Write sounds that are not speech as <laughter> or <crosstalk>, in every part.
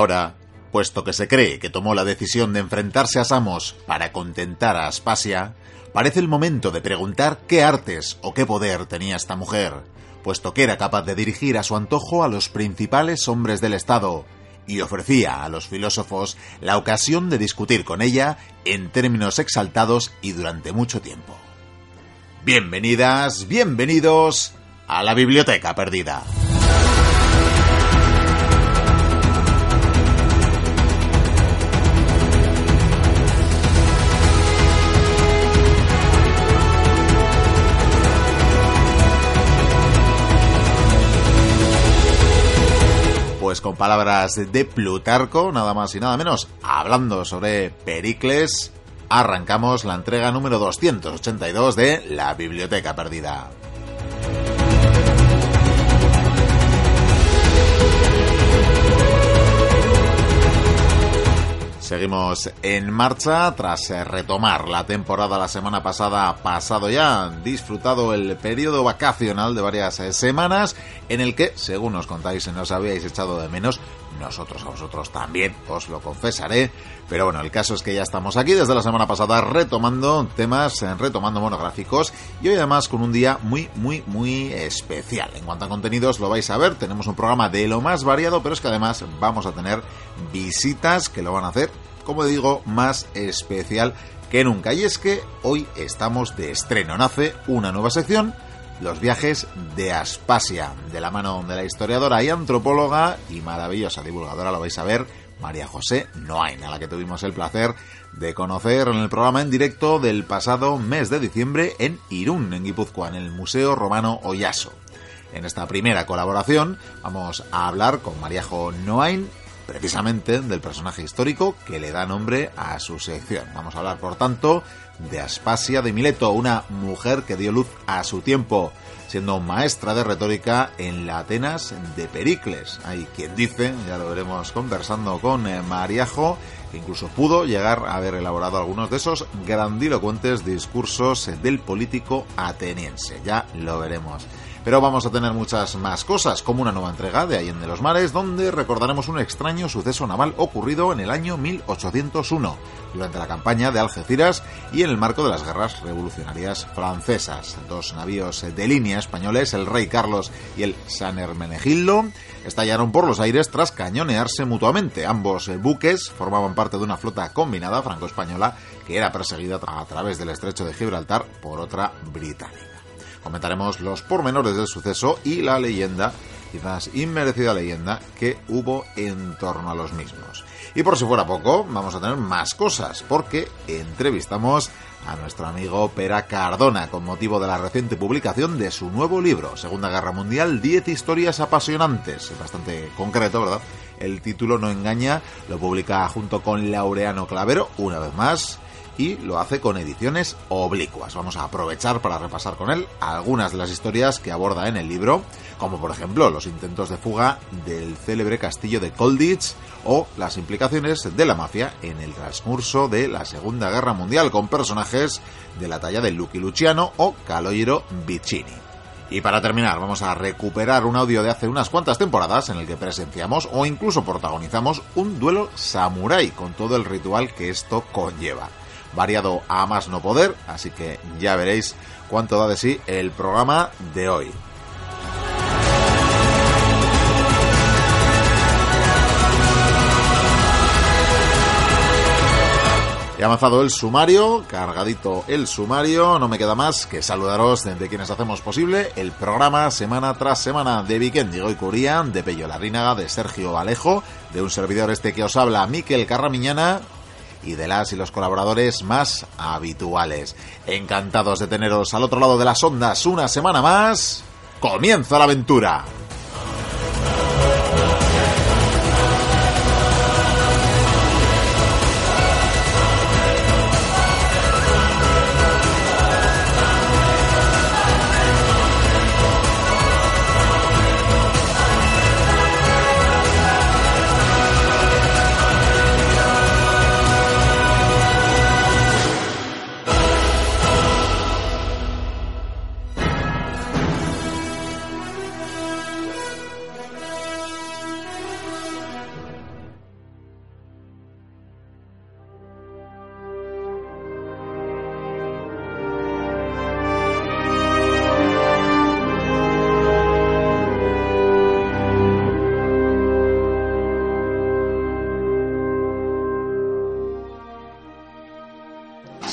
Ahora, puesto que se cree que tomó la decisión de enfrentarse a Samos para contentar a Aspasia, parece el momento de preguntar qué artes o qué poder tenía esta mujer, puesto que era capaz de dirigir a su antojo a los principales hombres del Estado y ofrecía a los filósofos la ocasión de discutir con ella en términos exaltados y durante mucho tiempo. Bienvenidas, bienvenidos a la Biblioteca Perdida. Palabras de Plutarco, nada más y nada menos, hablando sobre Pericles, arrancamos la entrega número 282 de La Biblioteca Perdida. Seguimos en marcha tras eh, retomar la temporada la semana pasada, pasado ya, disfrutado el periodo vacacional de varias eh, semanas en el que, según nos contáis, nos habíais echado de menos, nosotros a vosotros también, os lo confesaré, pero bueno, el caso es que ya estamos aquí desde la semana pasada retomando temas, eh, retomando monográficos y hoy además con un día muy, muy, muy especial. En cuanto a contenidos lo vais a ver, tenemos un programa de lo más variado, pero es que además vamos a tener visitas que lo van a hacer como digo, más especial que nunca. Y es que hoy estamos de estreno. Nace una nueva sección, los viajes de Aspasia, de la mano de la historiadora y antropóloga y maravillosa divulgadora, lo vais a ver, María José Noain, a la que tuvimos el placer de conocer en el programa en directo del pasado mes de diciembre en Irún, en Guipúzcoa, en el Museo Romano Oyaso. En esta primera colaboración vamos a hablar con Maríajo Noain precisamente del personaje histórico que le da nombre a su sección. Vamos a hablar, por tanto, de Aspasia de Mileto, una mujer que dio luz a su tiempo, siendo maestra de retórica en la Atenas de Pericles. Hay quien dice, ya lo veremos conversando con eh, Mariajo, que incluso pudo llegar a haber elaborado algunos de esos grandilocuentes discursos del político ateniense. Ya lo veremos. Pero vamos a tener muchas más cosas, como una nueva entrega de Allende los Mares, donde recordaremos un extraño suceso naval ocurrido en el año 1801, durante la campaña de Algeciras y en el marco de las guerras revolucionarias francesas. Dos navíos de línea españoles, el Rey Carlos y el San Hermenegildo, estallaron por los aires tras cañonearse mutuamente. Ambos buques formaban parte de una flota combinada franco-española que era perseguida a través del estrecho de Gibraltar por otra británica. Comentaremos los pormenores del suceso y la leyenda, quizás inmerecida leyenda, que hubo en torno a los mismos. Y por si fuera poco, vamos a tener más cosas, porque entrevistamos a nuestro amigo Pera Cardona con motivo de la reciente publicación de su nuevo libro, Segunda Guerra Mundial, 10 historias apasionantes. Bastante concreto, ¿verdad? El título no engaña, lo publica junto con Laureano Clavero, una vez más, y lo hace con ediciones oblicuas. Vamos a aprovechar para repasar con él algunas de las historias que aborda en el libro, como por ejemplo los intentos de fuga del célebre castillo de Colditch o las implicaciones de la mafia en el transcurso de la Segunda Guerra Mundial con personajes de la talla de Lucky Luciano o Caloiro Vicini. Y para terminar, vamos a recuperar un audio de hace unas cuantas temporadas en el que presenciamos o incluso protagonizamos un duelo samurái con todo el ritual que esto conlleva variado a más no poder, así que ya veréis cuánto da de sí el programa de hoy. He avanzado el sumario, cargadito el sumario, no me queda más que saludaros desde quienes hacemos posible el programa semana tras semana de Weekend y Curía, de Pello Larrínaga, de Sergio Alejo, de un servidor este que os habla, Miquel Carramiñana, y de las y los colaboradores más habituales. Encantados de teneros al otro lado de las ondas una semana más. ¡Comienza la aventura!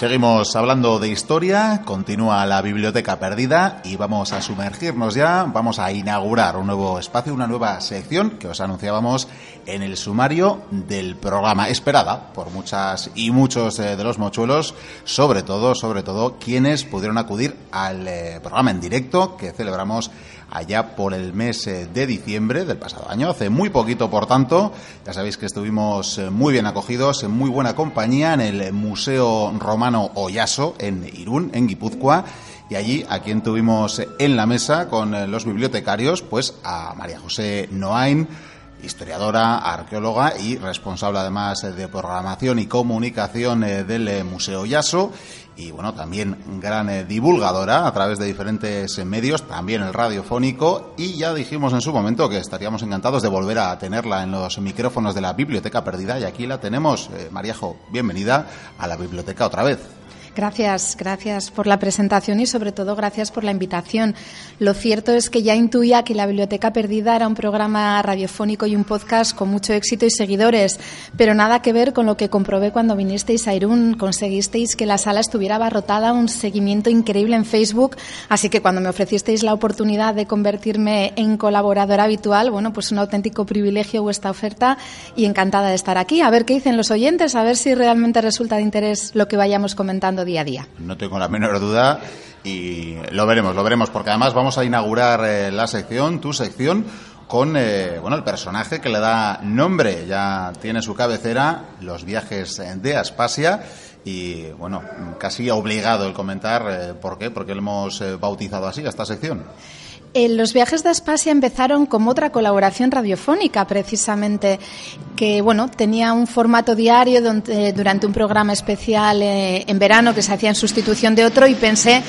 Seguimos hablando de historia, continúa la biblioteca perdida y vamos a sumergirnos ya, vamos a inaugurar un nuevo espacio, una nueva sección que os anunciábamos en el sumario del programa, esperada por muchas y muchos eh, de los mochuelos, sobre todo, sobre todo, quienes pudieron acudir al eh, programa en directo que celebramos allá por el mes eh, de diciembre del pasado año, hace muy poquito, por tanto, ya sabéis que estuvimos eh, muy bien acogidos, en muy buena compañía en el Museo Romano Oyaso, en Irún, en Guipúzcoa, y allí a quien tuvimos en la mesa con eh, los bibliotecarios, pues a María José Noain, historiadora, arqueóloga y responsable además de programación y comunicación del Museo Yaso y bueno, también gran eh, divulgadora a través de diferentes eh, medios, también el radiofónico y ya dijimos en su momento que estaríamos encantados de volver a tenerla en los micrófonos de la Biblioteca Perdida y aquí la tenemos. Eh, Maríajo, bienvenida a la biblioteca otra vez. Gracias, gracias por la presentación y sobre todo gracias por la invitación. Lo cierto es que ya intuía que la Biblioteca Perdida era un programa radiofónico y un podcast con mucho éxito y seguidores, pero nada que ver con lo que comprobé cuando vinisteis a Irún. Conseguisteis que la sala estuviera abarrotada, un seguimiento increíble en Facebook, así que cuando me ofrecisteis la oportunidad de convertirme en colaboradora habitual, bueno, pues un auténtico privilegio vuestra oferta y encantada de estar aquí. A ver qué dicen los oyentes, a ver si realmente resulta de interés lo que vayamos comentando No tengo la menor duda y lo veremos, lo veremos, porque además vamos a inaugurar eh, la sección, tu sección, con eh, bueno el personaje que le da nombre, ya tiene su cabecera, los viajes de Aspasia y bueno, casi obligado el comentar eh, por qué, porque lo hemos bautizado así a esta sección. Los viajes de Aspasia empezaron como otra colaboración radiofónica, precisamente, que bueno tenía un formato diario donde, durante un programa especial en verano que se hacía en sustitución de otro y pensé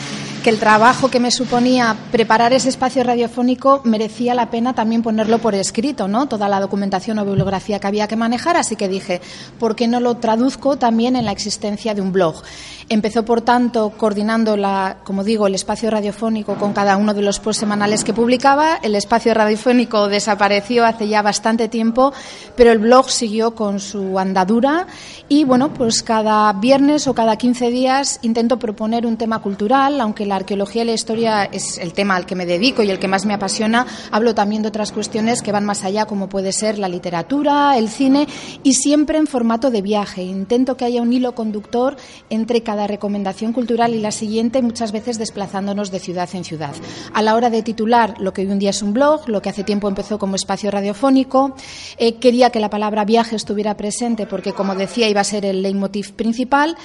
que el trabajo que me suponía preparar ese espacio radiofónico merecía la pena también ponerlo por escrito, ¿no? Toda la documentación o bibliografía que había que manejar, así que dije, ¿por qué no lo traduzco también en la existencia de un blog? Empezó, por tanto, coordinando, la, como digo, el espacio radiofónico con cada uno de los semanales que publicaba. El espacio radiofónico desapareció hace ya bastante tiempo, pero el blog siguió con su andadura y, bueno, pues cada viernes o cada 15 días intento proponer un tema cultural, aunque la arqueología y la historia es el tema al que me dedico y el que más me apasiona, hablo también de otras cuestiones que van más allá, como puede ser la literatura, el cine, y siempre en formato de viaje. Intento que haya un hilo conductor entre cada recomendación cultural y la siguiente, muchas veces desplazándonos de ciudad en ciudad. A la hora de titular lo que hoy un día es un blog, lo que hace tiempo empezó como espacio radiofónico, eh, quería que la palabra viaje estuviera presente porque, como decía, iba a ser el leitmotiv principal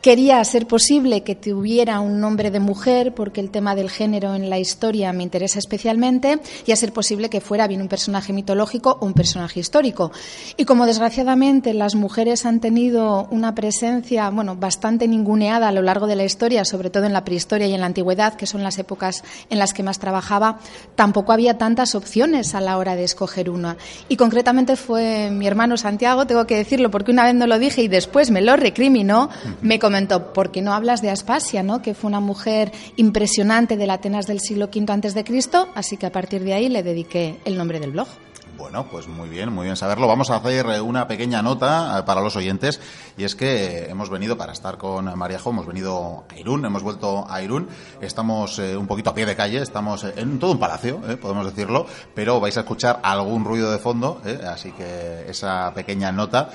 Quería ser posible que tuviera un nombre de mujer, porque el tema del género en la historia me interesa especialmente, y a ser posible que fuera bien un personaje mitológico o un personaje histórico. Y como desgraciadamente las mujeres han tenido una presencia, bueno, bastante ninguneada a lo largo de la historia, sobre todo en la prehistoria y en la antigüedad, que son las épocas en las que más trabajaba, tampoco había tantas opciones a la hora de escoger una. Y concretamente fue mi hermano Santiago, tengo que decirlo porque una vez no lo dije y después me lo recriminó, me comentó, ¿por qué no hablas de Aspasia, ¿no? que fue una mujer impresionante de la Atenas del siglo V antes de Cristo? Así que a partir de ahí le dediqué el nombre del blog. Bueno, pues muy bien, muy bien saberlo. Vamos a hacer eh, una pequeña nota eh, para los oyentes y es que hemos venido para estar con Mariajo, hemos venido a Irún, hemos vuelto a Irún, estamos eh, un poquito a pie de calle, estamos en todo un palacio, podemos decirlo, pero vais a escuchar algún ruido de fondo, así que esa pequeña nota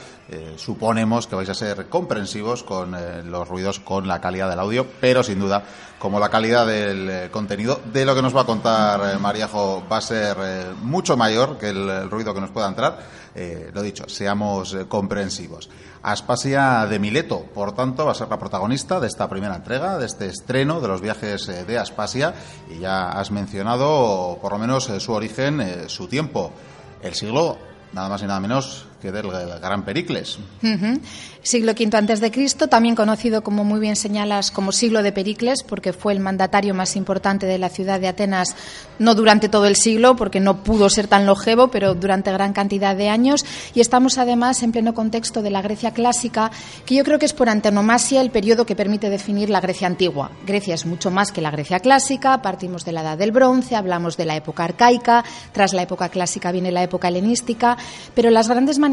suponemos que vais a ser comprensivos con los ruidos, con la calidad del audio, pero sin duda como la calidad del contenido de lo que nos va a contar Mariajo va a ser mucho mayor que el el ruido que nos pueda entrar, eh, lo dicho, seamos eh, comprensivos. Aspasia de Mileto, por tanto, va a ser la protagonista de esta primera entrega, de este estreno de los viajes eh, de Aspasia, y ya has mencionado, por lo menos, su origen, su tiempo, el siglo, nada más y nada menos que del gran Pericles. Siglo V antes de Cristo, también conocido como muy bien señalas como siglo de Pericles, porque fue el mandatario más importante de la ciudad de Atenas, no durante todo el siglo, porque no pudo ser tan longevo, pero durante gran cantidad de años. Y estamos además en pleno contexto de la Grecia clásica, que yo creo que es por antonomasia el periodo que permite definir la Grecia antigua. Grecia es mucho más que la Grecia clásica, partimos de la Edad del Bronce, hablamos de la época arcaica, tras la época clásica viene la época helenística, pero las grandes manifestaciones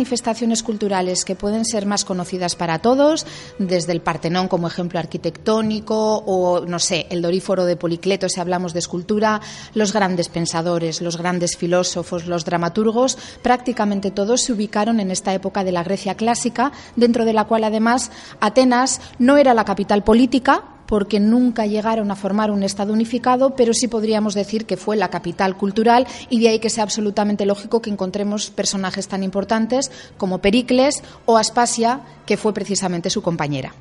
culturales que pueden ser más conocidas para todos, desde el Partenón como ejemplo arquitectónico o, no sé, el Doríforo de Policleto si hablamos de escultura, los grandes pensadores, los grandes filósofos, los dramaturgos, prácticamente todos se ubicaron en esta época de la Grecia clásica, dentro de la cual además Atenas no era la capital política, porque nunca llegaron a formar un Estado unificado, pero sí podríamos decir que fue la capital cultural y de ahí que sea absolutamente lógico que encontremos personajes tan importantes como Pericles o Aspasia, que fue precisamente su compañera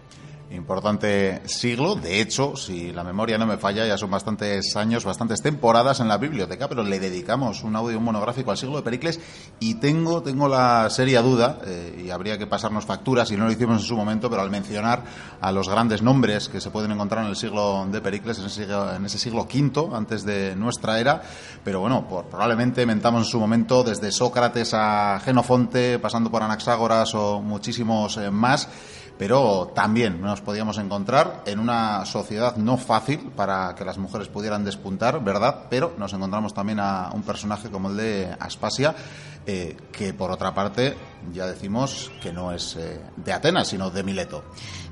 importante siglo. De hecho, si la memoria no me falla, ya son bastantes años, bastantes temporadas en la biblioteca, pero le dedicamos un audio monográfico al siglo de Pericles. Y tengo, tengo la seria duda, eh, y habría que pasarnos facturas, y no lo hicimos en su momento, pero al mencionar a los grandes nombres que se pueden encontrar en el siglo de Pericles, en ese siglo, en ese siglo V, antes de nuestra era, pero bueno, probablemente mentamos en su momento desde Sócrates a Genofonte, pasando por Anaxágoras o muchísimos eh, más, pero también nos podíamos encontrar en una sociedad no fácil para que las mujeres pudieran despuntar, ¿verdad? Pero nos encontramos también a un personaje como el de Aspasia, eh, que por otra parte ya decimos que no es eh, de Atenas, sino de Mileto.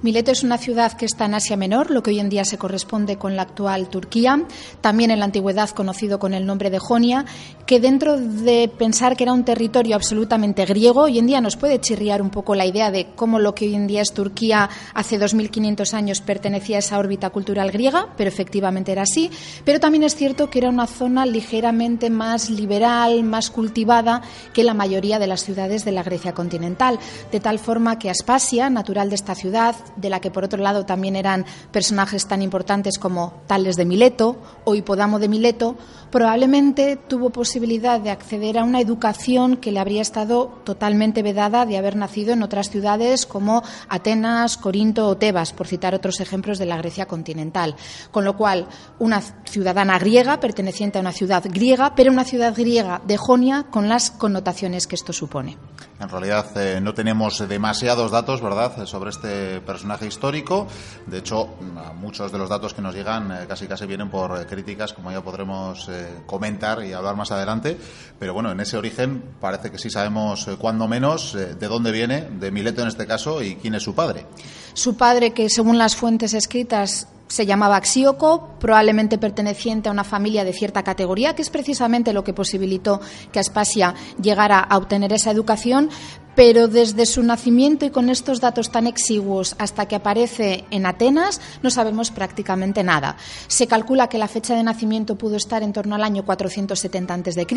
Mileto es una ciudad que está en Asia Menor, lo que hoy en día se corresponde con la actual Turquía, también en la antigüedad conocido con el nombre de Jonia, que dentro de pensar que era un territorio absolutamente griego, hoy en día nos puede chirriar un poco la idea de cómo lo que hoy en día es Turquía hace 2.500 años pertenecía a esa órbita cultural griega, pero efectivamente era así. Pero también es cierto que era una zona ligeramente más liberal, más cultivada que la mayoría de las ciudades de la Grecia continental, de tal forma que Aspasia, natural de esta ciudad, de la que por otro lado también eran personajes tan importantes como Tales de Mileto o Hipodamo de Mileto, probablemente tuvo posibilidad de acceder a una educación que le habría estado totalmente vedada de haber nacido en otras ciudades como Atenas, Corinto o Tebas, por citar otros ejemplos de la Grecia continental. Con lo cual, una ciudadana griega perteneciente a una ciudad griega, pero una ciudad griega de Jonia con las connotaciones que esto supone. En realidad eh, no tenemos demasiados datos, ¿verdad?, sobre este personaje histórico. De hecho, muchos de los datos que nos llegan eh, casi casi vienen por eh, críticas, como ya podremos comentar y hablar más adelante. Pero bueno, en ese origen parece que sí sabemos, cuando menos, de dónde viene, de Mileto en este caso, y quién es su padre. Su padre, que según las fuentes escritas se llamaba Axíoco, probablemente perteneciente a una familia de cierta categoría, que es precisamente lo que posibilitó que Aspasia llegara a obtener esa educación, pero desde su nacimiento y con estos datos tan exiguos hasta que aparece en Atenas no sabemos prácticamente nada. Se calcula que la fecha de nacimiento pudo estar en torno al año 470 a.C.,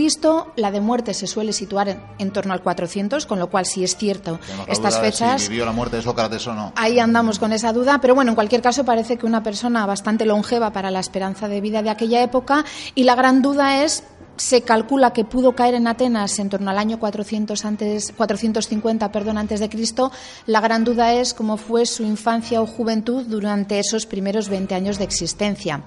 la de muerte se suele situar en, torno al 400, con lo cual sí es cierto estas fechas. Si vivió la muerte de Sócrates o no. Ahí andamos con esa duda, pero bueno, en cualquier caso parece que una persona bastante longeva para la esperanza de vida de aquella época y la gran duda es se calcula que pudo caer en Atenas en torno al año 400 antes, 450 perdón, antes de Cristo. La gran duda es cómo fue su infancia o juventud durante esos primeros 20 años de existencia.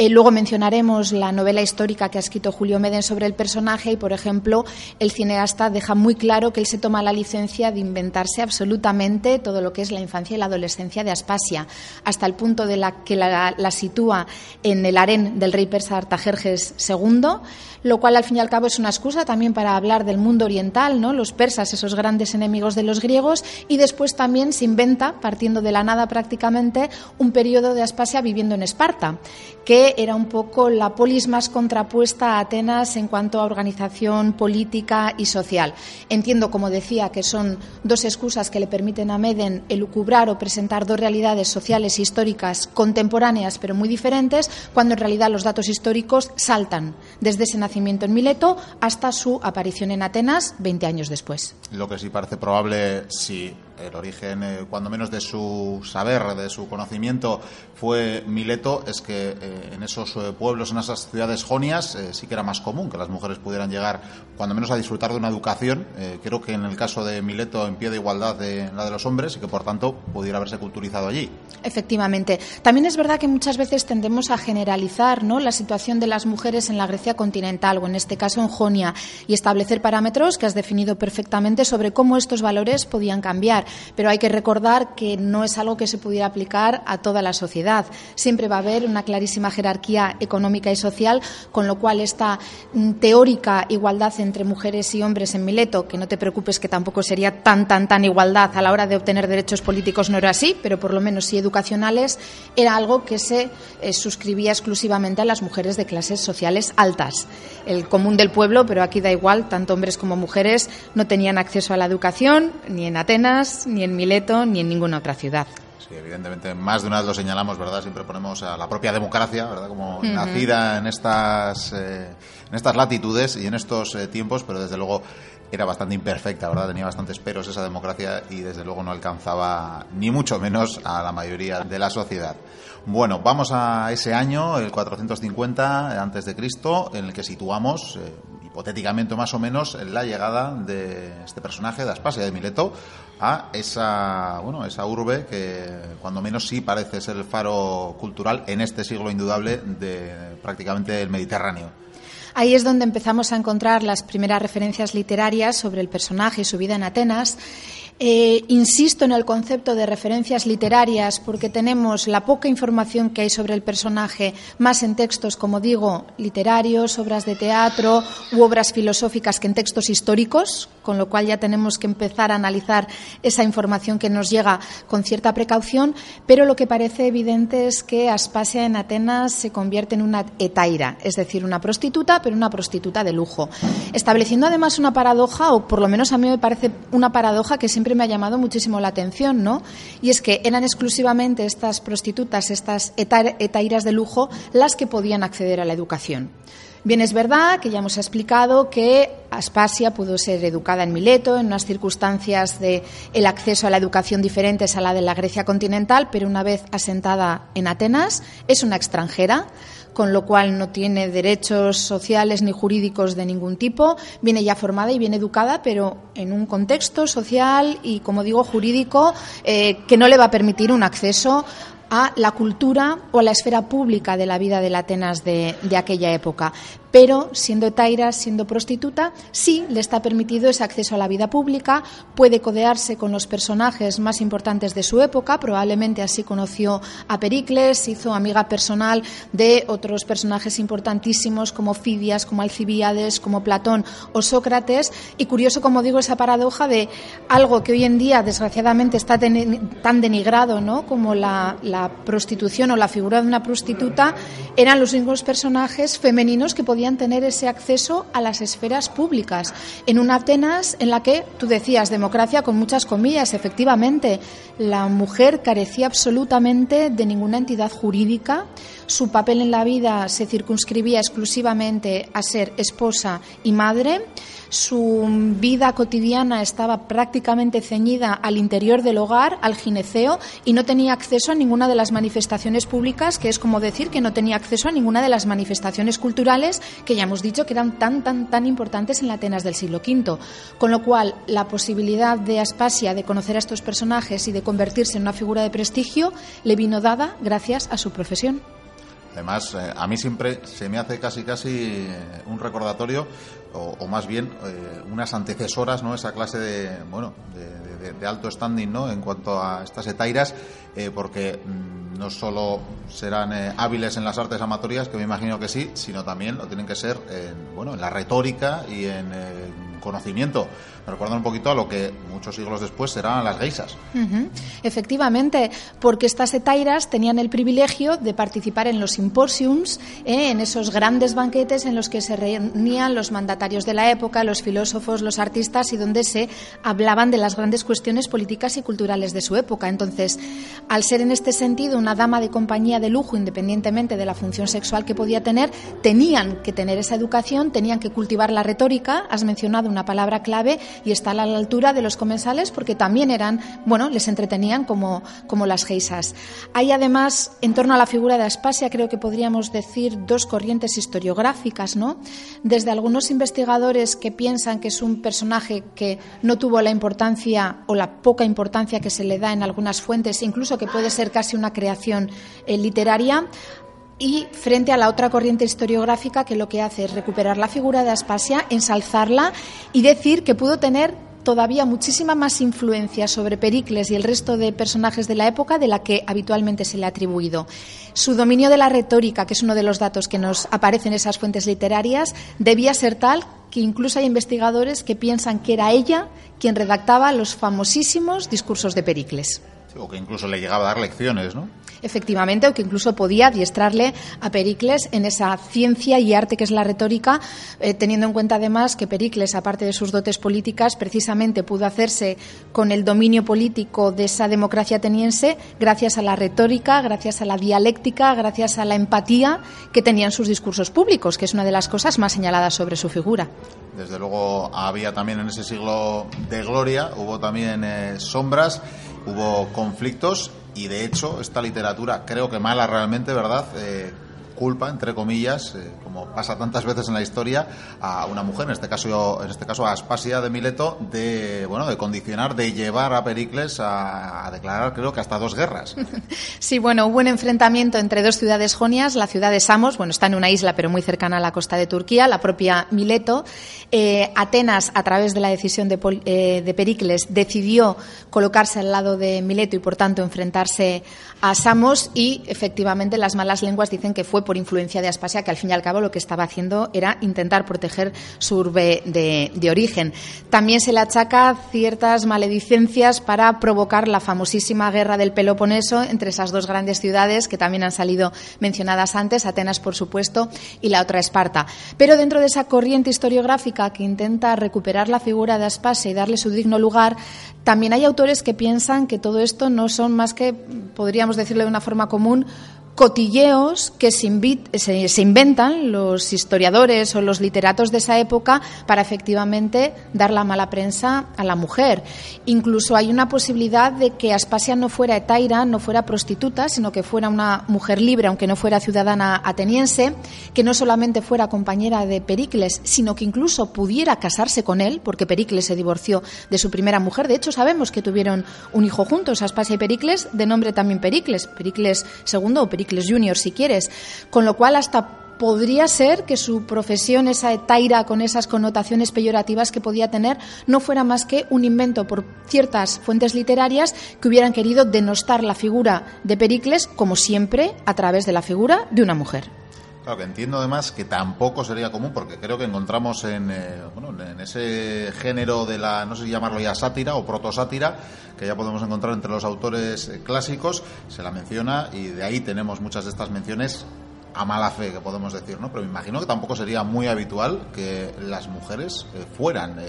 Eh, luego mencionaremos la novela histórica que ha escrito Julio Meden sobre el personaje y, por ejemplo, el cineasta deja muy claro que él se toma la licencia de inventarse absolutamente todo lo que es la infancia y la adolescencia de Aspasia, hasta el punto de la que la, sitúa en el harén del rey persa Artajerjes II, lo cual al fin y al cabo es una excusa también para hablar del mundo oriental, ¿no? los persas, esos grandes enemigos de los griegos, y después también se inventa, partiendo de la nada prácticamente, un periodo de Aspasia viviendo en Esparta, que era un poco la polis más contrapuesta a Atenas en cuanto a organización política y social. Entiendo, como decía, que son dos excusas que le permiten a Meden elucubrar o presentar dos realidades sociales e históricas contemporáneas pero muy diferentes, cuando en realidad los datos históricos saltan desde ese nacimiento en Mileto hasta su aparición en Atenas 20 años después. Lo que sí parece probable, si el origen, eh, cuando menos de su saber, de su conocimiento, fue Mileto, es que eh, en esos eh, pueblos, en esas ciudades jonias, sí que era más común que las mujeres pudieran llegar, cuando menos, a disfrutar de una educación. creo que en el caso de Mileto, en pie de igualdad de la de los hombres y que, por tanto, pudiera haberse culturizado allí. Efectivamente. También es verdad que muchas veces tendemos a generalizar ¿no? la situación de las mujeres en la Grecia continental, o en este caso en Jonia, y establecer parámetros que has definido perfectamente sobre cómo estos valores podían cambiar pero hay que recordar que no es algo que se pudiera aplicar a toda la sociedad. Siempre va a haber una clarísima jerarquía económica y social, con lo cual esta mm, teórica igualdad entre mujeres y hombres en Mileto, que no te preocupes que tampoco sería tan, tan, tan igualdad a la hora de obtener derechos políticos, no era así, pero por lo menos sí educacionales, era algo que se eh, suscribía exclusivamente a las mujeres de clases sociales altas. El común del pueblo, pero aquí da igual, tanto hombres como mujeres no tenían acceso a la educación, ni en Atenas, ni en Mileto, ni en ninguna otra ciudad. Sí, evidentemente, más de una vez lo señalamos, ¿verdad? Siempre ponemos a la propia democracia, ¿verdad? Como nacida en estas, eh, en estas latitudes y en estos eh, tiempos, pero desde luego era bastante imperfecta, ¿verdad? Tenía bastantes peros esa democracia y desde luego no alcanzaba ni mucho menos a la mayoría de la sociedad. Bueno, vamos a ese año, el 450 antes de Cristo, en el que situamos eh, hipotéticamente más o menos la llegada de este personaje de Aspasia de Mileto a esa bueno esa urbe que cuando menos sí parece ser el faro cultural en este siglo indudable de prácticamente el Mediterráneo. Ahí es donde empezamos a encontrar las primeras referencias literarias sobre el personaje y su vida en Atenas eh, insisto en el concepto de referencias literarias porque tenemos la poca información que hay sobre el personaje, más en textos, como digo, literarios, obras de teatro u obras filosóficas que en textos históricos, con lo cual ya tenemos que empezar a analizar esa información que nos llega con cierta precaución, pero lo que parece evidente es que Aspasia en Atenas se convierte en una etaira, es decir, una prostituta, pero una prostituta de lujo, estableciendo además una paradoja, o por lo menos a mí me parece una paradoja que siempre me ha llamado muchísimo la atención, ¿no? Y es que eran exclusivamente estas prostitutas, estas etairas de lujo, las que podían acceder a la educación. Bien, es verdad que ya hemos explicado que Aspasia pudo ser educada en Mileto en unas circunstancias de el acceso a la educación diferentes a la de la Grecia continental, pero una vez asentada en Atenas es una extranjera con lo cual no tiene derechos sociales ni jurídicos de ningún tipo. Viene ya formada y bien educada, pero en un contexto social y, como digo, jurídico eh, que no le va a permitir un acceso a la cultura o a la esfera pública de la vida de la Atenas de, de aquella época pero siendo Taira, siendo prostituta, sí le está permitido ese acceso a la vida pública, puede codearse con los personajes más importantes de su época, probablemente así conoció a Pericles, hizo amiga personal de otros personajes importantísimos como Fidias, como Alcibíades, como Platón o Sócrates, y curioso, como digo, esa paradoja de algo que hoy en día desgraciadamente está tan denigrado ¿no? como la, la prostitución o la figura de una prostituta, eran los mismos personajes femeninos que podían podían tener ese acceso a las esferas públicas. En una Atenas en la que, tú decías, democracia con muchas comillas, efectivamente, la mujer carecía absolutamente de ninguna entidad jurídica, su papel en la vida se circunscribía exclusivamente a ser esposa y madre, su vida cotidiana estaba prácticamente ceñida al interior del hogar, al gineceo, y no tenía acceso a ninguna de las manifestaciones públicas, que es como decir que no tenía acceso a ninguna de las manifestaciones culturales que ya hemos dicho que eran tan, tan, tan importantes en la Atenas del siglo V. Con lo cual, la posibilidad de Aspasia de conocer a estos personajes y de convertirse en una figura de prestigio le vino dada gracias a su profesión. Además, eh, a mí siempre se me hace casi casi eh, un recordatorio, o, más bien eh, unas antecesoras, ¿no? Esa clase de, bueno, de, alto standing, ¿no? En cuanto a estas etairas, porque mm, no solo serán hábiles en las artes amatorias, que me imagino que sí, sino también lo tienen que ser, en, bueno, en la retórica y en conocimiento. Me recuerdan un poquito a lo que muchos siglos después serán las geisas. Efectivamente, porque estas etairas tenían el privilegio de participar en los simposiums, eh, en esos grandes banquetes en los que se reunían los mandatarios de la época, los filósofos, los artistas y donde se hablaban de las grandes cuestiones políticas y culturales de su época. Entonces, al ser en este sentido una dama de compañía de lujo, independientemente de la función sexual que podía tener, tenían que tener esa educación, tenían que cultivar la retórica. Has mencionado una palabra clave y está a la altura de los comensales porque también eran, bueno, les entretenían como, como las geisas. Hay además, en torno a la figura de Aspasia, creo que podríamos decir dos corrientes historiográficas, ¿no? Desde algunos investigadores que piensan que es un personaje que no tuvo la importancia o la poca importancia que se le da en algunas fuentes, incluso que puede ser casi una creación eh, literaria, y frente a la otra corriente historiográfica que lo que hace es recuperar la figura de Aspasia, ensalzarla y decir que pudo tener todavía muchísima más influencia sobre Pericles y el resto de personajes de la época de la que habitualmente se le ha atribuido. Su dominio de la retórica, que es uno de los datos que nos aparecen en esas fuentes literarias, debía ser tal que incluso hay investigadores que piensan que era ella quien redactaba los famosísimos discursos de Pericles. O que incluso le llegaba a dar lecciones, ¿no? Efectivamente, o que incluso podía adiestrarle a Pericles en esa ciencia y arte que es la retórica, eh, teniendo en cuenta además que Pericles, aparte de sus dotes políticas, precisamente pudo hacerse con el dominio político de esa democracia ateniense gracias a la retórica, gracias a la dialéctica, gracias a la empatía que tenían sus discursos públicos, que es una de las cosas más señaladas sobre su figura. Desde luego había también en ese siglo de gloria, hubo también eh, sombras hubo conflictos y de hecho esta literatura creo que mala realmente, ¿verdad? Eh, culpa, entre comillas, eh, como pasa tantas veces en la historia, a una mujer, en este caso, en este caso a Aspasia de Mileto, de bueno, de condicionar, de llevar a Pericles a, declarar, creo que hasta dos guerras. <laughs> Sí, bueno, hubo un enfrentamiento entre dos ciudades jonias, la ciudad de Samos, bueno, está en una isla pero muy cercana a la costa de Turquía, la propia Mileto. Eh, Atenas, a través de la decisión de, eh, de Pericles, decidió colocarse al lado de Mileto y, por tanto, enfrentarse a Samos y, efectivamente, las malas lenguas dicen que fue por influencia de Aspasia, que al fin y al cabo lo que estaba haciendo era intentar proteger su urbe de, origen. También se le achaca ciertas maledicencias para provocar la famosísima guerra del Peloponeso entre esas dos grandes ciudades que también han salido mencionadas antes, Atenas, por supuesto, y la otra Esparta. Pero dentro de esa corriente historiográfica que intenta recuperar la figura de Aspasia y darle su digno lugar, también hay autores que piensan que todo esto no son más que, podríamos decirlo de una forma común, cotilleos que se, inventan los historiadores o los literatos de esa época para efectivamente dar la mala prensa a la mujer. Incluso hay una posibilidad de que Aspasia no fuera etaira, no fuera prostituta, sino que fuera una mujer libre, aunque no fuera ciudadana ateniense, que no solamente fuera compañera de Pericles, sino que incluso pudiera casarse con él, porque Pericles se divorció de su primera mujer. De hecho, sabemos que tuvieron un hijo juntos, Aspasia y Pericles, de nombre también Pericles, Pericles II o Pericles Junior, si quieres. Con lo cual, hasta podría ser que su profesión, esa etaira con esas connotaciones peyorativas que podía tener, no fuera más que un invento por ciertas fuentes literarias que hubieran querido denostar la figura de Pericles, como siempre, a través de la figura de una mujer. Claro, que entiendo además que tampoco sería común, porque creo que encontramos en, eh, bueno, en ese género de la, no sé si llamarlo ya sátira o protosátira, que ya podemos encontrar entre los autores eh, clásicos, se la menciona y de ahí tenemos muchas de estas menciones a mala fe, que podemos decir, ¿no? Pero me imagino que tampoco sería muy habitual que las mujeres eh, fueran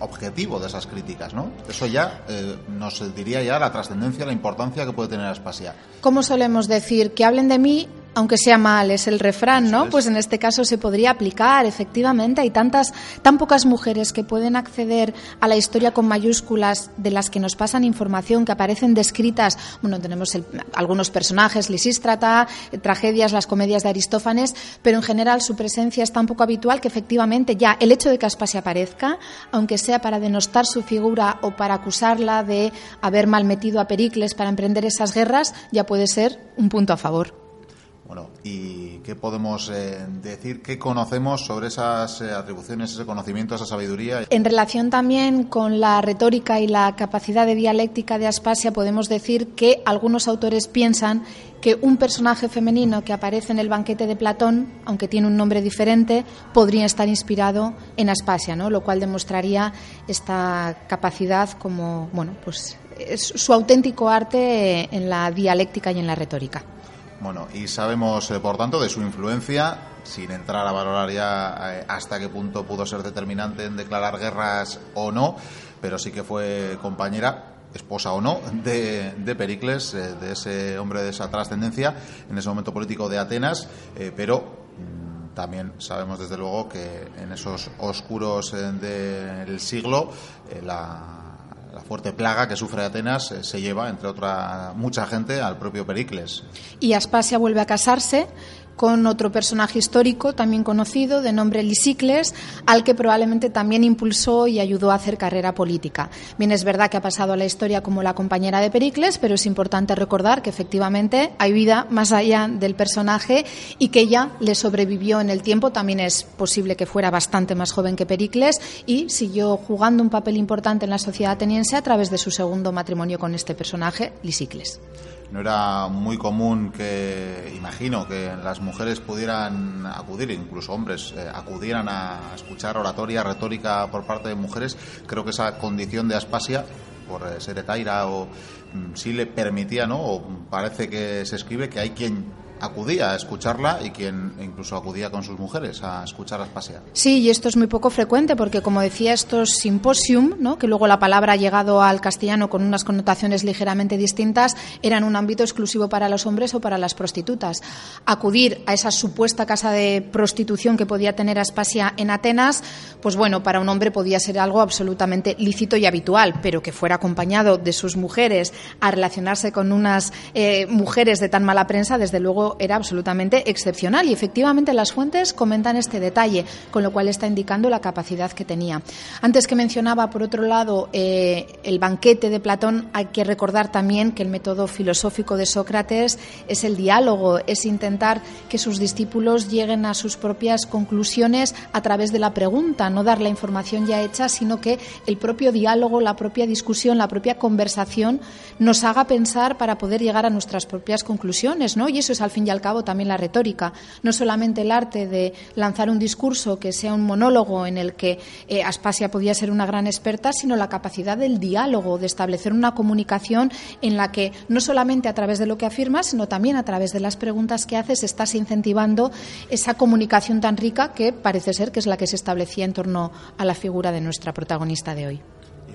objetivo de esas críticas, ¿no? Eso ya nos diría ya la trascendencia, la importancia que puede tener Aspasia. ¿Cómo solemos decir? Que hablen de mí aunque sea mal, es el refrán, ¿no? Pues en este caso se podría aplicar, efectivamente. Hay tantas, tan pocas mujeres que pueden acceder a la historia con mayúsculas de las que nos pasan información, que aparecen descritas. Bueno, tenemos algunos personajes, Lisístrata, tragedias, las comedias de Aristófanes, pero en general su presencia es tan poco habitual que efectivamente ya el hecho de que Aspasia aparezca, aunque sea para denostar su figura o para acusarla de haber malmetido a Pericles para emprender esas guerras, ya puede ser un punto a favor. Bueno, ¿y qué podemos eh, decir? ¿Qué conocemos sobre esas eh, atribuciones, ese conocimiento, esa sabiduría? En relación también con la retórica y la capacidad de dialéctica de Aspasia, podemos decir que algunos autores piensan que un personaje femenino que aparece en el banquete de Platón, aunque tiene un nombre diferente, podría estar inspirado en Aspasia, ¿no? lo cual demostraría esta capacidad como, bueno, pues es su auténtico arte en la dialéctica y en la retórica. Bueno, y sabemos, eh, por tanto, de su influencia, sin entrar a valorar ya eh, hasta qué punto pudo ser determinante en declarar guerras o no, pero sí que fue compañera esposa o no, de, Pericles, eh, de ese hombre de esa trascendencia en ese momento político de Atenas, pero mm, también sabemos desde luego que en esos oscuros del siglo la la fuerte plaga que sufre Atenas eh, se lleva, entre otra mucha gente, al propio Pericles. Y Aspasia vuelve a casarse con otro personaje histórico también conocido de nombre Lisicles, al que probablemente también impulsó y ayudó a hacer carrera política. Bien, es verdad que ha pasado a la historia como la compañera de Pericles, pero es importante recordar que efectivamente hay vida más allá del personaje y que ella le sobrevivió en el tiempo. También es posible que fuera bastante más joven que Pericles y siguió jugando un papel importante en la sociedad ateniense a través de su segundo matrimonio con este personaje, Lisicles no era muy común que, imagino, que las mujeres pudieran acudir, incluso hombres, eh, acudieran a escuchar oratoria, retórica por parte de mujeres. Creo que esa condición de aspasia, por eh, ser etaira, o mm, sí le permitía, ¿no? O parece que se escribe que hay quien acudía a escucharla y quien incluso acudía con sus mujeres a escucharlas pasear. Sí, y esto es muy poco frecuente porque, como decía, estos simposium, ¿no? que luego la palabra ha llegado al castellano con unas connotaciones ligeramente distintas, eran un ámbito exclusivo para los hombres o para las prostitutas. Acudir a esa supuesta casa de prostitución que podía tener Aspasia en Atenas, pues bueno, para un hombre podía ser algo absolutamente lícito y habitual, pero que fuera acompañado de sus mujeres a relacionarse con unas eh, mujeres de tan mala prensa, desde luego era absolutamente excepcional y efectivamente las fuentes comentan este detalle, con lo cual está indicando la capacidad que tenía. Antes que mencionaba, por otro lado, eh, el banquete de Platón, hay que recordar también que el método filosófico de Sócrates es el diálogo, es intentar que sus discípulos lleguen a sus propias conclusiones a través de la pregunta, no dar la información ya hecha, sino que el propio diálogo, la propia discusión, la propia conversación nos haga pensar para poder llegar a nuestras propias conclusiones, ¿no? Y eso es al fin y al cabo también la retórica, no solamente el arte de lanzar un discurso que sea un monólogo en el que eh, Aspasia podía ser una gran experta, sino la capacidad del diálogo, de establecer una comunicación en la que no solamente a través de lo que afirmas, sino también a través de las preguntas que haces estás incentivando esa comunicación tan rica que parece ser que es la que se establecía en torno a la figura de nuestra protagonista de hoy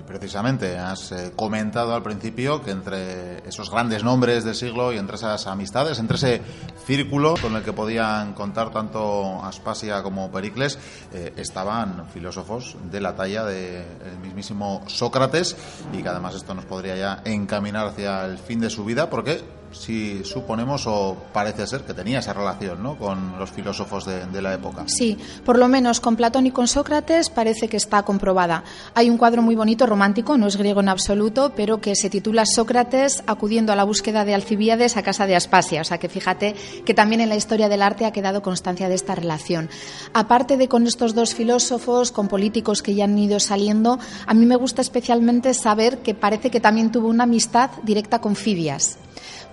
precisamente has eh, comentado al principio que entre esos grandes nombres del siglo y entre esas amistades, entre ese círculo con el que podían contar tanto Aspasia como Pericles, eh, estaban filósofos de la talla del mismísimo Sócrates y que además esto nos podría ya encaminar hacia el fin de su vida porque si suponemos o parece ser que tenía esa relación con los filósofos de, la época. Sí, por lo menos con Platón y con Sócrates parece que está comprobada. Hay un cuadro muy bonito, romántico, no es griego en absoluto, pero que se titula Sócrates acudiendo a la búsqueda de Alcibíades a casa de Aspasia. O sea que fíjate que también en la historia del arte ha quedado constancia de esta relación. Aparte de con estos dos filósofos, con políticos que ya han ido saliendo, a mí me gusta especialmente saber que parece que también tuvo una amistad directa con Fidias.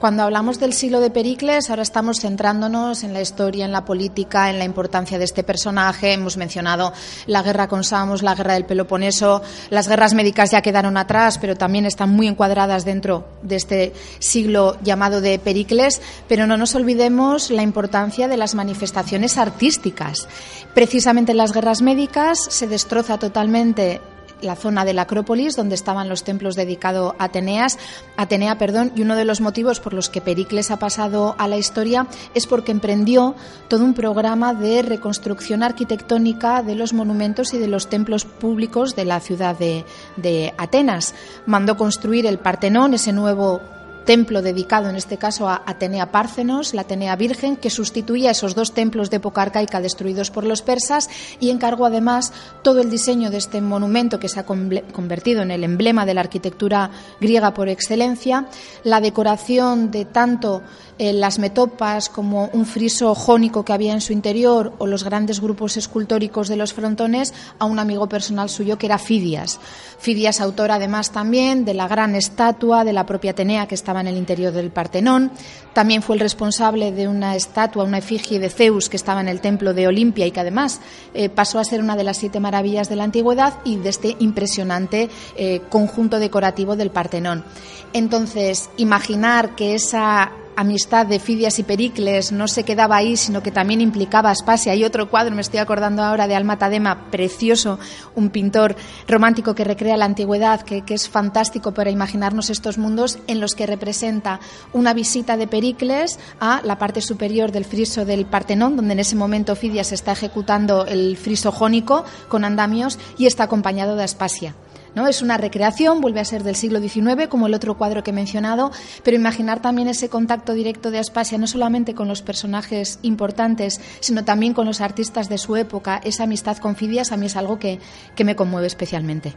Cuando hablamos del siglo de Pericles, ahora estamos centrándonos en la historia, en la política, en la importancia de este personaje. Hemos mencionado la guerra con Samos, la guerra del Peloponeso. Las guerras médicas ya quedaron atrás, pero también están muy encuadradas dentro de este siglo llamado de Pericles. Pero no nos olvidemos la importancia de las manifestaciones artísticas. Precisamente en las guerras médicas se destroza totalmente la zona de la Acrópolis, donde estaban los templos dedicados a Ateneas, Atenea, perdón, y uno de los motivos por los que Pericles ha pasado a la historia es porque emprendió todo un programa de reconstrucción arquitectónica de los monumentos y de los templos públicos de la ciudad de, de Atenas. Mandó construir el Partenón, ese nuevo templo dedicado en este caso a Atenea Párcenos, la Atenea Virgen, que sustituía esos dos templos de época arcaica destruidos por los persas y encargó además todo el diseño de este monumento que se ha convertido en el emblema de la arquitectura griega por excelencia, la decoración de tanto eh, las metopas como un friso jónico que había en su interior o los grandes grupos escultóricos de los frontones a un amigo personal suyo que era Fidias. Fidias, autor además también de la gran estatua de la propia Atenea que estaba en el interior del Partenón. También fue el responsable de una estatua, una efigie de Zeus que estaba en el templo de Olimpia y que además eh, pasó a ser una de las siete maravillas de la antigüedad y de este impresionante eh, conjunto decorativo del Partenón. Entonces, imaginar que esa amistad de Fidias y Pericles no se quedaba ahí, sino que también implicaba Aspasia. Hay otro cuadro, me estoy acordando ahora de Alma Tadema, precioso, un pintor romántico que recrea la antigüedad, que, que, es fantástico para imaginarnos estos mundos en los que representa una visita de Pericles a la parte superior del friso del Partenón, donde en ese momento Fidias está ejecutando el friso jónico con andamios y está acompañado de Aspasia. ¿No? Es una recreación, vuelve a ser del siglo XIX, como el otro cuadro que he mencionado, pero imaginar también ese contacto directo de Aspasia, no solamente con los personajes importantes, sino también con los artistas de su época, esa amistad con Fidias a mí es algo que, que me conmueve especialmente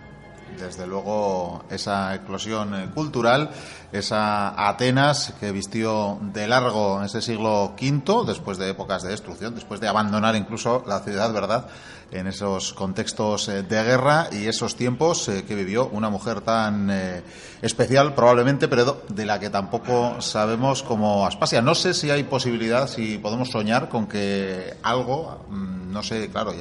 desde luego esa eclosión eh, cultural, esa Atenas que vistió de largo ese siglo V, después de épocas de destrucción, después de abandonar incluso la ciudad, ¿verdad? en esos contextos eh, de guerra y esos tiempos eh, que vivió una mujer tan eh, especial, probablemente, pero de la que tampoco sabemos como Aspasia. No sé si hay posibilidad, si podemos soñar con que algo, mm, no sé, claro,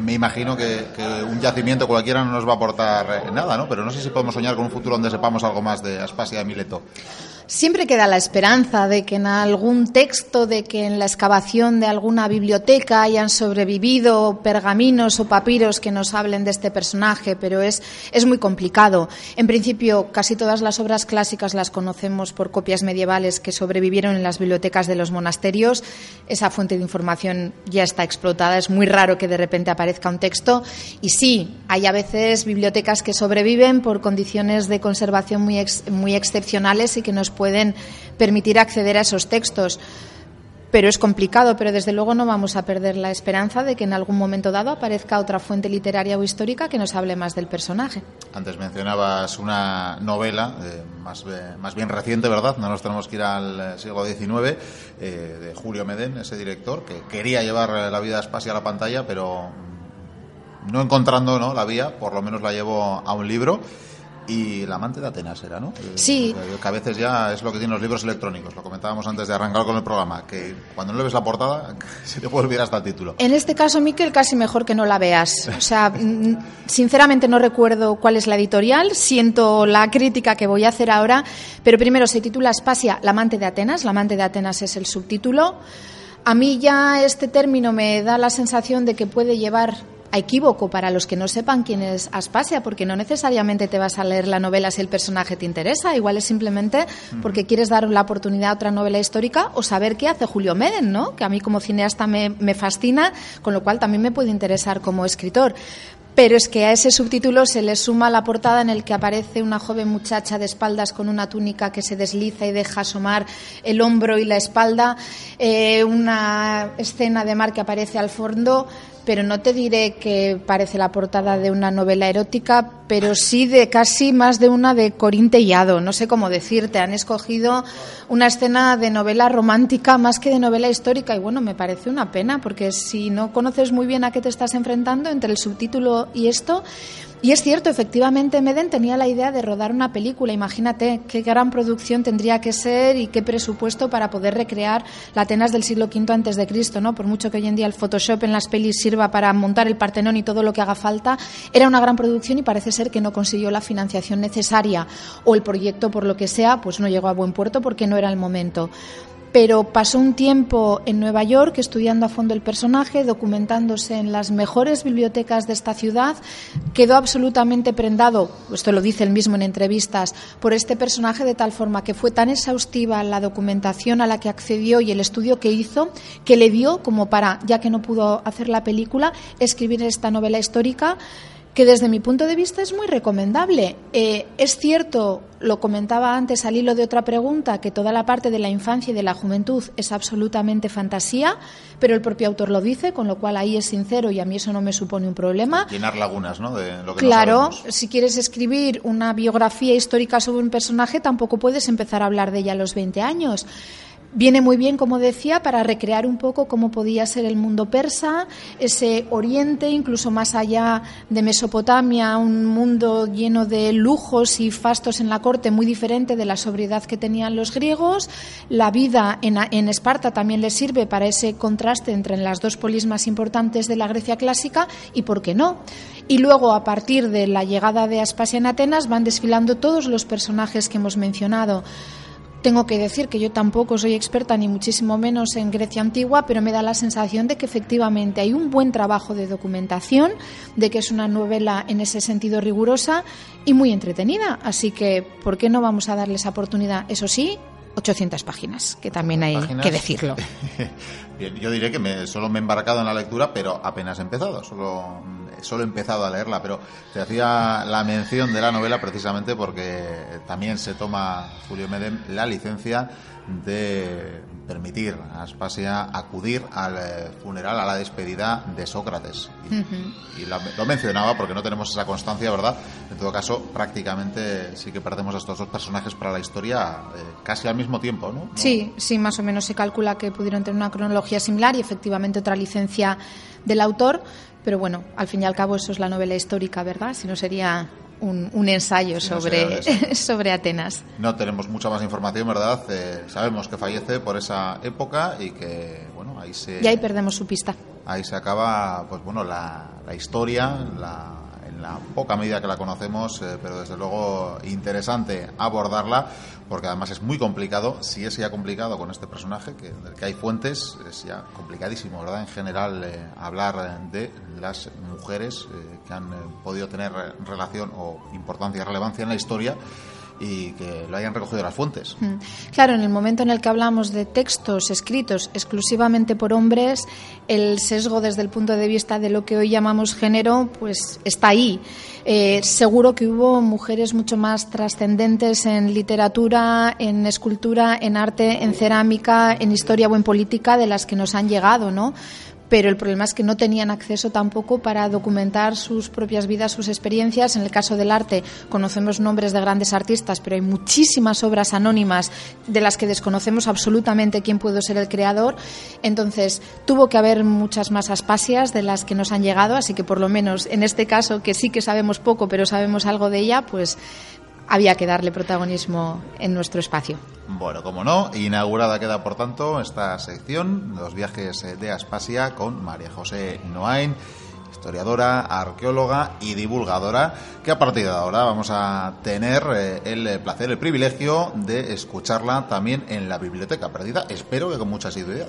me imagino que, que, un yacimiento cualquiera no nos va a aportar nada, ¿no? Pero no sé si podemos soñar con un futuro donde sepamos algo más de Aspasia Mileto. Siempre queda la esperanza de que en algún texto, de que en la excavación de alguna biblioteca hayan sobrevivido pergaminos o papiros que nos hablen de este personaje, pero es, es muy complicado. En principio, casi todas las obras clásicas las conocemos por copias medievales que sobrevivieron en las bibliotecas de los monasterios. Esa fuente de información ya está explotada. Es muy raro que de repente aparezca un texto. Y sí, hay a veces bibliotecas que sobreviven por condiciones de conservación muy, muy excepcionales y que nos pueden permitir acceder a esos textos. Pero es complicado, pero desde luego no vamos a perder la esperanza de que en algún momento dado aparezca otra fuente literaria o histórica que nos hable más del personaje. Antes mencionabas una novela eh, más, más, bien reciente, ¿verdad? No nos tenemos que ir al eh, siglo XIX, eh, de Julio Medén, ese director, que quería llevar la vida espacial a la pantalla, pero no encontrando ¿no? la vía, por lo menos la llevó a un libro y La amante de Atenas era, ¿no? Sí. Que a veces ya es lo que tienen los libros electrónicos, lo comentábamos antes de arrancar con el programa, que cuando no le ves la portada <laughs> se te puede olvidar hasta el título. En este caso, Miquel, casi mejor que no la veas. O sea, <laughs> mm, sinceramente no recuerdo cuál es la editorial, siento la crítica que voy a hacer ahora, pero primero se titula Aspasia, La amante de Atenas, La amante de Atenas es el subtítulo. A mí ya este término me da la sensación de que puede llevar a equívoco para los que no sepan quién es Aspasia, porque no necesariamente te vas a leer la novela si el personaje te interesa, igual es simplemente porque quieres dar la oportunidad a otra novela histórica o saber qué hace Julio Meden, ¿no? que a mí como cineasta me, me fascina, con lo cual también me puede interesar como escritor. Pero es que a ese subtítulo se le suma la portada en el que aparece una joven muchacha de espaldas con una túnica que se desliza y deja asomar el hombro y la espalda, eh, una escena de mar que aparece al fondo, pero no te diré que parece la portada de una novela erótica, pero sí de casi más de una de Corín Tellado, no sé cómo decirte. Han escogido una escena de novela romántica más que de novela histórica y bueno, me parece una pena porque si no conoces muy bien a qué te estás enfrentando entre el subtítulo y esto, y es cierto, efectivamente, Meden tenía la idea de rodar una película. Imagínate qué gran producción tendría que ser y qué presupuesto para poder recrear la Atenas del siglo V antes de Cristo, ¿no? Por mucho que hoy en día el Photoshop en las pelis sirva para montar el Partenón y todo lo que haga falta, era una gran producción y parece ser que no consiguió la financiación necesaria o el proyecto, por lo que sea, pues no llegó a buen puerto porque no era el momento pero pasó un tiempo en Nueva York estudiando a fondo el personaje, documentándose en las mejores bibliotecas de esta ciudad, quedó absolutamente prendado, esto lo dice él mismo en entrevistas, por este personaje de tal forma que fue tan exhaustiva la documentación a la que accedió y el estudio que hizo, que le dio como para, ya que no pudo hacer la película, escribir esta novela histórica que desde mi punto de vista es muy recomendable. Eh, es cierto, lo comentaba antes al hilo de otra pregunta, que toda la parte de la infancia y de la juventud es absolutamente fantasía, pero el propio autor lo dice, con lo cual ahí es sincero y a mí eso no me supone un problema. Llenar lagunas, ¿no? De lo que claro, si quieres escribir una biografía histórica sobre un personaje, tampoco puedes empezar a hablar de ella a los 20 años. Viene muy bien, como decía, para recrear un poco cómo podía ser el mundo persa, ese oriente, incluso más allá de Mesopotamia, un mundo lleno de lujos y fastos en la corte, muy diferente de la sobriedad que tenían los griegos. La vida en, en Esparta también le sirve para ese contraste entre las dos polis más importantes de la Grecia clásica y, ¿por qué no? Y luego, a partir de la llegada de Aspasia en Atenas, van desfilando todos los personajes que hemos mencionado. Tengo que decir que yo tampoco soy experta ni muchísimo menos en Grecia antigua, pero me da la sensación de que efectivamente hay un buen trabajo de documentación, de que es una novela en ese sentido rigurosa y muy entretenida. Así que, ¿por qué no vamos a darle esa oportunidad? Eso sí, 800 páginas, que también hay que decirlo. <laughs> yo diré que me, solo me he embarcado en la lectura, pero apenas he empezado, solo, solo he empezado a leerla, pero te hacía la mención de la novela precisamente porque también se toma Julio Medem la licencia de permitir a Aspasia acudir al eh, funeral, a la despedida de Sócrates. Y, lo mencionaba porque no tenemos esa constancia, ¿verdad? En todo caso, prácticamente sí que perdemos a estos dos personajes para la historia eh, casi al mismo tiempo, ¿no? Sí, sí, más o menos se calcula que pudieron tener una cronología similar y efectivamente otra licencia del autor. Pero bueno, al fin y al cabo eso es la novela histórica, ¿verdad? Si no sería un, ensayo sobre, <laughs> sobre Atenas. No tenemos mucha más información, ¿verdad? Eh, sabemos que fallece por esa época y que, bueno, ahí se... Y ahí perdemos su pista. Ahí se acaba, pues bueno, la, la historia, la, la poca medida que la conocemos, eh, pero desde luego interesante abordarla, porque además es muy complicado, si es ya complicado con este personaje, que, del que hay fuentes, es ya complicadísimo, ¿verdad? En general, eh, hablar de las mujeres eh, que han podido tener relación o importancia y relevancia en la historia y que lo hayan recogido las fuentes. Mm. Claro, en el momento en el que hablamos de textos escritos exclusivamente por hombres, el sesgo desde el punto de vista de lo que hoy llamamos género, pues está ahí. Eh, seguro que hubo mujeres mucho más trascendentes en literatura, en escultura, en arte, en cerámica, en historia o en política de las que nos han llegado, ¿no? Pero el problema es que no tenían acceso tampoco para documentar sus propias vidas, sus experiencias. En el caso del arte conocemos nombres de grandes artistas, pero hay muchísimas obras anónimas de las que desconocemos absolutamente quién pudo ser el creador. Entonces, tuvo que haber muchas más aspasias de las que nos han llegado, así que por lo menos en este caso, que sí que sabemos poco, pero sabemos algo de ella, pues había que darle protagonismo en nuestro espacio. Bueno, como no, inaugurada queda por tanto esta sección, los viajes de Aspasia con María José Noain, historiadora, arqueóloga y divulgadora, que a partir de ahora vamos a tener eh, el placer, el privilegio de escucharla también en la Biblioteca Perdida. Espero que con mucha asiduidad.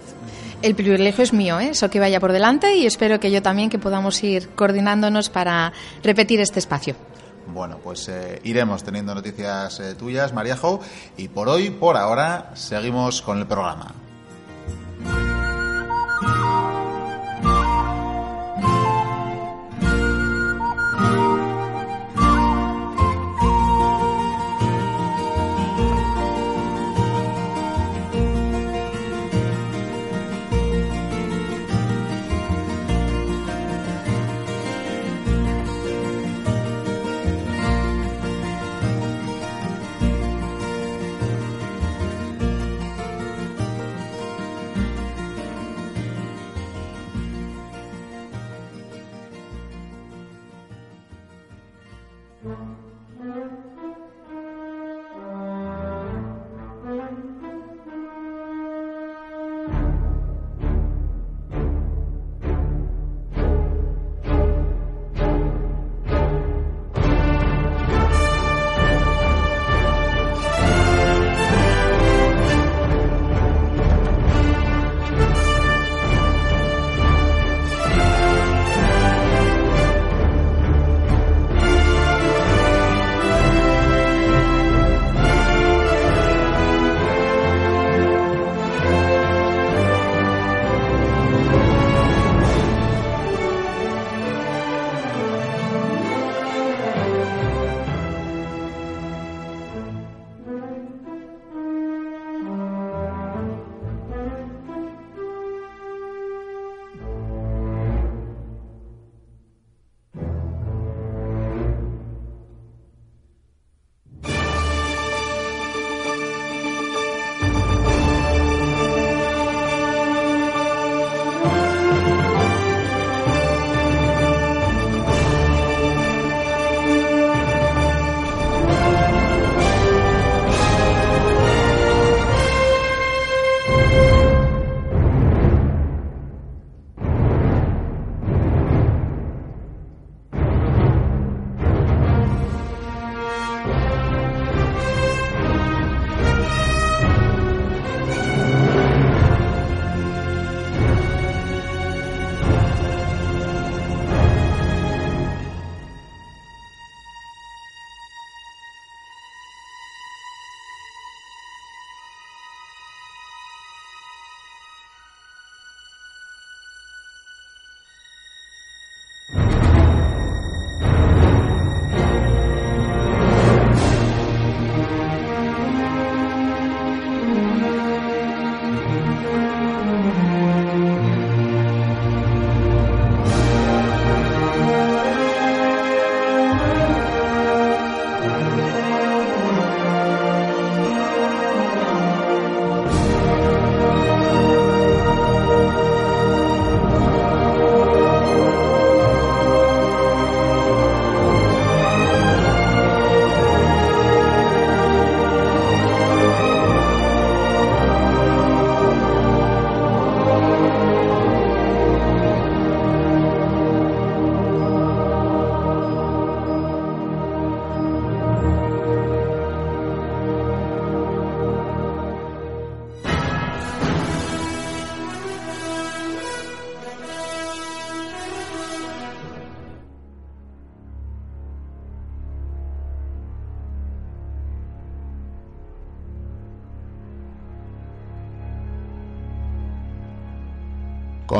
El privilegio es mío, ¿eh? eso que vaya por delante y espero que yo también que podamos ir coordinándonos para repetir este espacio. Bueno, pues eh, iremos teniendo noticias eh, tuyas, Mariajo, y por hoy, por ahora, seguimos con el programa.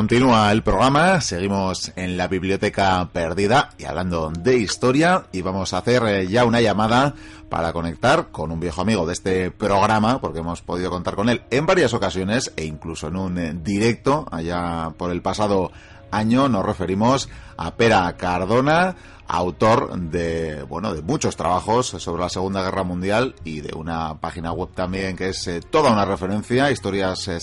Continúa el programa, seguimos en la biblioteca perdida y hablando de historia. Y vamos a hacer eh, ya una llamada para conectar con un viejo amigo de este programa, porque hemos podido contar con él en varias ocasiones e incluso en un eh, directo allá por el pasado año. Nos referimos a Pera Cardona, autor de bueno de muchos trabajos sobre la Segunda Guerra Mundial y de una página web también que es eh, toda una referencia historias eh,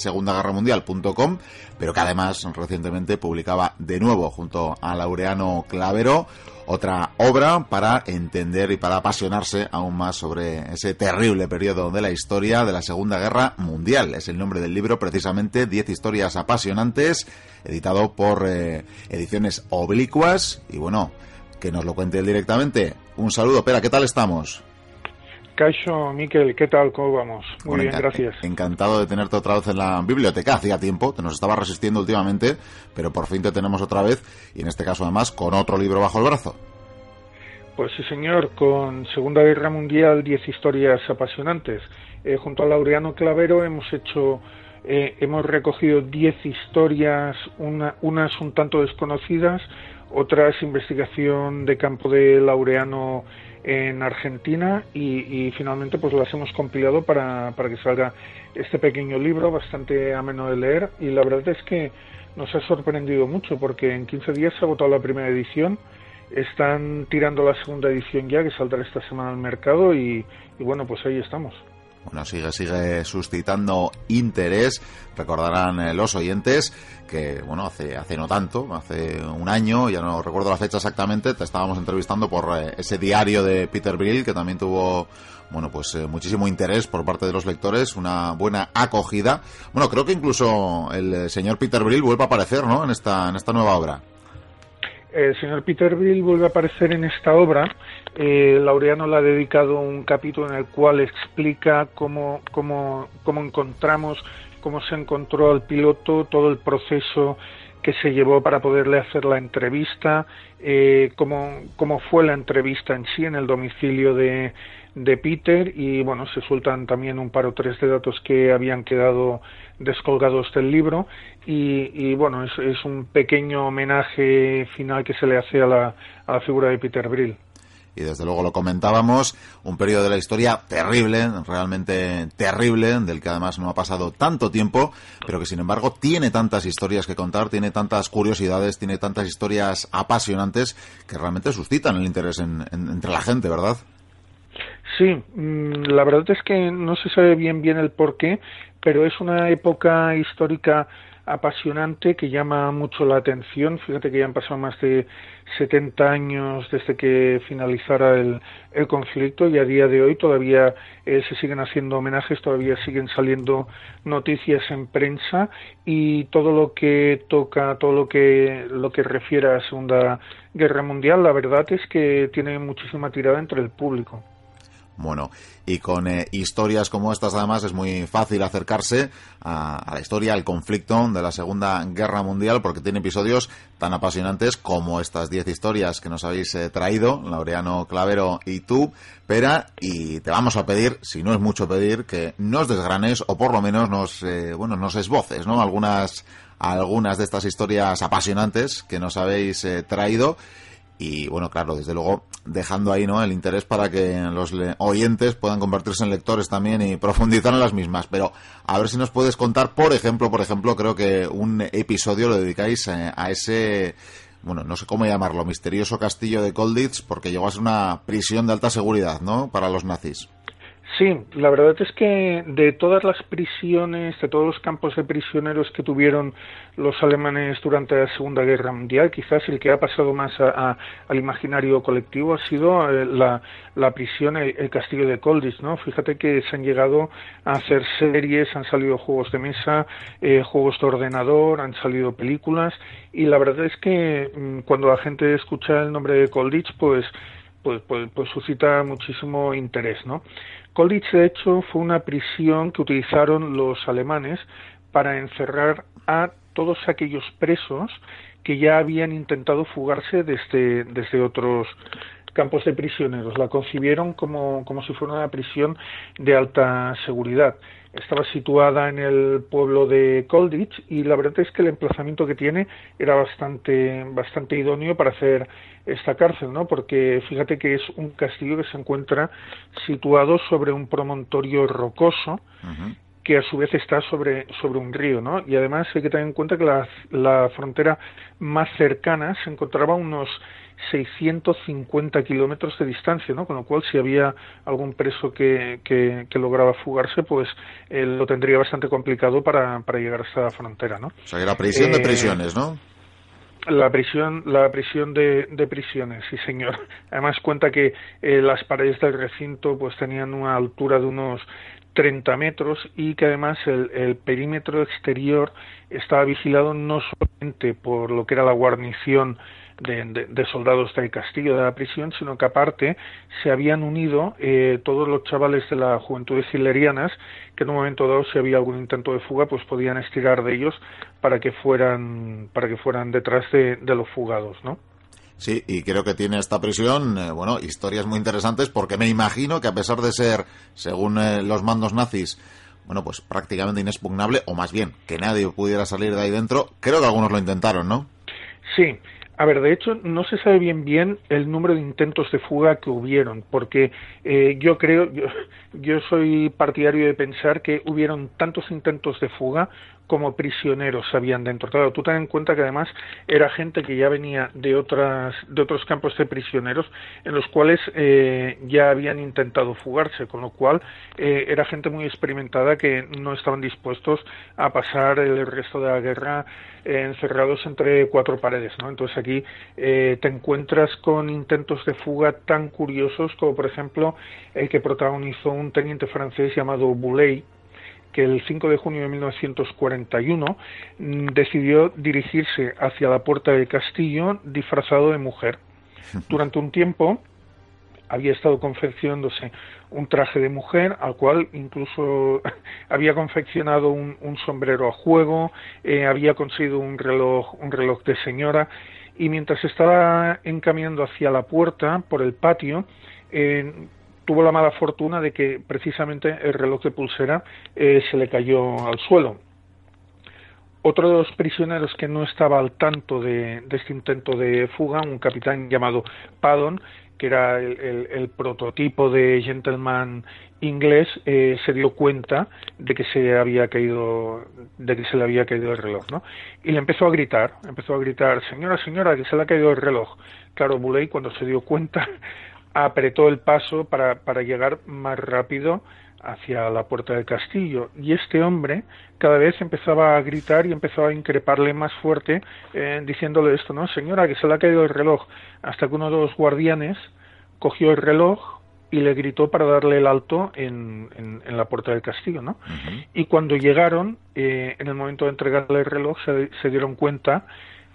pero que además recientemente publicaba de nuevo junto a Laureano Clavero otra obra para entender y para apasionarse aún más sobre ese terrible periodo de la historia de la Segunda Guerra Mundial. Es el nombre del libro precisamente 10 historias apasionantes, editado por eh, Ediciones Oblicuas y bueno, que nos lo cuente él directamente. Un saludo, Pera, ¿qué tal estamos? Caixo, Miquel, ¿qué tal? ¿Cómo vamos? Muy bien, gracias. Encantado de tenerte otra vez en la biblioteca. Hacía tiempo, te nos estaba resistiendo últimamente, pero por fin te tenemos otra vez y en este caso además con otro libro bajo el brazo. Pues sí, señor, con Segunda Guerra Mundial, 10 historias apasionantes. Eh, junto a Laureano Clavero hemos hecho, eh, hemos recogido 10 historias, una, unas un tanto desconocidas, otras investigación de campo de Laureano en Argentina y, finalmente pues las hemos compilado para, para que salga este pequeño libro bastante ameno de leer. Y la verdad es que nos ha sorprendido mucho porque en 15 días se ha agotado la primera edición. Están tirando la segunda edición ya que saldrá esta semana al mercado y bueno pues ahí estamos bueno, sigue, sigue suscitando interés. Recordarán eh, los oyentes que, bueno, hace, hace no tanto, hace un año, ya no recuerdo la fecha exactamente, te estábamos entrevistando por eh, ese diario de Peter Brill que también tuvo, bueno, pues eh, muchísimo interés por parte de los lectores, una buena acogida. Bueno, creo que incluso el señor Peter Brill vuelve a aparecer, ¿no? En esta, en esta nueva obra el señor Peter Brill vuelve a aparecer en esta obra. Eh, Laureano le ha dedicado un capítulo en el cual explica cómo, cómo, cómo encontramos, cómo se encontró al piloto, todo el proceso que se llevó para poderle hacer la entrevista, eh, cómo, cómo fue la entrevista en sí en el domicilio de, de Peter y bueno, se sueltan también un par o tres de datos que habían quedado descolgados del libro y, bueno, es, es, un pequeño homenaje final que se le hace a la, a la figura de Peter Brill y desde luego lo comentábamos, un periodo de la historia terrible, realmente terrible, del que además no ha pasado tanto tiempo, pero que sin embargo tiene tantas historias que contar, tiene tantas curiosidades, tiene tantas historias apasionantes que realmente suscitan el interés entre la gente, ¿verdad? Sí, mm, la verdad es que no se sabe bien bien el por qué, pero es una época histórica apasionante que llama mucho la atención. Fíjate que ya han pasado más de 70 años desde que finalizara el, el conflicto y a día de hoy todavía eh, se siguen haciendo homenajes, todavía siguen saliendo noticias en prensa y todo lo que toca, todo lo que, lo que refiere a la Segunda Guerra Mundial, la verdad es que tiene muchísima tirada entre el público. Bueno, y con eh, historias como estas además es muy fácil acercarse a, la historia, al conflicto de la Segunda Guerra Mundial porque tiene episodios tan apasionantes como estas diez historias que nos habéis eh, traído, Laureano Clavero y tú, Pera, y te vamos a pedir, si no es mucho pedir, que nos desgranes o por lo menos nos, eh, bueno, nos esboces, ¿no? Algunas, algunas de estas historias apasionantes que nos habéis traído y bueno, claro, desde luego dejando ahí ¿no? el interés para que los oyentes puedan convertirse en lectores también y profundizar en las mismas. Pero a ver si nos puedes contar, por ejemplo, por ejemplo, creo que un episodio lo dedicáis eh, a ese bueno, no sé cómo llamarlo, misterioso castillo de Colditz, porque llegó a ser una prisión de alta seguridad, ¿no? Para los nazis. Sí, la verdad es que de todas las prisiones, de todos los campos de prisioneros que tuvieron los alemanes durante la Segunda Guerra Mundial, quizás el que ha pasado más al imaginario colectivo ha sido eh, la, prisión, el, castillo de Colditz, ¿no? Fíjate que se han llegado a hacer series, han salido juegos de mesa, eh, juegos de ordenador, han salido películas y la verdad es que mm, cuando la gente escucha el nombre de Colditz, pues pues, pues, pues suscita muchísimo interés, ¿no? Colditz, de hecho, fue una prisión que utilizaron los alemanes para encerrar a todos aquellos presos que ya habían intentado fugarse desde, desde otros campos de prisioneros. La concibieron como, como si fuera una prisión de alta seguridad. Estaba situada en el pueblo de Colditch y la verdad es que el emplazamiento que tiene era bastante, bastante idóneo para hacer esta cárcel, ¿no? Porque fíjate que es un castillo que se encuentra situado sobre un promontorio rocoso que a su vez está sobre, sobre un río, ¿no? Y además hay que tener en cuenta que la, la frontera más cercana se encontraba a unos 650 kilómetros de distancia, ¿no? Con lo cual, si había algún preso que, que, lograba fugarse, pues eh, lo tendría bastante complicado para, para llegar hasta la frontera, ¿no? O sea, era prisión de eh, prisiones, ¿no? La prisión, la prisión de, de, prisiones, sí señor. Además cuenta que eh, las paredes del recinto pues tenían una altura de unos 30 metros y que además el, perímetro exterior estaba vigilado no solamente por lo que era la guarnición de, soldados del castillo de la prisión, sino que aparte se habían unido eh, todos los chavales de la juventud hilerianas que en un momento dado si había algún intento de fuga pues podían estirar de ellos para que fueran para que fueran detrás de, de los fugados, ¿no? Sí, y creo que tiene esta prisión, eh, bueno, historias muy interesantes porque me imagino que a pesar de ser, según eh, los mandos nazis, bueno, pues prácticamente inexpugnable, o más bien, que nadie pudiera salir de ahí dentro, creo que algunos lo intentaron, ¿no? Sí, a ver, de hecho, no se sabe bien bien el número de intentos de fuga que hubieron, porque eh, yo creo, yo, yo, soy partidario de pensar que hubieron tantos intentos de fuga como prisioneros habían dentro. Claro, tú ten en cuenta que además era gente que ya venía de otras de otros campos de prisioneros en los cuales eh, ya habían intentado fugarse, con lo cual eh, era gente muy experimentada que no estaban dispuestos a pasar el resto de la guerra eh, encerrados entre cuatro paredes, ¿no? Entonces aquí te encuentras con intentos de fuga tan curiosos como por ejemplo el que protagonizó un teniente francés llamado Boulay que el 5 de junio de 1941 mm, decidió dirigirse hacia la puerta del castillo disfrazado de mujer. <laughs> Durante un tiempo había estado confeccionándose un traje de mujer, al cual incluso <laughs> había confeccionado un, sombrero a juego, eh, había conseguido un reloj, un reloj de señora, y mientras estaba encaminando hacia la puerta por el patio, eh, tuvo la mala fortuna de que precisamente el reloj de pulsera eh, se le cayó al suelo. Otro de los prisioneros que no estaba al tanto de, este intento de fuga, un capitán llamado Paddon, que era el, prototipo de gentleman inglés, eh, se dio cuenta de que se había caído, de que se le había caído el reloj, ¿no? Y le empezó a gritar, empezó a gritar, señora, señora, que se le ha caído el reloj. Claro, Buley cuando se dio cuenta apretó el paso para, para llegar más rápido hacia la puerta del castillo y este hombre cada vez empezaba a gritar y empezaba a increparle más fuerte eh, diciéndole esto, ¿no? Señora, que se le ha caído el reloj, hasta que uno de los guardianes cogió el reloj y le gritó para darle el alto en, en, la puerta del castillo, ¿no? Y cuando llegaron, eh, en el momento de entregarle el reloj, se, se dieron cuenta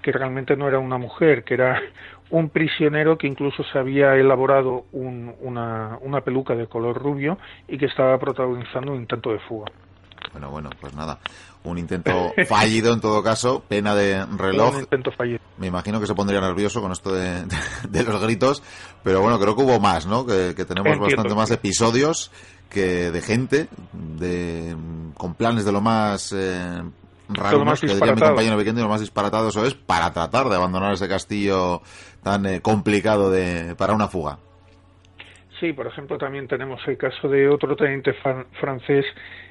que realmente no era una mujer, que era un prisionero que incluso se había elaborado una, una, peluca de color rubio y que estaba protagonizando un intento de fuga. Bueno, bueno, pues nada, un intento <laughs> fallido en todo caso, pena de reloj. Un intento fallido. Me imagino que se pondría nervioso con esto de, <laughs> los gritos, pero bueno, creo que hubo más, ¿no? Que, tenemos bastante más episodios que de gente de, con planes de lo más eh, raros, que diría mi compañero Vicente, lo más disparatado eso es para tratar de abandonar ese castillo tan eh, complicado de, para una fuga. Sí, por ejemplo, también tenemos el caso de otro teniente francés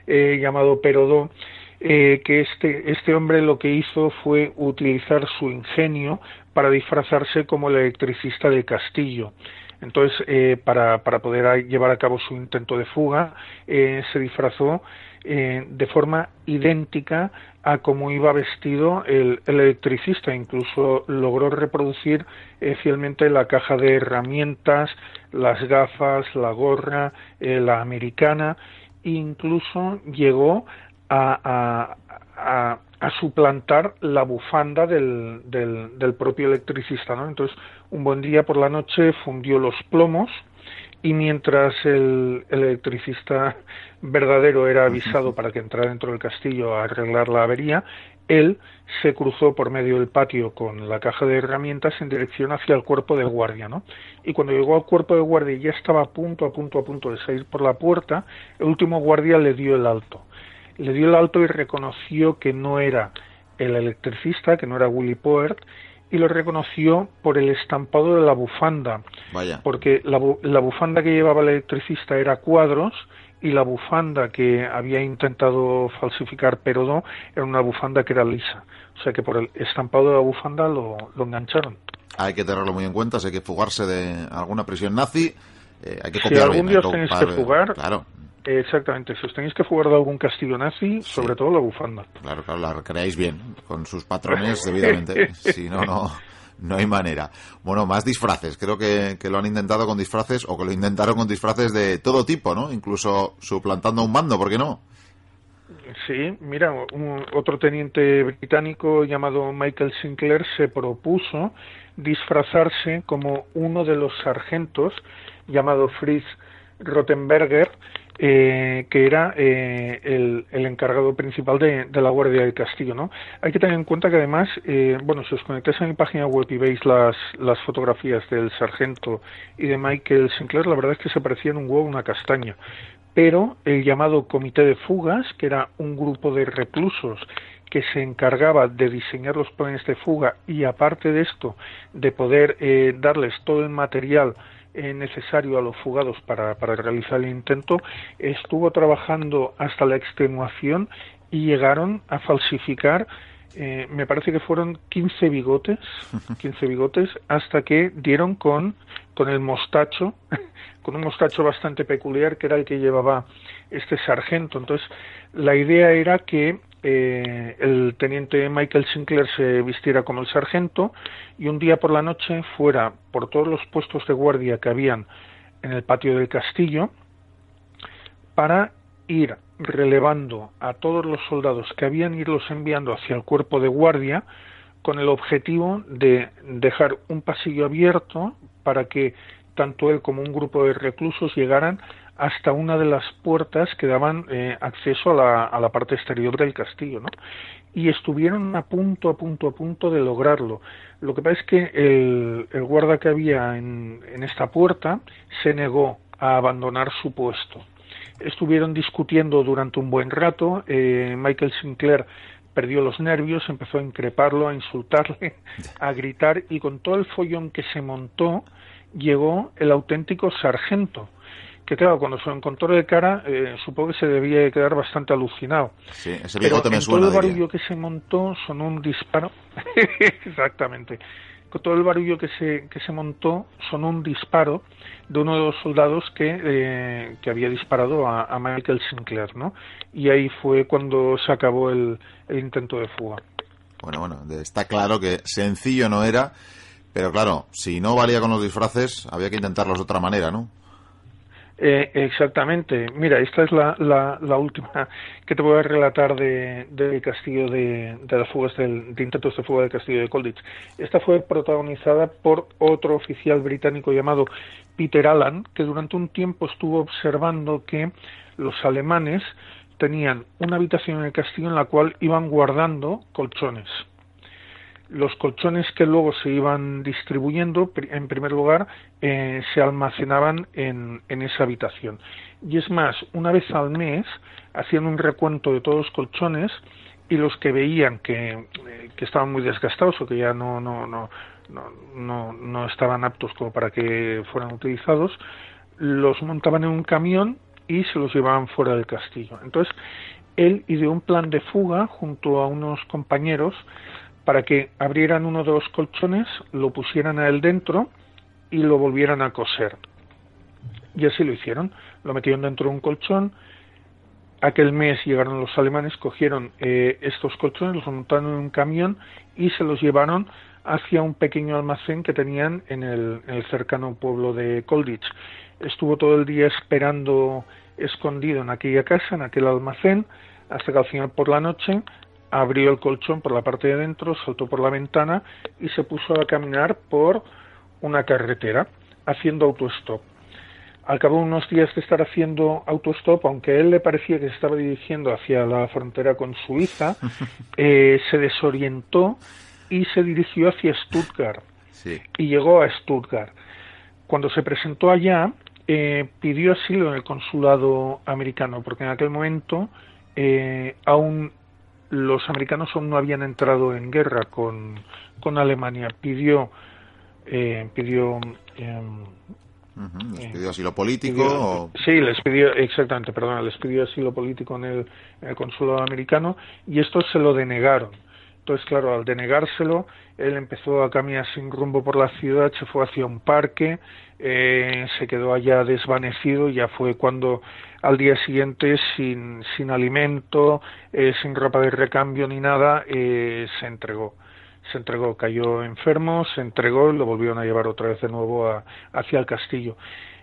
eh, llamado Perodot, eh, que este, este hombre lo que hizo fue utilizar su ingenio para disfrazarse como el electricista del castillo. Entonces, eh, para, para, poder llevar a cabo su intento de fuga, eh, se disfrazó eh, de forma idéntica a cómo iba vestido el, electricista. Incluso logró reproducir eh, fielmente la caja de herramientas, las gafas, la gorra, eh, la americana. incluso llegó a, a, a, suplantar la bufanda del, del, del propio electricista. ¿no? Entonces, un buen día por la noche fundió los plomos y mientras el, electricista verdadero era avisado para que entrara dentro del castillo a arreglar la avería, él se cruzó por medio del patio con la caja de herramientas en dirección hacia el cuerpo de guardia, ¿no? Y cuando llegó al cuerpo de guardia y ya estaba a punto, a punto, a punto de salir por la puerta, el último guardia le dio el alto. le dio el alto y reconoció que no era el electricista, que no era Willy Poert, y lo reconoció por el estampado de la bufanda. Vaya. Porque la, la bufanda que llevaba el electricista era cuadros y la bufanda que había intentado falsificar Perodó era una bufanda que era lisa. O sea que por el estampado de la bufanda lo, lo engancharon. Hay que tenerlo muy en cuenta, si hay que fugarse de alguna prisión nazi, eh, hay que si algún día tenéis que fugar, Claro, exactamente, si os tenéis que fugar de algún castillo nazi, sobre todo la bufanda. claro, claro, la recreáis bien, con sus patrones debidamente. <laughs> si no, no, no hay manera. Bueno, más disfraces. Creo que, que lo han intentado con disfraces, o que lo intentaron con disfraces de todo tipo, ¿no? Incluso suplantando un mando, ¿por qué no? Sí, mira, un- otro teniente británico llamado Michael Sinclair se propuso disfrazarse como uno de los sargentos llamado Fritz Rottenberger, eh, que era eh, el, encargado principal de, de la Guardia del Castillo, ¿no? Hay que tener en cuenta que además, eh, bueno, si os conectáis a mi página web y veis las, las fotografías del sargento y de Michael Sinclair, la verdad es que se parecían un huevo a una castaña pero el llamado Comité de Fugas, que era un grupo de reclusos que se encargaba de diseñar los planes de fuga y aparte de esto de poder eh, darles todo el material eh, necesario a los fugados para, para realizar el intento, estuvo trabajando hasta la extenuación y llegaron a falsificar eh, me parece que fueron 15 bigotes, <laughs> 15 bigotes, hasta que dieron con, con el mostacho, <laughs> con un mostacho bastante peculiar que era el que llevaba este sargento. Entonces, la idea era que eh, el teniente Michael Sinclair se vistiera como el sargento y un día por la noche fuera por todos los puestos de guardia que habían en el patio del castillo para ir relevando a todos los soldados que habían irlos enviando hacia el cuerpo de guardia con el objetivo de dejar un pasillo abierto para que tanto él como un grupo de reclusos llegaran hasta una de las puertas que daban eh, acceso a la, a la parte exterior del castillo, ¿no? Y estuvieron a punto, a punto, a punto de lograrlo. Lo que pasa es que el, el guarda que había en, en esta puerta se negó a abandonar su puesto estuvieron discutiendo durante un buen rato. Eh, Michael Sinclair perdió los nervios, empezó a increparlo, a insultarle, <laughs> a gritar y con todo el follón que se montó llegó el auténtico sargento. Que claro, cuando se lo encontró de cara, eh, supongo que se debía de quedar bastante alucinado. Sí, ese Pero me en suena. todo el diría. barullo que se montó sonó un disparo. <laughs> Exactamente. Con todo el barullo que se, que se montó sonó un disparo de uno de los soldados que, eh, que había disparado a, a Michael Sinclair, ¿no? Y ahí fue cuando se acabó el, el intento de fuga. Bueno, bueno, está claro que sencillo no era, pero claro, si no valía con los disfraces, había que intentarlos de otra manera, ¿no? Eh, exactamente. Mira, esta es la, la, la última que te voy a relatar de, castillo de, las fugas del, de intentos de fuga del castillo de Colditch. Esta fue protagonizada por otro oficial británico llamado Peter Allen, que durante un tiempo estuvo observando que los alemanes tenían una habitación en el castillo en la cual iban guardando colchones los colchones que luego se iban distribuyendo, en primer lugar, eh, se almacenaban en, en esa habitación. Y es más, una vez al mes hacían un recuento de todos los colchones y los que veían que, eh, que estaban muy desgastados o que ya no, no, no, no, no estaban aptos como para que fueran utilizados, los montaban en un camión y se los llevaban fuera del castillo. Entonces, él ideó un plan de fuga junto a unos compañeros para que abrieran uno de los colchones, lo pusieran a él dentro y lo volvieran a coser. Y así lo hicieron. Lo metieron dentro de un colchón. Aquel mes llegaron los alemanes, cogieron eh, estos colchones, los montaron en un camión y se los llevaron hacia un pequeño almacén que tenían en el, en el cercano pueblo de Colditch. Estuvo todo el día esperando escondido en aquella casa, en aquel almacén, hasta que al final por la noche abrió el colchón por la parte de dentro, saltó por la ventana y se puso a caminar por una carretera haciendo autostop. Al cabo de unos días de estar haciendo autostop, aunque a él le parecía que se estaba dirigiendo hacia la frontera con Suiza, <laughs> eh, se desorientó y se dirigió hacia Stuttgart Sí. y llegó a Stuttgart. Cuando se presentó allá, eh, pidió asilo en el consulado americano, porque en aquel momento eh, aún los americanos aún no habían entrado en guerra con, con Alemania. Pidió, eh, pidió em, ¿Les pidió asilo político? Sí, les pidió, exactamente, perdona, les pidió asilo político en el, consulado americano y estos se lo denegaron. Entonces, claro, al denegárselo, él empezó a caminar sin rumbo por la ciudad, se fue hacia un parque, eh, se quedó allá desvanecido, ya fue cuando al día siguiente, sin, sin alimento, eh, sin ropa de recambio ni nada, eh, se entregó se entregó, cayó enfermo, se entregó y lo volvieron a llevar otra vez de nuevo hacia el castillo.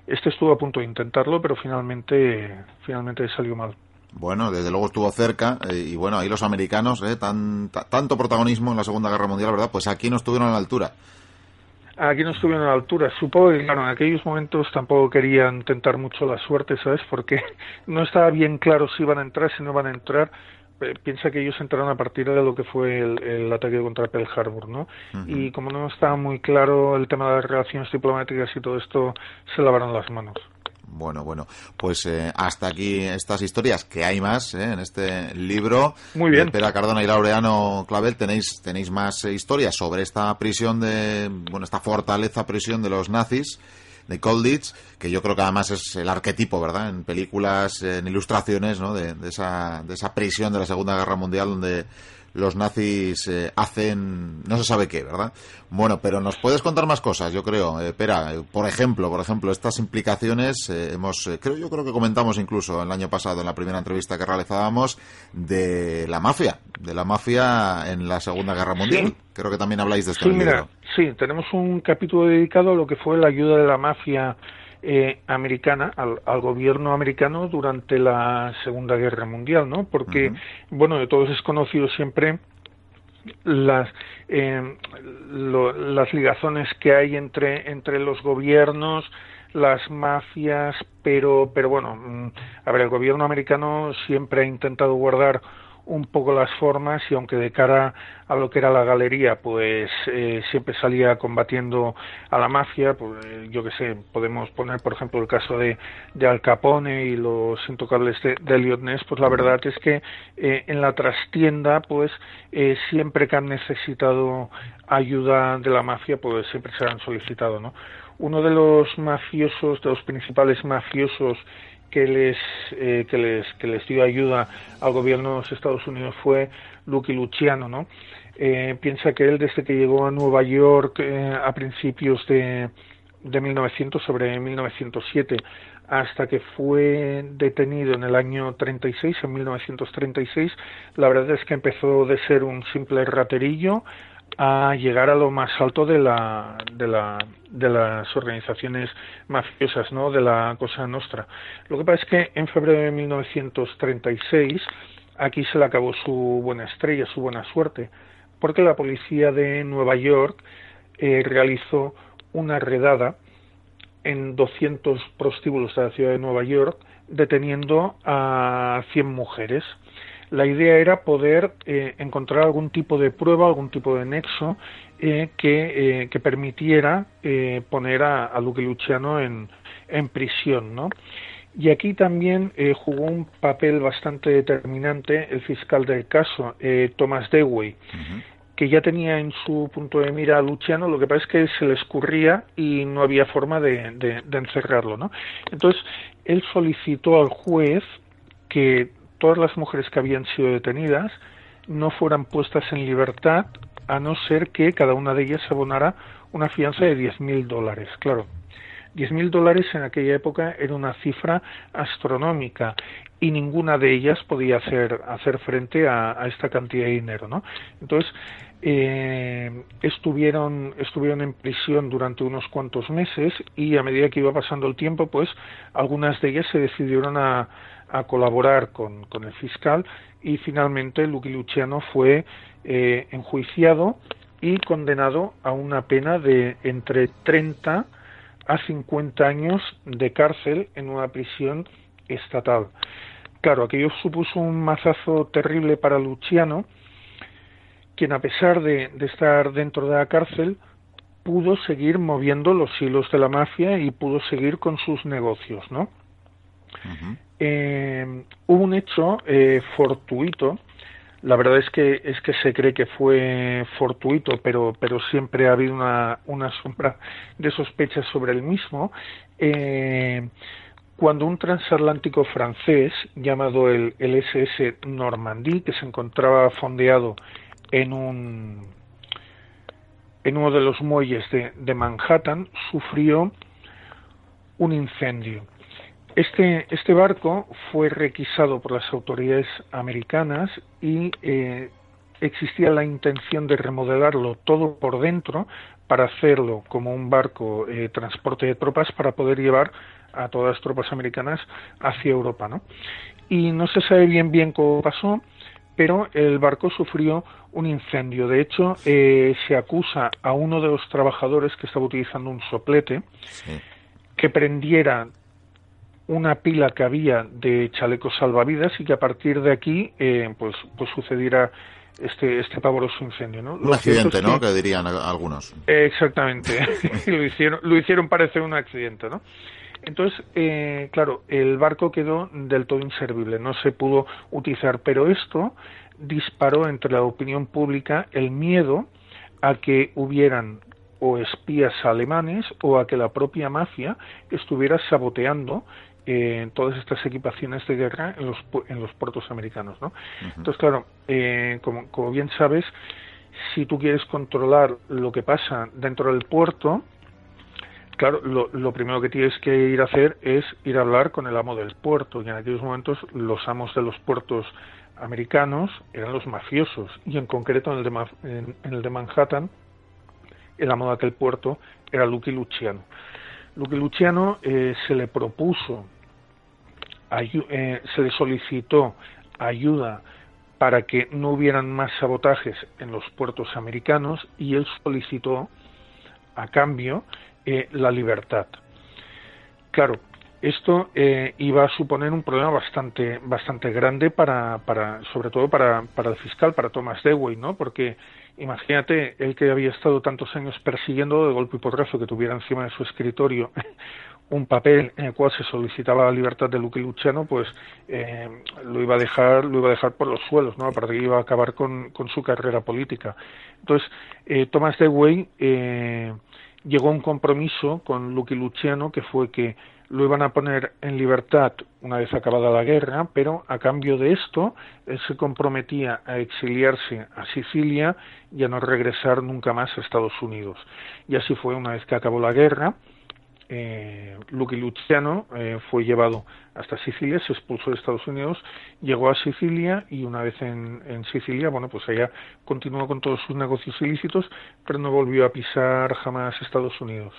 Este estuvo a punto de intentarlo, pero finalmente, finalmente salió mal. Bueno, desde luego estuvo cerca eh, y bueno, ahí los americanos, eh, tan, tanto protagonismo en la Segunda Guerra Mundial, ¿verdad? Pues aquí no estuvieron a la altura. Aquí no estuvieron a la altura. Supongo que, claro, en aquellos momentos tampoco querían tentar mucho la suerte, ¿sabes? Porque <laughs> no estaba bien claro si iban a entrar, si no iban a entrar. Eh, piensa que ellos entraron a partir de lo que fue el, ataque contra Pearl Harbor, ¿no? Y como no estaba muy claro el tema de las relaciones diplomáticas y todo esto, se lavaron las manos. Bueno, bueno, pues eh, hasta aquí estas historias, que hay más eh, en este libro. Muy bien. Pera Cardona y Laureano Clavel, tenéis, tenéis más historias sobre esta prisión de, bueno, esta fortaleza prisión de los nazis de Colditch, que yo creo que además es el arquetipo, ¿verdad? En películas, en ilustraciones, ¿no? De, esa, de esa prisión de la Segunda Guerra Mundial donde los nazis eh, hacen no se sabe qué, ¿verdad? Bueno, pero nos puedes contar más cosas, yo creo. Eh, Pera, por ejemplo, por ejemplo, estas implicaciones eh, hemos eh, creo yo creo que comentamos incluso el año pasado en la primera entrevista que realizábamos de la mafia, de la mafia en la Segunda Guerra Mundial. Creo que también habláis de esto. Sí, mira, sí, tenemos un capítulo dedicado a lo que fue la ayuda de la mafia eh, americana, al, gobierno americano durante la Segunda Guerra Mundial, ¿no? Porque, bueno, de todos es conocido siempre las eh, las ligazones que hay entre entre los gobiernos las mafias pero pero bueno mm, a ver el gobierno americano siempre ha intentado guardar un poco las formas y aunque de cara a lo que era la galería pues eh, siempre salía combatiendo a la mafia pues eh, yo que sé podemos poner por ejemplo el caso de, de Al Capone y los intocables de, de Elliot Ness pues la verdad es que eh, en la trastienda pues siempre que han necesitado ayuda de la mafia pues siempre se han solicitado no uno de los mafiosos de los principales mafiosos que les, eh, que les, que les dio ayuda al gobierno de los Estados Unidos fue Lucky Luciano, ¿no? Eh, piensa que él desde que llegó a Nueva York eh, a principios de, de 1900, sobre 1907, hasta que fue detenido en el año 36, en 1936, la verdad es que empezó de ser un simple raterillo a llegar a lo más alto de la, de la de las organizaciones mafiosas, ¿no? De la Cosa Nostra. Lo que pasa es que en febrero de 1936 aquí se le acabó su buena estrella, su buena suerte, porque la policía de Nueva York eh, realizó una redada en 200 prostíbulos de la ciudad de Nueva York, deteniendo a 100 mujeres la idea era poder eh, encontrar algún tipo de prueba, algún tipo de nexo eh, que, eh, permitiera poner a, a Luque Luciano en, en prisión, ¿no? Y aquí también jugó un papel bastante determinante el fiscal del caso, Thomas Dewey, que ya tenía en su punto de mira a Luciano, lo que pasa es que se le escurría y no había forma de, de encerrarlo, ¿no? Entonces, él solicitó al juez que todas las mujeres que habían sido detenidas no fueran puestas en libertad a no ser que cada una de ellas abonara una fianza de 10.000 dólares. Claro, 10.000 dólares en aquella época era una cifra astronómica y ninguna de ellas podía hacer, hacer frente a, esta cantidad de dinero. ¿no? Entonces, eh, estuvieron, estuvieron en prisión durante unos cuantos meses y a medida que iba pasando el tiempo, pues algunas de ellas se decidieron a, a colaborar con, con, el fiscal y finalmente Lucky Luciano fue eh, enjuiciado y condenado a una pena de entre 30 a 50 años de cárcel en una prisión estatal. Claro, aquello supuso un mazazo terrible para Luciano, quien a pesar de, de estar dentro de la cárcel, pudo seguir moviendo los hilos de la mafia y pudo seguir con sus negocios, ¿no? Hubo un hecho fortuito la verdad es que es que se cree que fue fortuito, pero siempre ha habido una, sombra de sospechas sobre el mismo. Eh, cuando un transatlántico francés llamado el, SS Normandie, que se encontraba fondeado en un en uno de los muelles de Manhattan, sufrió un incendio. Este, este barco fue requisado por las autoridades americanas y eh, existía la intención de remodelarlo todo por dentro para hacerlo como un barco eh, transporte de tropas para poder llevar a todas las tropas americanas hacia Europa, ¿no? Y no se sabe bien bien cómo pasó, pero el barco sufrió un incendio. De hecho, eh, se acusa a uno de los trabajadores que estaba utilizando un soplete que prendiera una pila que había de chalecos salvavidas y que a partir de aquí eh, pues pues sucediera este este pavoroso incendio no un accidente no que, dirían algunos. Exactamente. <laughs> <laughs> Lo hicieron lo hicieron parecer un accidente no entonces eh, claro el barco quedó del todo inservible no se pudo utilizar pero esto disparó entre la opinión pública el miedo a que hubieran o espías alemanes o a que la propia mafia estuviera saboteando eh, todas estas equipaciones de guerra en los, en los puertos americanos. ¿no? Entonces, claro, eh, como, como bien sabes, si tú quieres controlar lo que pasa dentro del puerto, claro, lo, lo, primero que tienes que ir a hacer es ir a hablar con el amo del puerto. Y en aquellos momentos los amos de los puertos americanos eran los mafiosos. Y en concreto en el de, en, el de Manhattan, el amo de aquel puerto era Lucky Luciano. Lucky Luciano eh, se le propuso eh, se le solicitó ayuda para que no hubieran más sabotajes en los puertos americanos y él solicitó a cambio eh, la libertad. Claro, esto eh, iba a suponer un problema bastante bastante grande para, para sobre todo para, para el fiscal para Thomas Dewey no porque imagínate él que había estado tantos años persiguiendo de golpe y porrazo que tuviera encima de su escritorio <laughs> un papel en el cual se solicitaba la libertad de Luque Luciano, pues eh, lo iba a dejar, lo iba a dejar por los suelos, ¿no? Aparte que iba a acabar con, con su carrera política. Entonces, eh, Thomas Dewey eh, llegó a un compromiso con Lucky Luciano, que fue que lo iban a poner en libertad una vez acabada la guerra, pero a cambio de esto, él se comprometía a exiliarse a Sicilia y a no regresar nunca más a Estados Unidos. Y así fue una vez que acabó la guerra eh, Lucky Luciano eh, fue llevado hasta Sicilia, se expulsó de Estados Unidos, llegó a Sicilia y una vez en, en, Sicilia, bueno, pues allá continuó con todos sus negocios ilícitos, pero no volvió a pisar jamás Estados Unidos.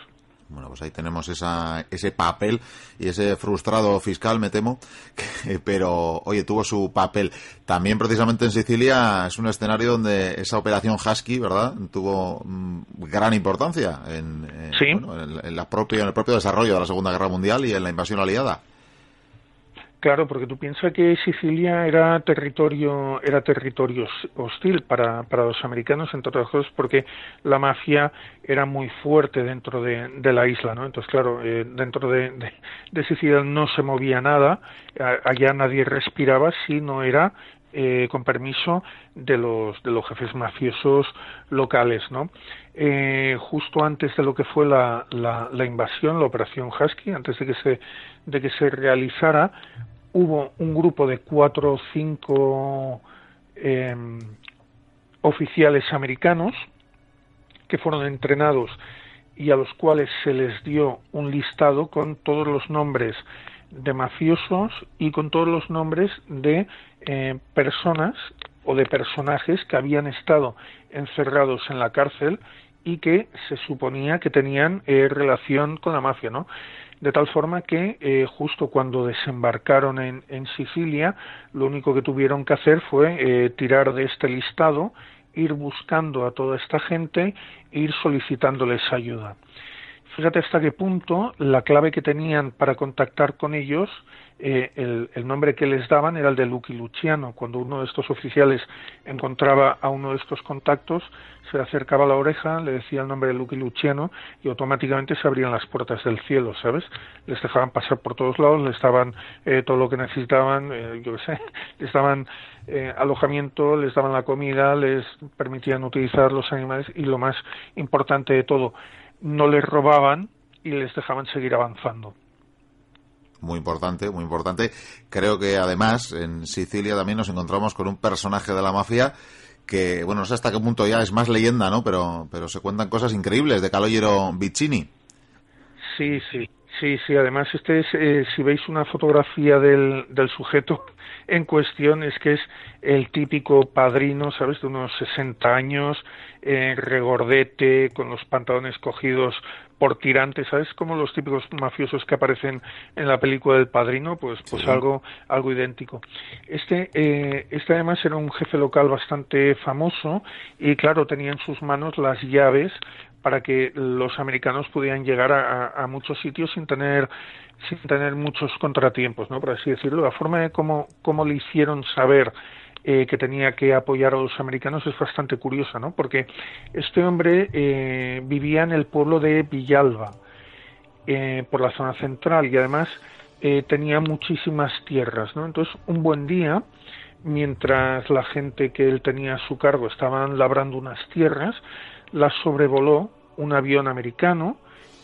Bueno, pues ahí tenemos esa, ese papel y ese frustrado fiscal, me temo, <laughs> pero oye, tuvo su papel. También precisamente en Sicilia es un escenario donde esa operación Husky, ¿verdad?, tuvo mm, gran importancia en, en, la propia, en el propio desarrollo de la Segunda Guerra Mundial y en la invasión aliada. Claro, porque tú piensas que Sicilia era territorio, era territorio hostil para, para los americanos, entre otras cosas, porque la mafia era muy fuerte dentro de, la isla, ¿no? Entonces, claro, eh, dentro de, de, Sicilia no se movía nada, allá nadie respiraba si no era eh, con permiso de los, de los jefes mafiosos locales, ¿no? Eh, justo antes de lo que fue la, la, la, invasión, la operación Husky, antes de que se, de que se realizara, hubo un grupo de cuatro o cinco em, oficiales americanos que fueron entrenados y a los cuales se les dio un listado con todos los nombres de mafiosos y con todos los nombres de eh, personas o de personajes que habían estado encerrados en la cárcel y que se suponía que tenían eh, relación con la mafia, ¿no? De tal forma que eh, justo cuando desembarcaron en, en, Sicilia, lo único que tuvieron que hacer fue eh, tirar de este listado, ir buscando a toda esta gente, ir solicitándoles ayuda. fíjate hasta qué punto la clave que tenían para contactar con ellos eh, el, nombre que les daban era el de Lucky Luciano. Cuando uno de estos oficiales encontraba a uno de estos contactos, se le acercaba a la oreja, le decía el nombre de Lucky Luciano y automáticamente se abrían las puertas del cielo, ¿sabes? Les dejaban pasar por todos lados, les daban eh, todo lo que necesitaban, eh, yo qué sé, <laughs> les daban alojamiento, les daban la comida, les permitían utilizar los animales y lo más importante de todo, no les robaban y les dejaban seguir avanzando muy importante, muy importante. Creo que además en Sicilia también nos encontramos con un personaje de la mafia que, bueno, no sé hasta qué punto ya es más leyenda, ¿no? Pero, pero se cuentan cosas increíbles de Calogero Vicini. Sí, sí, sí, sí. Además, este es, eh, si veis una fotografía del, del sujeto en cuestión, es que es el típico padrino, ¿sabes? De unos 60 años, eh, regordete, con los pantalones cogidos por tirantes, ¿sabes? Como los típicos mafiosos que aparecen en la película del Padrino, pues, pues algo, algo idéntico. Este, eh, este además era un jefe local bastante famoso y claro, tenía en sus manos las llaves para que los americanos pudieran llegar a, muchos sitios sin tener sin tener muchos contratiempos, ¿no? Por así decirlo. La forma de cómo, cómo le hicieron saber eh, que tenía que apoyar a los americanos es bastante curiosa, ¿no? Porque este hombre eh, vivía en el pueblo de Villalba, eh, por la zona central, y además tenía muchísimas tierras, ¿no? Entonces, un buen día, mientras la gente que él tenía a su cargo estaban labrando unas tierras, las sobrevoló un avión americano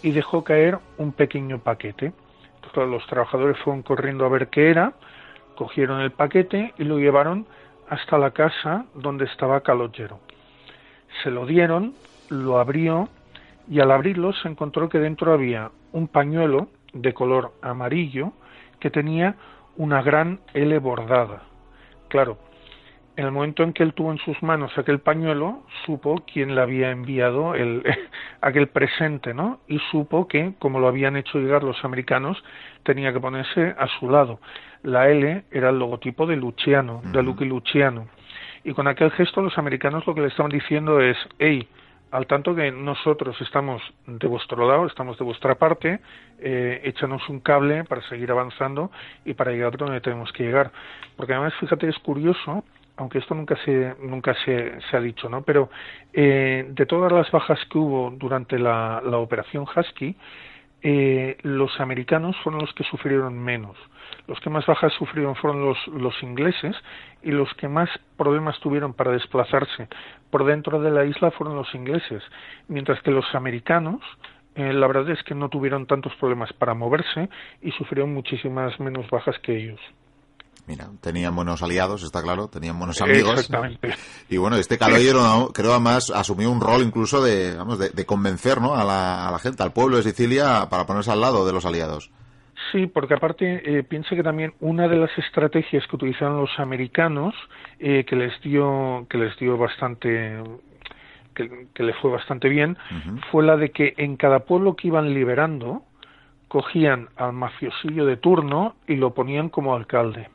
y dejó caer un pequeño paquete. Entonces, los trabajadores fueron corriendo a ver qué era, cogieron el paquete y lo llevaron hasta la casa donde estaba Calogero. Se lo dieron, lo abrió y al abrirlo se encontró que dentro había un pañuelo de color amarillo que tenía una gran L bordada. Claro, en el momento en que él tuvo en sus manos aquel pañuelo, supo quién le había enviado el, <laughs> aquel presente, ¿no? Y supo que, como lo habían hecho llegar los americanos, tenía que ponerse a su lado la L era el logotipo de Luciano, de Lucky Luciano. Y con aquel gesto los americanos lo que le estaban diciendo es, hey, al tanto que nosotros estamos de vuestro lado, estamos de vuestra parte, eh, échanos un cable para seguir avanzando y para llegar donde tenemos que llegar. Porque además, fíjate, es curioso, aunque esto nunca se, nunca se, se ha dicho, ¿no? Pero eh, de todas las bajas que hubo durante la, la operación Husky, eh, los americanos fueron los que sufrieron menos. Los que más bajas sufrieron fueron los, los ingleses y los que más problemas tuvieron para desplazarse por dentro de la isla fueron los ingleses, mientras que los americanos eh, la verdad es que no tuvieron tantos problemas para moverse y sufrieron muchísimas menos bajas que ellos. Mira, tenían buenos aliados, está claro, tenían buenos amigos. Exactamente. Y bueno, este caballero creo además asumió un rol incluso de, vamos, de, convencer ¿no? a, la, a la gente, al pueblo de Sicilia, para ponerse al lado de los aliados. Sí, porque aparte eh, piense que también una de las estrategias que utilizaron los americanos eh, que les dio que les dio bastante que, le fue bastante bien fue la de que en cada pueblo que iban liberando cogían al mafiosillo de turno y lo ponían como alcalde.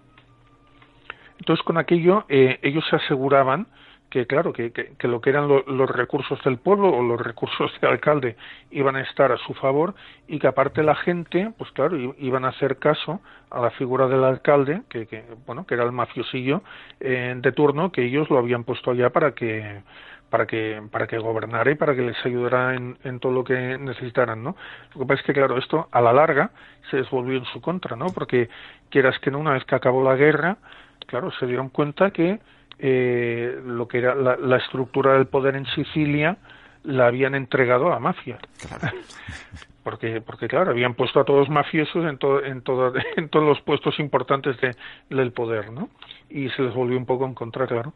Entonces con aquello eh, ellos se aseguraban que claro, que, que, lo que eran los recursos del pueblo o los recursos del alcalde iban a estar a su favor y que aparte la gente, pues claro, iban a hacer caso a la figura del alcalde, que, que bueno, que era el mafiosillo eh, de turno, que ellos lo habían puesto allá para que para que para que gobernara y para que les ayudara en, en todo lo que necesitaran, ¿no? Lo que pasa es que claro, esto a la larga se desvolvió en su contra, ¿no? Porque quieras que no, una vez que acabó la guerra, claro, se dieron cuenta que eh, lo que era la, estructura del poder en Sicilia la habían entregado a la mafia. <laughs> porque, porque claro, habían puesto a todos mafiosos en, en, <laughs> en todos los puestos importantes de, del poder, ¿no? Y se les volvió un poco en contra, claro.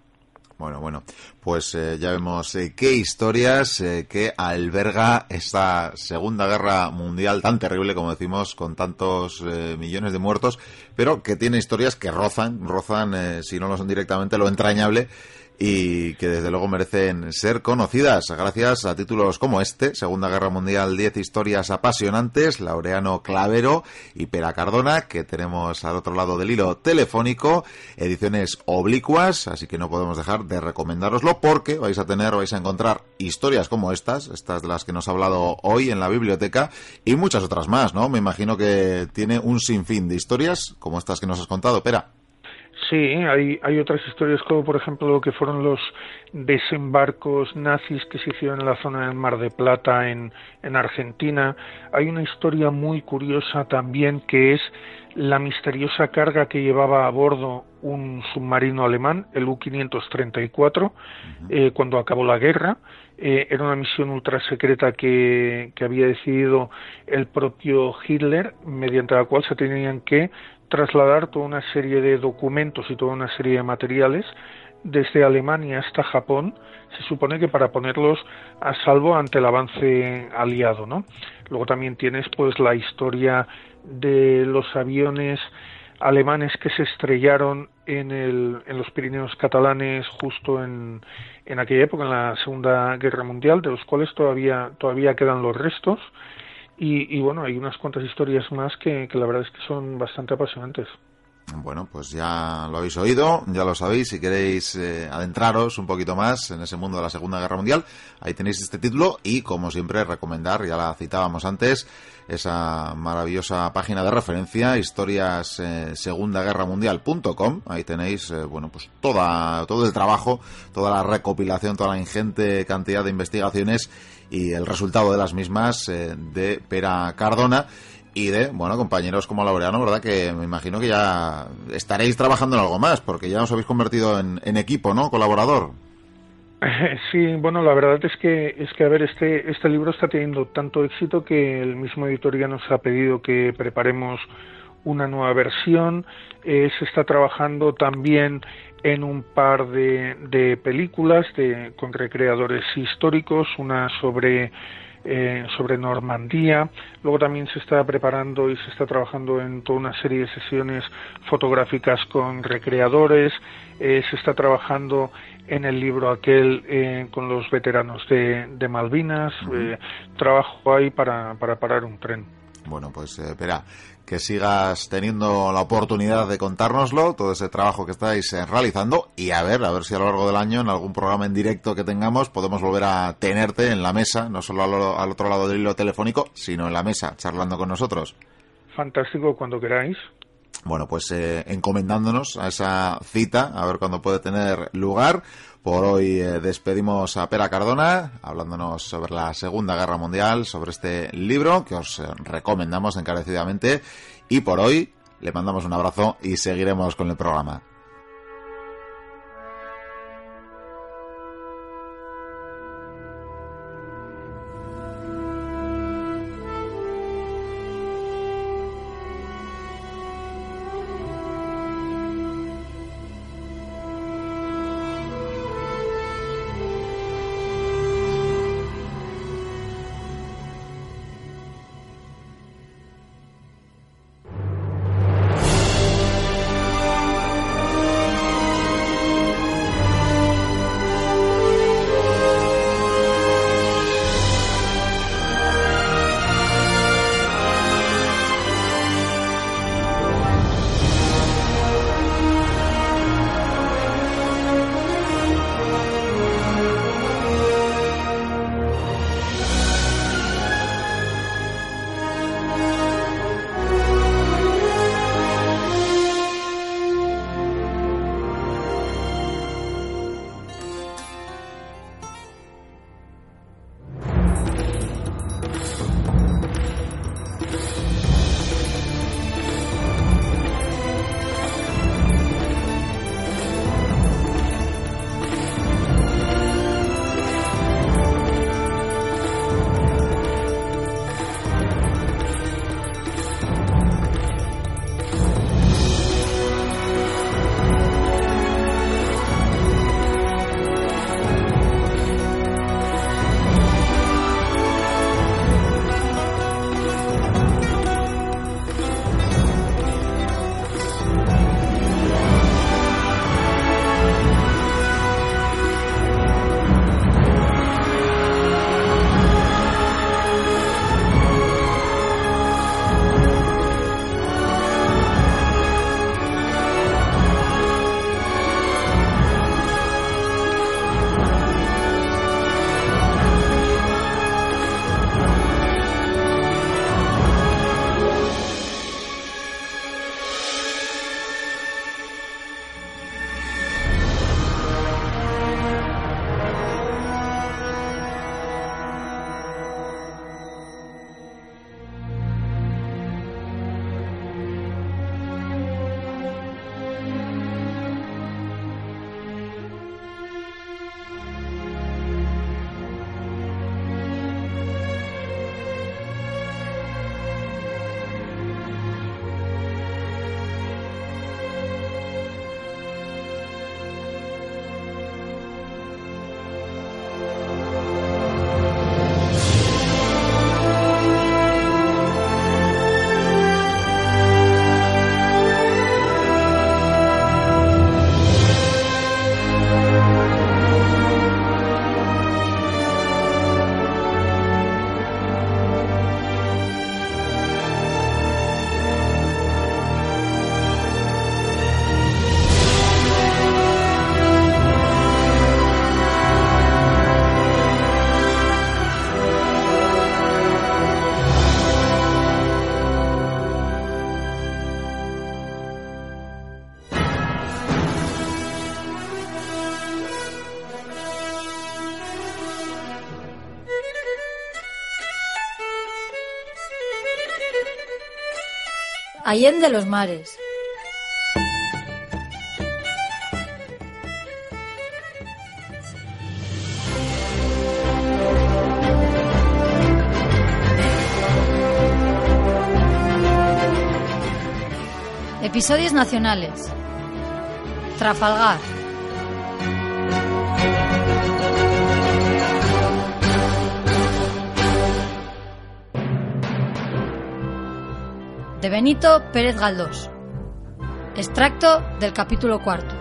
Bueno, bueno, pues eh, ya vemos eh, qué historias eh, que alberga esta Segunda Guerra Mundial tan terrible, como decimos, con tantos millones de muertos, pero que tiene historias que rozan, rozan, si no lo son directamente, lo entrañable y que desde luego merecen ser conocidas gracias a títulos como este, Segunda Guerra Mundial, 10 historias apasionantes, Laureano Clavero y Pera Cardona, que tenemos al otro lado del hilo telefónico, ediciones oblicuas, así que no podemos dejar de recomendároslo porque vais a tener, vais a encontrar historias como estas, estas de las que nos ha hablado hoy en la biblioteca y muchas otras más, ¿no? Me imagino que tiene un sinfín de historias como estas que nos has contado, Pera. Sí, hay, hay otras historias como por ejemplo lo que fueron los desembarcos nazis que se hicieron en la zona del Mar de Plata en, en Argentina. Hay una historia muy curiosa también que es la misteriosa carga que llevaba a bordo un submarino alemán, el U-534, eh, cuando acabó la guerra. Eh, era una misión ultra secreta que, que había decidido el propio Hitler, mediante la cual se tenían que trasladar toda una serie de documentos y toda una serie de materiales desde Alemania hasta Japón, se supone que para ponerlos a salvo ante el avance aliado, ¿no? Luego también tienes pues la historia de los aviones alemanes que se estrellaron en, el, en los Pirineos catalanes justo en, en aquella época, en la Segunda Guerra Mundial, de los cuales todavía, todavía quedan los restos y, bueno, hay unas cuantas historias más que, la verdad es que son bastante apasionantes. Bueno, pues ya lo habéis oído, ya lo sabéis, si queréis eh, adentraros un poquito más en ese mundo de la Segunda Guerra Mundial, ahí tenéis este título y, como siempre, recomendar, ya la citábamos antes, esa maravillosa página de referencia, historias eh, segunda guerra mundial.com, ahí tenéis, eh, bueno, pues toda, todo el trabajo, toda la recopilación, toda la ingente cantidad de investigaciones y el resultado de las mismas eh, de Pera Cardona y de, bueno, compañeros como Laureano, ¿verdad? Que me imagino que ya estaréis trabajando en algo más, porque ya os habéis convertido en, equipo, ¿no? Colaborador. <laughs> Sí, bueno, la verdad es que es que a ver, este este libro está teniendo tanto éxito que el mismo editorial nos ha pedido que preparemos una nueva versión. Eh, se está trabajando también en un par de, de películas de, con recreadores históricos, una sobre eh, sobre Normandía. Luego también se está preparando y se está trabajando en toda una serie de sesiones fotográficas con recreadores. Eh, se está trabajando en el libro aquel eh, con los veteranos de, de Malvinas. trabajo ahí para, para parar un tren. Bueno, pues espera, que sigas teniendo la oportunidad de contárnoslo, todo ese trabajo que estáis eh, realizando y a ver, a ver si a lo largo del año en algún programa en directo que tengamos podemos volver a tenerte en la mesa, no solo al, otro lado del hilo telefónico, sino en la mesa, charlando con nosotros. Fantástico, cuando queráis. Bueno, pues eh, encomendándonos a esa cita, a ver cuándo puede tener lugar. Por hoy eh, despedimos a Pera Cardona, hablándonos sobre la Segunda Guerra Mundial, sobre este libro que os eh, recomendamos encarecidamente. Y por hoy le mandamos un abrazo y seguiremos con el programa. Allende los mares. Episodios nacionales. Trafalgar. Benito Pérez Galdós. Extracto del capítulo cuarto.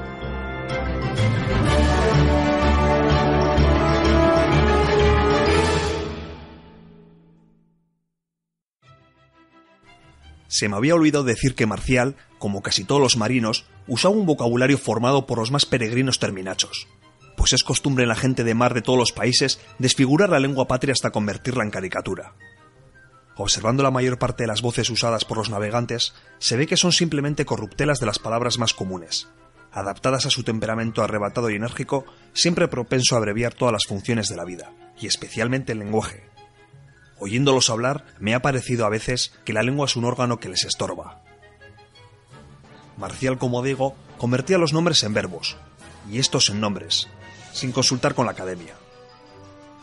Se me había olvidado decir que Marcial, como casi todos los marinos, usaba un vocabulario formado por los más peregrinos terminachos, pues es costumbre en la gente de mar de todos los países desfigurar la lengua patria hasta convertirla en caricatura. Observando la mayor parte de las voces usadas por los navegantes, se ve que son simplemente corruptelas de las palabras más comunes, adaptadas a su temperamento arrebatado y enérgico, siempre propenso a abreviar todas las funciones de la vida, y especialmente el lenguaje, Oyéndolos hablar, me ha parecido a veces que la lengua es un órgano que les estorba. Marcial, como digo, convertía los nombres en verbos, y estos en nombres, sin consultar con la academia.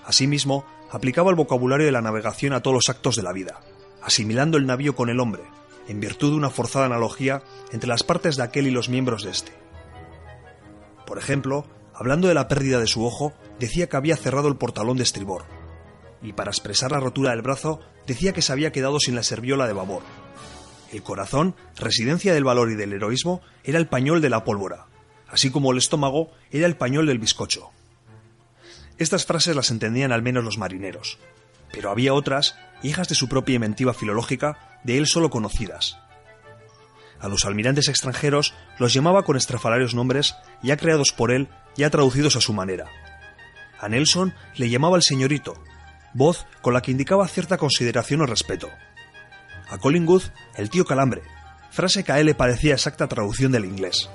Asimismo, aplicaba el vocabulario de la navegación a todos los actos de la vida, asimilando el navío con el hombre, en virtud de una forzada analogía entre las partes de aquel y los miembros de éste. Por ejemplo, hablando de la pérdida de su ojo, decía que había cerrado el portalón de estribor, y para expresar la rotura del brazo decía que se había quedado sin la serviola de babor. El corazón, residencia del valor y del heroísmo, era el pañol de la pólvora, así como el estómago era el pañol del bizcocho. Estas frases las entendían al menos los marineros, pero había otras, hijas de su propia inventiva filológica, de él solo conocidas. A los almirantes extranjeros los llamaba con estrafalarios nombres ya creados por él, ya traducidos a su manera. A Nelson le llamaba el señorito, voz con la que indicaba cierta consideración o respeto. A Collingwood, el tío calambre, frase que a él le parecía exacta traducción del inglés.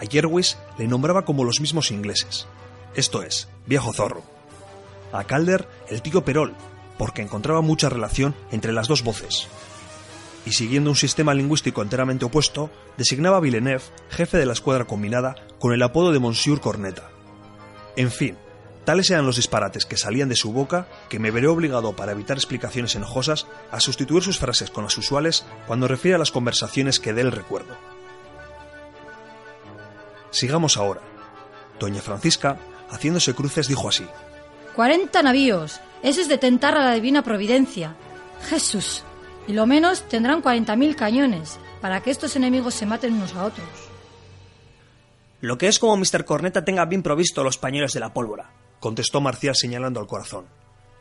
A Jerwis le nombraba como los mismos ingleses, esto es, viejo zorro. A Calder, el tío Perol, porque encontraba mucha relación entre las dos voces. Y siguiendo un sistema lingüístico enteramente opuesto, designaba a Villeneuve jefe de la escuadra combinada con el apodo de Monsieur Corneta. En fin, Tales eran los disparates que salían de su boca que me veré obligado, para evitar explicaciones enojosas, a sustituir sus frases con las usuales cuando refiere a las conversaciones que de él recuerdo. Sigamos ahora. Doña Francisca, haciéndose cruces, dijo así. ¡Cuarenta navíos! Eso es de tentar a la divina providencia. Jesús. Y lo menos tendrán cuarenta mil cañones, para que estos enemigos se maten unos a otros. Lo que es como Mr. Corneta tenga bien provisto los pañuelos de la pólvora contestó Marcial señalando al corazón.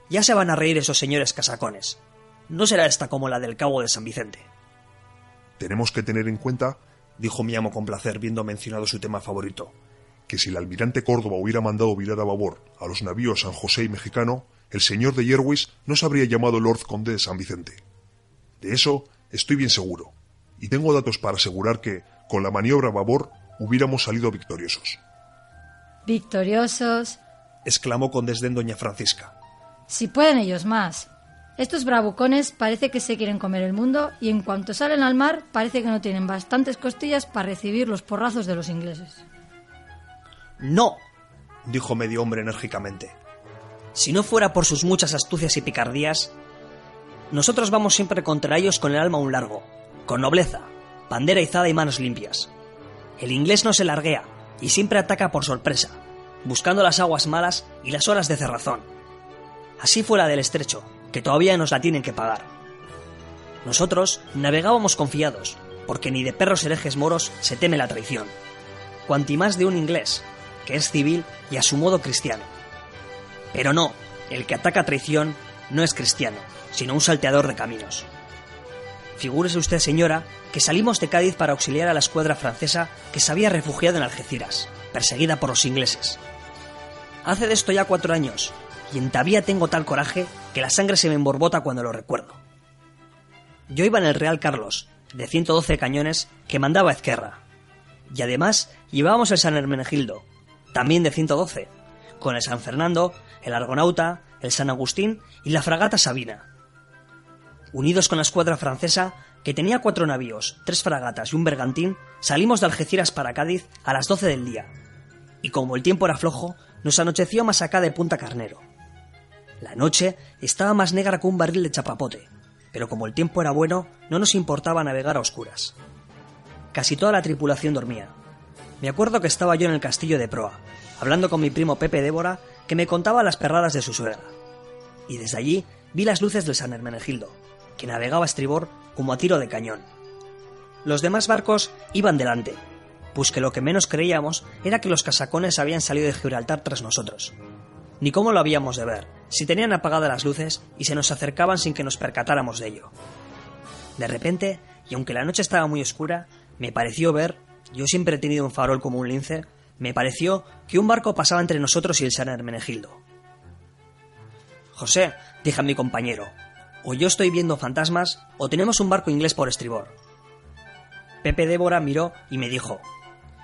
Ya se van a reír esos señores casacones. No será esta como la del cabo de San Vicente. Tenemos que tener en cuenta, dijo mi amo con placer viendo mencionado su tema favorito, que si el almirante Córdoba hubiera mandado virar a babor a los navíos San José y Mexicano, el señor de Yerwis no se habría llamado Lord Conde de San Vicente. De eso estoy bien seguro, y tengo datos para asegurar que, con la maniobra a babor, hubiéramos salido victoriosos. Victoriosos, exclamó con desdén doña Francisca. Si pueden ellos más. Estos bravucones parece que se quieren comer el mundo y en cuanto salen al mar parece que no tienen bastantes costillas para recibir los porrazos de los ingleses. No, dijo medio hombre enérgicamente. Si no fuera por sus muchas astucias y picardías, nosotros vamos siempre contra ellos con el alma un largo, con nobleza, bandera izada y manos limpias. El inglés no se larguea y siempre ataca por sorpresa, buscando las aguas malas y las horas de cerrazón. Así fue la del estrecho, que todavía nos la tienen que pagar. Nosotros navegábamos confiados, porque ni de perros herejes moros se teme la traición, cuanti más de un inglés, que es civil y a su modo cristiano. Pero no, el que ataca traición no es cristiano, sino un salteador de caminos. Figúrese usted, señora, que salimos de Cádiz para auxiliar a la escuadra francesa que se había refugiado en Algeciras, perseguida por los ingleses. Hace de esto ya cuatro años, y en todavía tengo tal coraje que la sangre se me emborbota cuando lo recuerdo. Yo iba en el Real Carlos, de 112 cañones, que mandaba Ezquerra. Y además llevábamos el San Hermenegildo, también de 112, con el San Fernando, el Argonauta, el San Agustín y la fragata Sabina. Unidos con la escuadra francesa, que tenía cuatro navíos, tres fragatas y un bergantín, salimos de Algeciras para Cádiz a las doce del día. Y como el tiempo era flojo, nos anocheció más acá de Punta Carnero. La noche estaba más negra que un barril de chapapote, pero como el tiempo era bueno, no nos importaba navegar a oscuras. Casi toda la tripulación dormía. Me acuerdo que estaba yo en el castillo de proa, hablando con mi primo Pepe Débora, que me contaba las perradas de su suegra. Y desde allí vi las luces del San Hermenegildo, que navegaba a estribor como a tiro de cañón. Los demás barcos iban delante, pues que lo que menos creíamos era que los casacones habían salido de Gibraltar tras nosotros. Ni cómo lo habíamos de ver, si tenían apagadas las luces y se nos acercaban sin que nos percatáramos de ello. De repente, y aunque la noche estaba muy oscura, me pareció ver, yo siempre he tenido un farol como un lince, me pareció que un barco pasaba entre nosotros y el San Hermenegildo. José, dije a mi compañero, o yo estoy viendo fantasmas o tenemos un barco inglés por estribor. Pepe Débora miró y me dijo,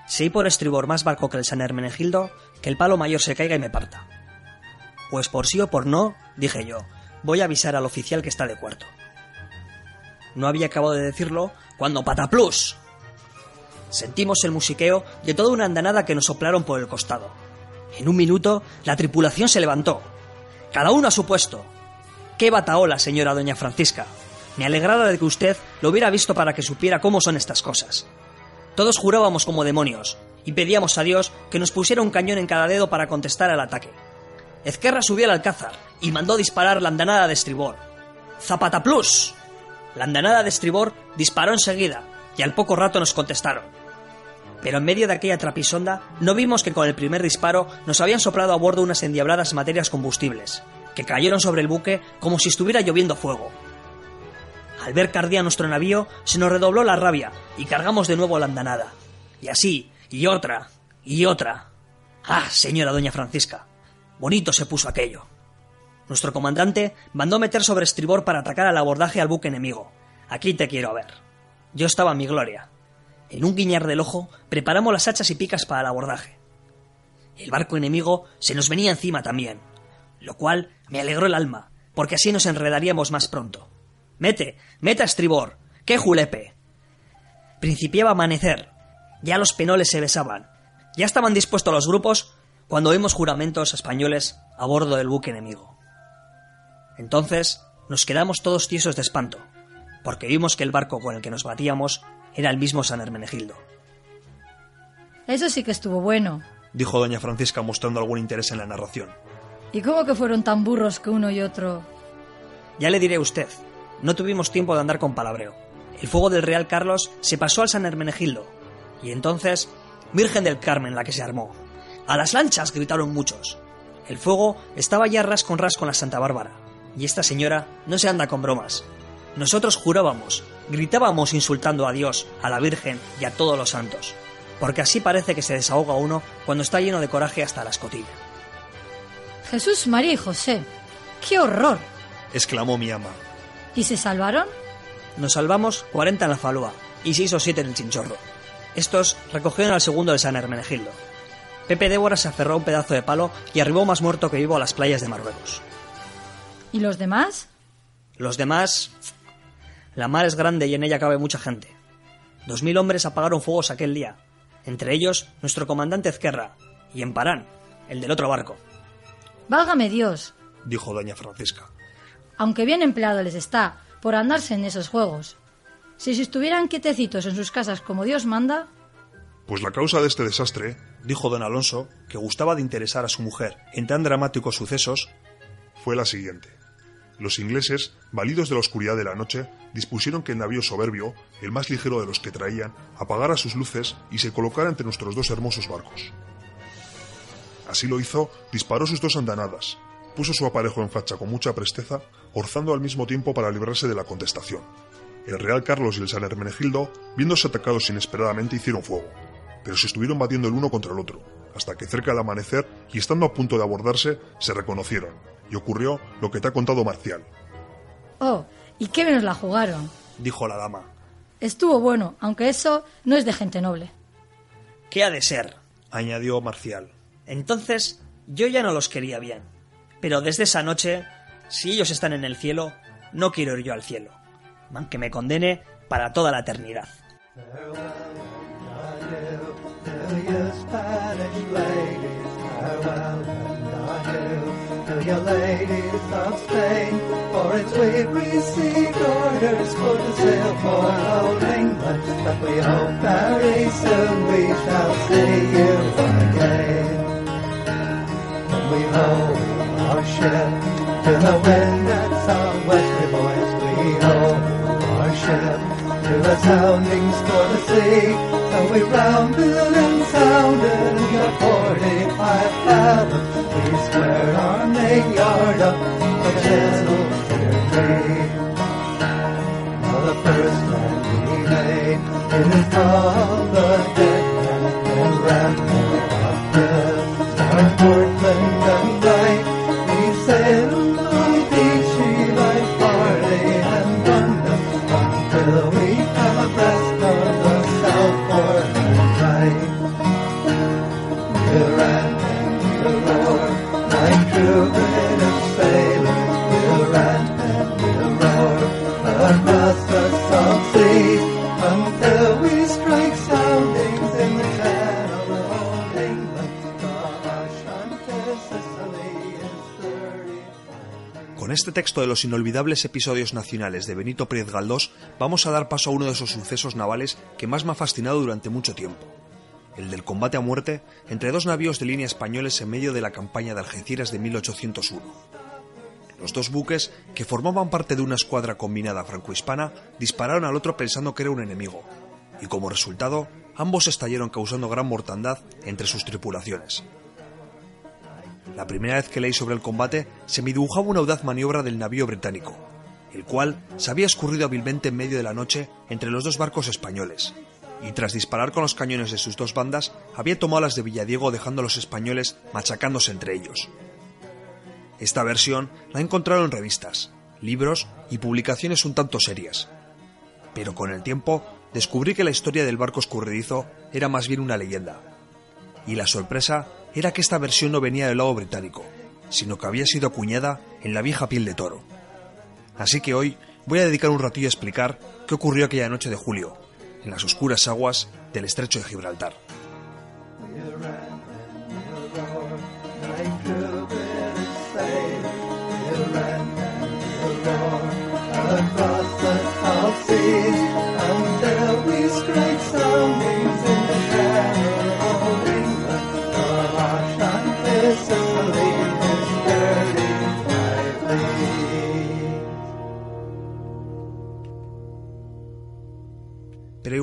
si hay por estribor más barco que el San Hermenegildo, que el palo mayor se caiga y me parta. Pues por sí o por no, dije yo, voy a avisar al oficial que está de cuarto. No había acabado de decirlo cuando ¡pataplus! Sentimos el musiqueo de toda una andanada que nos soplaron por el costado. En un minuto, la tripulación se levantó. Cada uno a su puesto. ¡Qué bataola, señora doña Francisca! Me alegraba de que usted lo hubiera visto para que supiera cómo son estas cosas. Todos jurábamos como demonios y pedíamos a Dios que nos pusiera un cañón en cada dedo para contestar al ataque. Ezquerra subió al alcázar y mandó disparar la andanada de estribor. ¡Zapata plus! La andanada de estribor disparó enseguida y al poco rato nos contestaron. Pero en medio de aquella trapisonda no vimos que con el primer disparo nos habían soplado a bordo unas endiabladas materias combustibles, que cayeron sobre el buque como si estuviera lloviendo fuego. Al ver que ardía nuestro navío, se nos redobló la rabia y cargamos de nuevo la andanada. Y así, y otra, y otra. Ah, señora doña Francisca, bonito se puso aquello. Nuestro comandante mandó meter sobre estribor para atacar al abordaje al buque enemigo. Aquí te quiero ver. Yo estaba en mi gloria. En un guiñar del ojo preparamos las hachas y picas para el abordaje. El barco enemigo se nos venía encima también, lo cual me alegró el alma, porque así nos enredaríamos más pronto. Mete, mete a estribor, qué julepe. Principiaba amanecer, ya los penoles se besaban, ya estaban dispuestos los grupos cuando oímos juramentos españoles a bordo del buque enemigo. Entonces nos quedamos todos tiesos de espanto, porque vimos que el barco con el que nos batíamos era el mismo San Hermenegildo. Eso sí que estuvo bueno. dijo doña Francisca mostrando algún interés en la narración. ¿Y cómo que fueron tan burros que uno y otro? Ya le diré a usted, no tuvimos tiempo de andar con palabreo. El fuego del Real Carlos se pasó al San Hermenegildo, y entonces, Virgen del Carmen la que se armó. ¡A las lanchas! gritaron muchos. El fuego estaba ya ras con ras con la Santa Bárbara, y esta señora no se anda con bromas. Nosotros jurábamos, gritábamos insultando a Dios, a la Virgen y a todos los santos, porque así parece que se desahoga uno cuando está lleno de coraje hasta la escotilla. Jesús, María y José. ¡Qué horror! exclamó mi ama. ¿Y se salvaron? Nos salvamos 40 en la falúa y 6 o 7 en el chinchorro. Estos recogieron al segundo de San Hermenegildo. Pepe Débora se aferró a un pedazo de palo y arribó más muerto que vivo a las playas de Marruecos. ¿Y los demás? Los demás... La mar es grande y en ella cabe mucha gente. Dos mil hombres apagaron fuegos aquel día, entre ellos nuestro comandante Ezquerra y Emparán, el del otro barco. Válgame Dios. dijo doña Francisca. Aunque bien empleado les está por andarse en esos juegos. Si se estuvieran quietecitos en sus casas como Dios manda. Pues la causa de este desastre, dijo don Alonso, que gustaba de interesar a su mujer en tan dramáticos sucesos, fue la siguiente. Los ingleses, validos de la oscuridad de la noche, dispusieron que el navío soberbio, el más ligero de los que traían, apagara sus luces y se colocara entre nuestros dos hermosos barcos. Así lo hizo, disparó sus dos andanadas, puso su aparejo en facha con mucha presteza, orzando al mismo tiempo para librarse de la contestación. El Real Carlos y el San Hermenegildo, viéndose atacados inesperadamente, hicieron fuego, pero se estuvieron batiendo el uno contra el otro, hasta que cerca del amanecer y estando a punto de abordarse, se reconocieron, y ocurrió lo que te ha contado Marcial. Oh, ¿y qué menos la jugaron? dijo la dama. Estuvo bueno, aunque eso no es de gente noble. ¿Qué ha de ser? añadió Marcial. Entonces, yo ya no los quería bien. Pero desde esa noche, si ellos están en el cielo, no quiero ir yo al cielo. Aunque me condene, para toda la eternidad. To your ladies of Spain, for it's we've received orders for to sail for old England, but we hope very soon we shall see you again. And we hold our ship to the wind that's on westward boys, we hold our ship to the soundings for the sea, so we rounded and and got forty-five fathoms we squared our main yard up the channel tree. Now the first land we made in from the dead and ran up the start Portland este texto de los inolvidables episodios nacionales de Benito Pérez Galdós, vamos a dar paso a uno de esos sucesos navales que más me ha fascinado durante mucho tiempo. El del combate a muerte entre dos navíos de línea españoles en medio de la campaña de Algeciras de 1801. Los dos buques, que formaban parte de una escuadra combinada franco-hispana, dispararon al otro pensando que era un enemigo, y como resultado, ambos estallaron causando gran mortandad entre sus tripulaciones. La primera vez que leí sobre el combate se me dibujaba una audaz maniobra del navío británico, el cual se había escurrido hábilmente en medio de la noche entre los dos barcos españoles, y tras disparar con los cañones de sus dos bandas, había tomado las de Villadiego dejando a los españoles machacándose entre ellos. Esta versión la he encontrado en revistas, libros y publicaciones un tanto serias. Pero con el tiempo descubrí que la historia del barco escurridizo era más bien una leyenda. Y la sorpresa era que esta versión no venía del lado británico, sino que había sido acuñada en la vieja piel de toro. Así que hoy voy a dedicar un ratillo a explicar qué ocurrió aquella noche de julio, en las oscuras aguas del estrecho de Gibraltar.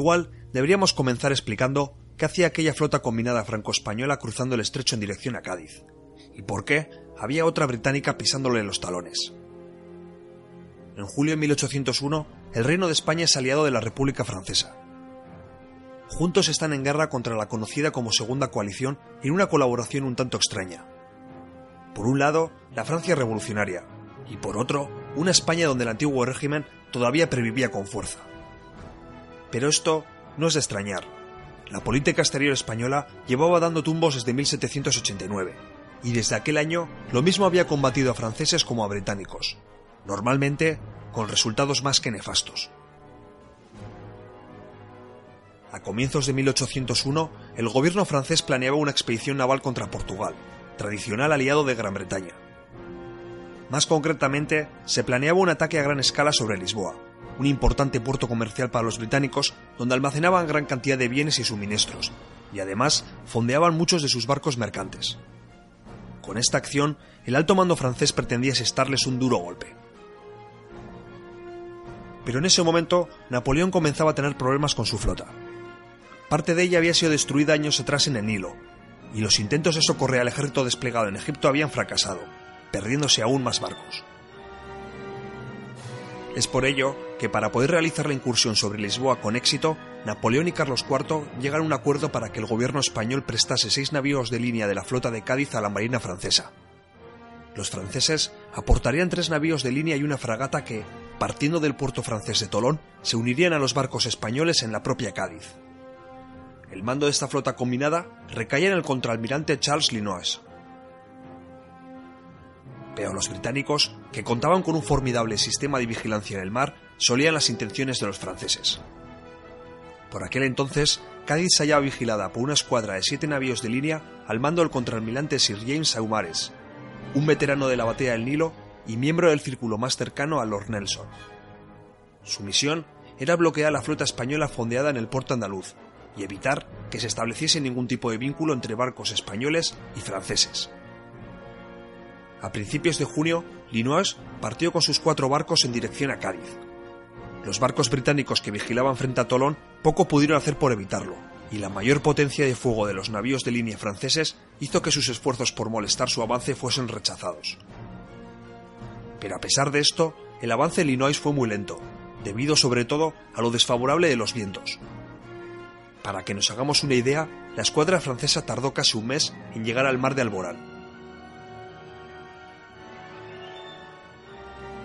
Igual deberíamos comenzar explicando qué hacía aquella flota combinada franco-española cruzando el estrecho en dirección a Cádiz, y por qué había otra británica pisándole los talones. En julio de 1801, el Reino de España es aliado de la República Francesa. Juntos están en guerra contra la conocida como Segunda Coalición en una colaboración un tanto extraña. Por un lado, la Francia revolucionaria, y por otro, una España donde el antiguo régimen todavía previvía con fuerza. Pero esto no es de extrañar. La política exterior española llevaba dando tumbos desde 1789, y desde aquel año lo mismo había combatido a franceses como a británicos, normalmente con resultados más que nefastos. A comienzos de 1801, el gobierno francés planeaba una expedición naval contra Portugal, tradicional aliado de Gran Bretaña. Más concretamente, se planeaba un ataque a gran escala sobre Lisboa, un importante puerto comercial para los británicos donde almacenaban gran cantidad de bienes y suministros, y además fondeaban muchos de sus barcos mercantes. Con esta acción, el alto mando francés pretendía asestarles un duro golpe. Pero en ese momento, Napoleón comenzaba a tener problemas con su flota. Parte de ella había sido destruida años atrás en el Nilo, y los intentos de socorrer al ejército desplegado en Egipto habían fracasado, perdiéndose aún más barcos. Es por ello que para poder realizar la incursión sobre Lisboa con éxito, Napoleón y Carlos IV llegan a un acuerdo para que el gobierno español prestase seis navíos de línea de la flota de Cádiz a la Marina francesa. Los franceses aportarían tres navíos de línea y una fragata que, partiendo del puerto francés de Tolón, se unirían a los barcos españoles en la propia Cádiz. El mando de esta flota combinada recaía en el contraalmirante Charles Linois. Pero los británicos, que contaban con un formidable sistema de vigilancia en el mar, solían las intenciones de los franceses. Por aquel entonces, Cádiz se hallaba vigilada por una escuadra de siete navíos de línea al mando del contraalmirante Sir James Saumarez, un veterano de la batalla del Nilo y miembro del círculo más cercano a Lord Nelson. Su misión era bloquear la flota española fondeada en el puerto andaluz y evitar que se estableciese ningún tipo de vínculo entre barcos españoles y franceses. A principios de junio, Linois partió con sus cuatro barcos en dirección a Cádiz. Los barcos británicos que vigilaban frente a Tolón poco pudieron hacer por evitarlo, y la mayor potencia de fuego de los navíos de línea franceses hizo que sus esfuerzos por molestar su avance fuesen rechazados. Pero a pesar de esto, el avance de Linois fue muy lento, debido sobre todo a lo desfavorable de los vientos. Para que nos hagamos una idea, la escuadra francesa tardó casi un mes en llegar al mar de Alborán.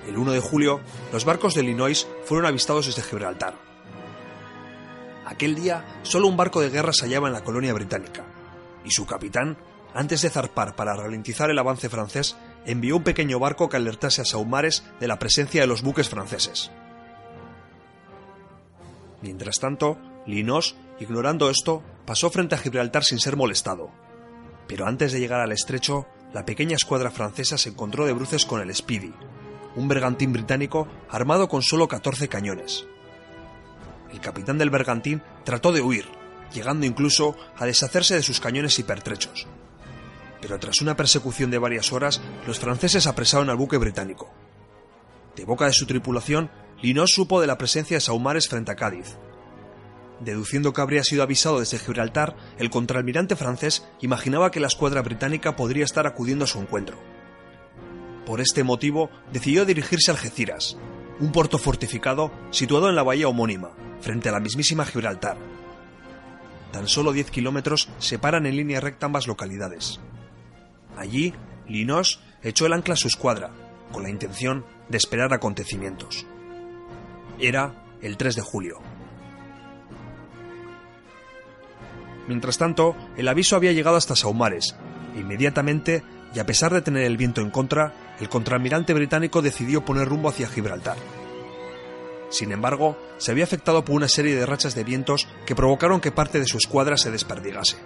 El 1 de julio, los barcos de Illinois fueron avistados desde Gibraltar. Aquel día, solo un barco de guerra se hallaba en la colonia británica, y su capitán, antes de zarpar para ralentizar el avance francés, envió un pequeño barco que alertase a Saumares de la presencia de los buques franceses. Mientras tanto, Linos, ignorando esto, pasó frente a Gibraltar sin ser molestado. Pero antes de llegar al estrecho, la pequeña escuadra francesa se encontró de bruces con el Speedy, un bergantín británico armado con solo 14 cañones. El capitán del bergantín trató de huir, llegando incluso a deshacerse de sus cañones hipertrechos. Pero tras una persecución de varias horas, los franceses apresaron al buque británico. De boca de su tripulación, Linos supo de la presencia de Saumares frente a Cádiz. Deduciendo que habría sido avisado desde Gibraltar, el contraalmirante francés imaginaba que la escuadra británica podría estar acudiendo a su encuentro. Por este motivo, decidió dirigirse a Algeciras, un puerto fortificado situado en la bahía homónima, frente a la mismísima Gibraltar. Tan solo 10 kilómetros separan en línea recta ambas localidades. Allí, Linos echó el ancla a su escuadra, con la intención de esperar acontecimientos. Era el 3 de julio. Mientras tanto, el aviso había llegado hasta Saumares, e inmediatamente, y a pesar de tener el viento en contra, el contraalmirante británico decidió poner rumbo hacia Gibraltar. Sin embargo, se había afectado por una serie de rachas de vientos que provocaron que parte de su escuadra se desperdigase.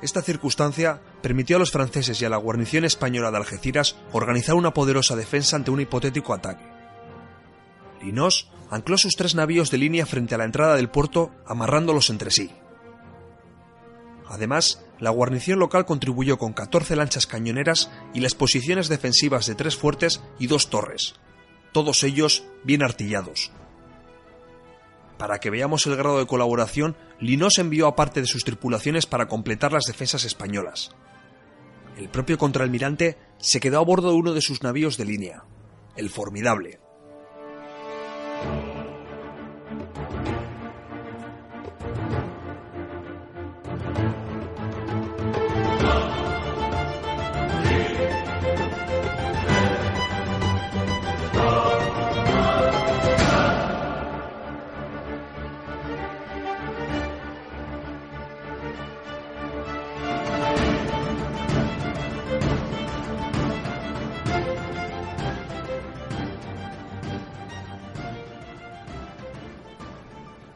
Esta circunstancia permitió a los franceses y a la guarnición española de Algeciras organizar una poderosa defensa ante un hipotético ataque. Linos ancló sus tres navíos de línea frente a la entrada del puerto, amarrándolos entre sí. Además, la guarnición local contribuyó con 14 lanchas cañoneras y las posiciones defensivas de tres fuertes y dos torres, todos ellos bien artillados. Para que veamos el grado de colaboración, Linos envió a parte de sus tripulaciones para completar las defensas españolas. El propio contraalmirante se quedó a bordo de uno de sus navíos de línea, el Formidable.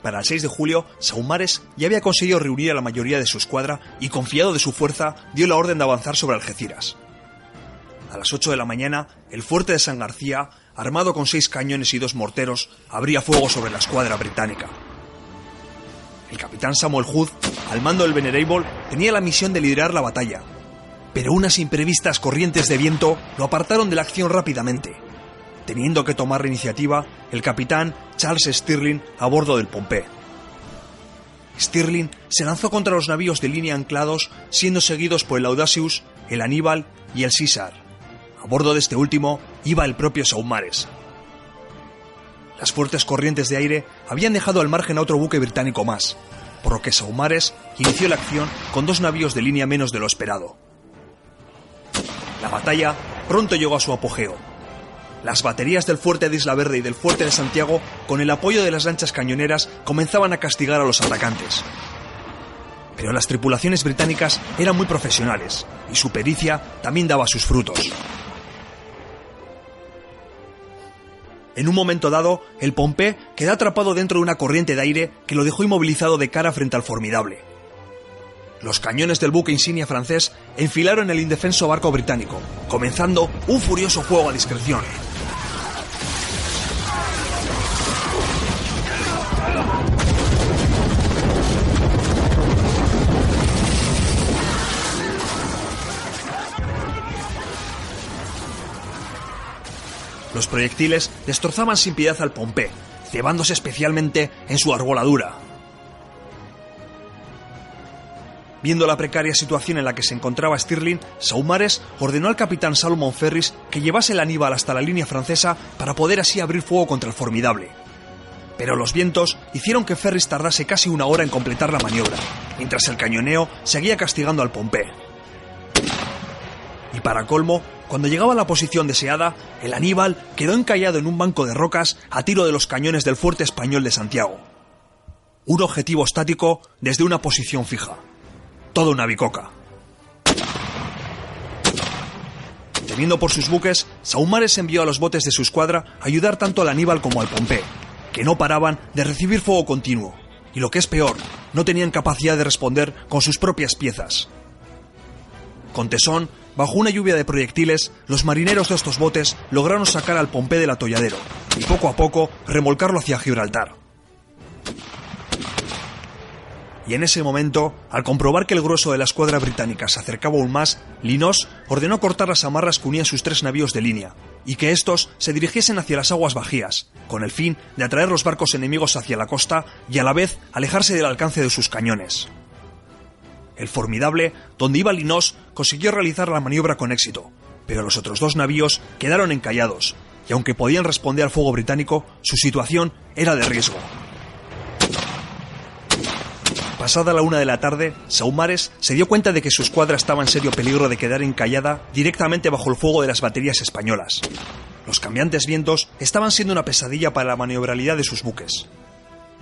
Para el 6 de julio, Saumares ya había conseguido reunir a la mayoría de su escuadra y, confiado de su fuerza, dio la orden de avanzar sobre Algeciras. A las 8 de la mañana, el fuerte de San García, armado con seis cañones y dos morteros, abría fuego sobre la escuadra británica. El capitán Samuel Hood, al mando del Venerable, tenía la misión de liderar la batalla, pero unas imprevistas corrientes de viento lo apartaron de la acción rápidamente teniendo que tomar la iniciativa el capitán Charles Stirling a bordo del Pompey. Stirling se lanzó contra los navíos de línea anclados, siendo seguidos por el Audacious, el Aníbal y el César. A bordo de este último iba el propio Saumares. Las fuertes corrientes de aire habían dejado al margen a otro buque británico más, por lo que Saumares inició la acción con dos navíos de línea menos de lo esperado. La batalla pronto llegó a su apogeo, las baterías del fuerte de Isla Verde y del fuerte de Santiago, con el apoyo de las lanchas cañoneras, comenzaban a castigar a los atacantes. Pero las tripulaciones británicas eran muy profesionales y su pericia también daba sus frutos. En un momento dado, el Pompey quedó atrapado dentro de una corriente de aire que lo dejó inmovilizado de cara frente al formidable. Los cañones del buque insignia francés enfilaron el indefenso barco británico, comenzando un furioso fuego a discreción. Los proyectiles destrozaban sin piedad al Pompey, cebándose especialmente en su arboladura. Viendo la precaria situación en la que se encontraba Stirling, Saumares ordenó al capitán Salomon Ferris que llevase el Aníbal hasta la línea francesa para poder así abrir fuego contra el formidable. Pero los vientos hicieron que Ferris tardase casi una hora en completar la maniobra, mientras el cañoneo seguía castigando al Pompey. Para colmo, cuando llegaba a la posición deseada, el Aníbal quedó encallado en un banco de rocas a tiro de los cañones del fuerte español de Santiago. Un objetivo estático desde una posición fija. Toda una bicoca. Temiendo por sus buques, Saumares envió a los botes de su escuadra a ayudar tanto al Aníbal como al Pompey, que no paraban de recibir fuego continuo, y lo que es peor, no tenían capacidad de responder con sus propias piezas. Con tesón, bajo una lluvia de proyectiles, los marineros de estos botes lograron sacar al Pompey del atolladero y poco a poco remolcarlo hacia Gibraltar. Y en ese momento, al comprobar que el grueso de la escuadra británica se acercaba aún más, Linos ordenó cortar las amarras que unían sus tres navíos de línea, y que estos se dirigiesen hacia las aguas bajías, con el fin de atraer los barcos enemigos hacia la costa y a la vez alejarse del alcance de sus cañones. El formidable, donde iba Linos, consiguió realizar la maniobra con éxito, pero los otros dos navíos quedaron encallados, y aunque podían responder al fuego británico, su situación era de riesgo. Pasada la una de la tarde, Saumares se dio cuenta de que su escuadra estaba en serio peligro de quedar encallada directamente bajo el fuego de las baterías españolas. Los cambiantes vientos estaban siendo una pesadilla para la maniobrabilidad de sus buques.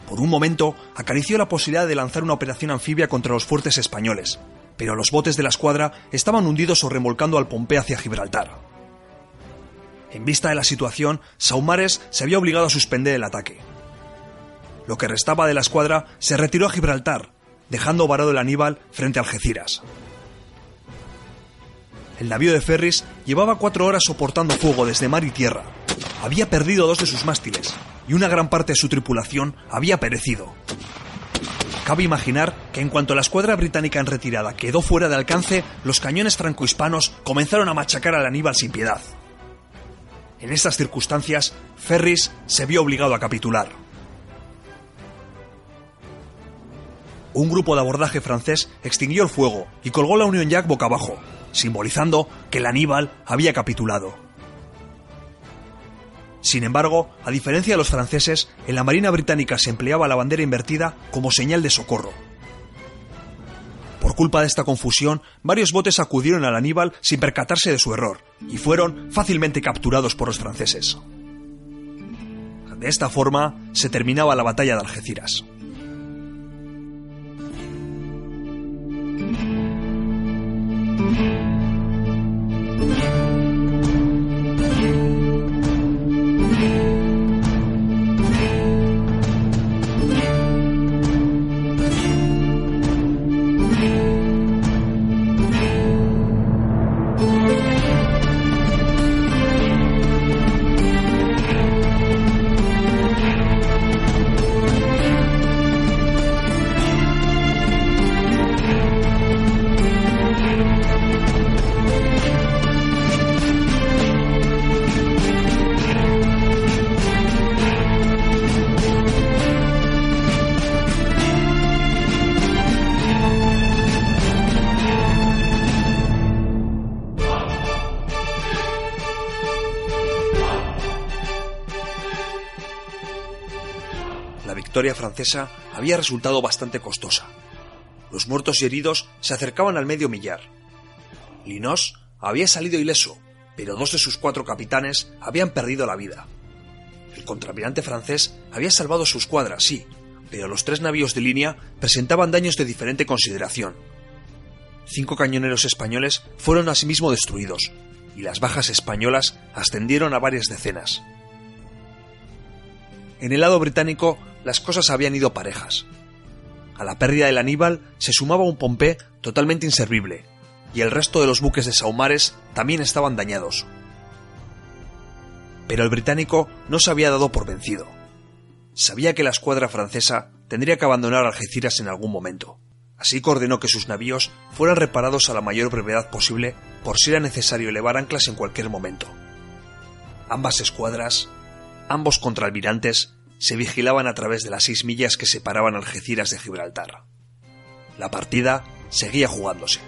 Por un momento acarició la posibilidad de lanzar una operación anfibia contra los fuertes españoles, pero los botes de la escuadra estaban hundidos o remolcando al Pompey hacia Gibraltar. En vista de la situación, Saumares se había obligado a suspender el ataque. Lo que restaba de la escuadra se retiró a Gibraltar, dejando varado el Aníbal frente a Algeciras. El navío de Ferris llevaba cuatro horas soportando fuego desde mar y tierra. Había perdido dos de sus mástiles y una gran parte de su tripulación había perecido. Cabe imaginar que en cuanto la escuadra británica en retirada quedó fuera de alcance, los cañones francohispanos comenzaron a machacar al Aníbal sin piedad. En estas circunstancias, Ferris se vio obligado a capitular. un grupo de abordaje francés extinguió el fuego y colgó la Union Jack boca abajo, simbolizando que el Aníbal había capitulado. Sin embargo, a diferencia de los franceses, en la Marina británica se empleaba la bandera invertida como señal de socorro. Por culpa de esta confusión, varios botes acudieron al Aníbal sin percatarse de su error y fueron fácilmente capturados por los franceses. De esta forma se terminaba la batalla de Algeciras. La había resultado bastante costosa. Los muertos y heridos se acercaban al medio millar. Linos había salido ileso, pero dos de sus cuatro capitanes habían perdido la vida. El contramirante francés había salvado su escuadra, sí, pero los tres navíos de línea presentaban daños de diferente consideración. cinco cañoneros españoles fueron asimismo destruidos, y las bajas españolas ascendieron a varias decenas. En el lado británico las cosas habían ido parejas. A la pérdida del Aníbal se sumaba un Pompey totalmente inservible, y el resto de los buques de Saumares también estaban dañados. Pero el británico no se había dado por vencido. Sabía que la escuadra francesa tendría que abandonar Algeciras en algún momento. Así que ordenó que sus navíos fueran reparados a la mayor brevedad posible por si era necesario elevar anclas en cualquier momento. Ambas escuadras, ambos contraalmirantes, se vigilaban a través de las seis millas que separaban Algeciras de Gibraltar. La partida seguía jugándose.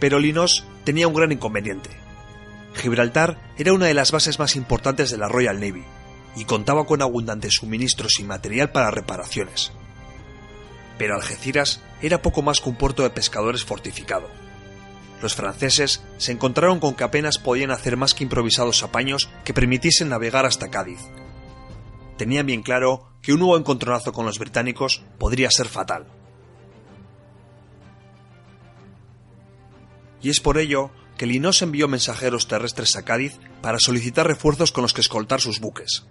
Pero Linos tenía un gran inconveniente. Gibraltar era una de las bases más importantes de la Royal Navy y contaba con abundantes suministros y material para reparaciones. Pero Algeciras era poco más que un puerto de pescadores fortificado. Los franceses se encontraron con que apenas podían hacer más que improvisados apaños que permitiesen navegar hasta Cádiz. Tenían bien claro que un nuevo encontronazo con los británicos podría ser fatal. Y es por ello que Linos envió mensajeros terrestres a Cádiz para solicitar refuerzos con los que escoltar sus buques.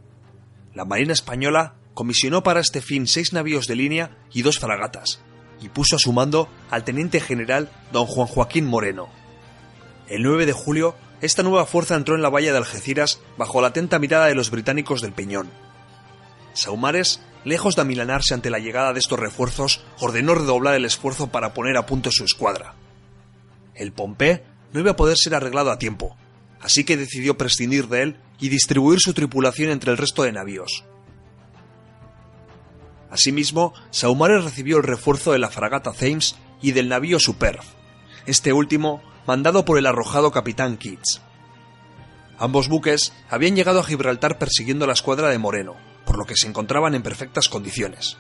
La Marina Española comisionó para este fin seis navíos de línea y dos fragatas, y puso a su mando al teniente general don Juan Joaquín Moreno. El 9 de julio, esta nueva fuerza entró en la bahía de Algeciras bajo la atenta mirada de los británicos del Peñón. Saumares, lejos de amilanarse ante la llegada de estos refuerzos, ordenó redoblar el esfuerzo para poner a punto su escuadra. El Pompey no iba a poder ser arreglado a tiempo, así que decidió prescindir de él y distribuir su tripulación entre el resto de navíos. Asimismo, Saumarez recibió el refuerzo de la fragata Thames y del navío Superb, este último mandado por el arrojado capitán Keats. Ambos buques habían llegado a Gibraltar persiguiendo la escuadra de Moreno, por lo que se encontraban en perfectas condiciones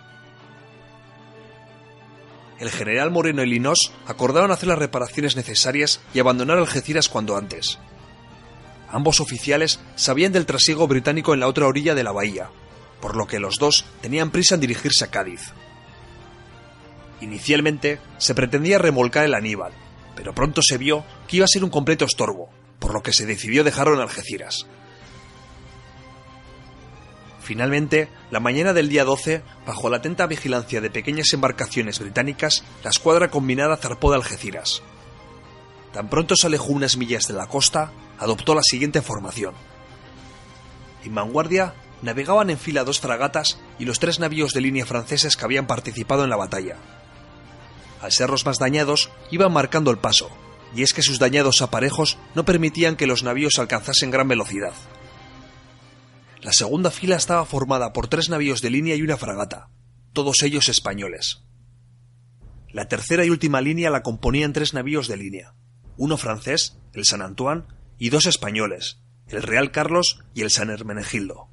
el general Moreno y Linos acordaron hacer las reparaciones necesarias y abandonar Algeciras cuando antes. Ambos oficiales sabían del trasiego británico en la otra orilla de la bahía, por lo que los dos tenían prisa en dirigirse a Cádiz. Inicialmente se pretendía remolcar el Aníbal, pero pronto se vio que iba a ser un completo estorbo, por lo que se decidió dejarlo en Algeciras. Finalmente, la mañana del día 12, bajo la atenta vigilancia de pequeñas embarcaciones británicas, la escuadra combinada zarpó de Algeciras. Tan pronto se alejó unas millas de la costa, adoptó la siguiente formación. En vanguardia navegaban en fila dos fragatas y los tres navíos de línea franceses que habían participado en la batalla. Al ser los más dañados, iban marcando el paso, y es que sus dañados aparejos no permitían que los navíos alcanzasen gran velocidad. La segunda fila estaba formada por tres navíos de línea y una fragata, todos ellos españoles. La tercera y última línea la componían tres navíos de línea, uno francés, el San Antoine, y dos españoles, el Real Carlos y el San Hermenegildo.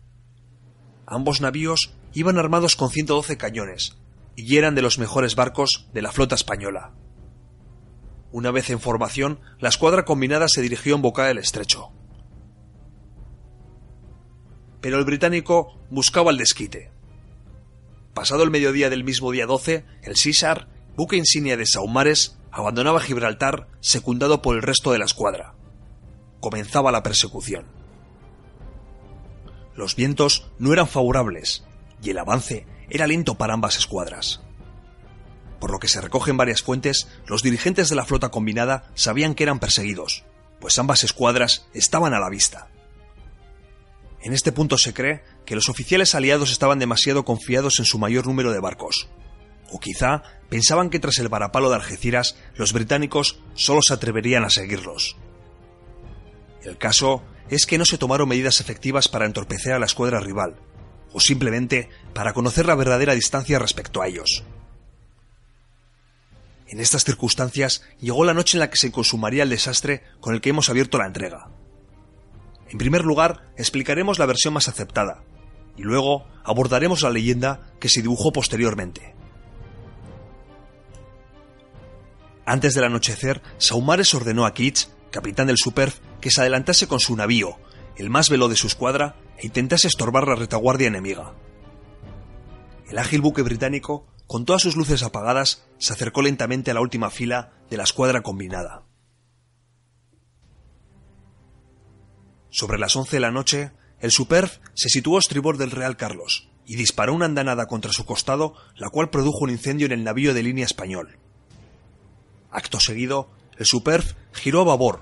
Ambos navíos iban armados con 112 cañones y eran de los mejores barcos de la flota española. Una vez en formación, la escuadra combinada se dirigió en boca del estrecho pero el británico buscaba el desquite. Pasado el mediodía del mismo día 12, el César, buque insignia de Saumares, abandonaba Gibraltar secundado por el resto de la escuadra. Comenzaba la persecución. Los vientos no eran favorables y el avance era lento para ambas escuadras. Por lo que se recogen varias fuentes, los dirigentes de la flota combinada sabían que eran perseguidos, pues ambas escuadras estaban a la vista. En este punto se cree que los oficiales aliados estaban demasiado confiados en su mayor número de barcos. O quizá pensaban que tras el varapalo de Algeciras los británicos solo se atreverían a seguirlos. El caso es que no se tomaron medidas efectivas para entorpecer a la escuadra rival, o simplemente para conocer la verdadera distancia respecto a ellos. En estas circunstancias llegó la noche en la que se consumaría el desastre con el que hemos abierto la entrega. En primer lugar, explicaremos la versión más aceptada, y luego abordaremos la leyenda que se dibujó posteriormente. Antes del anochecer, Saumares ordenó a Keats, capitán del Superf, que se adelantase con su navío, el más veloz de su escuadra, e intentase estorbar la retaguardia enemiga. El ágil buque británico con todas sus luces apagadas, se acercó lentamente a la última fila de la escuadra combinada. Sobre las once de la noche, el Superf se situó a estribor del Real Carlos y disparó una andanada contra su costado, la cual produjo un incendio en el navío de línea español. Acto seguido, el Superf giró a babor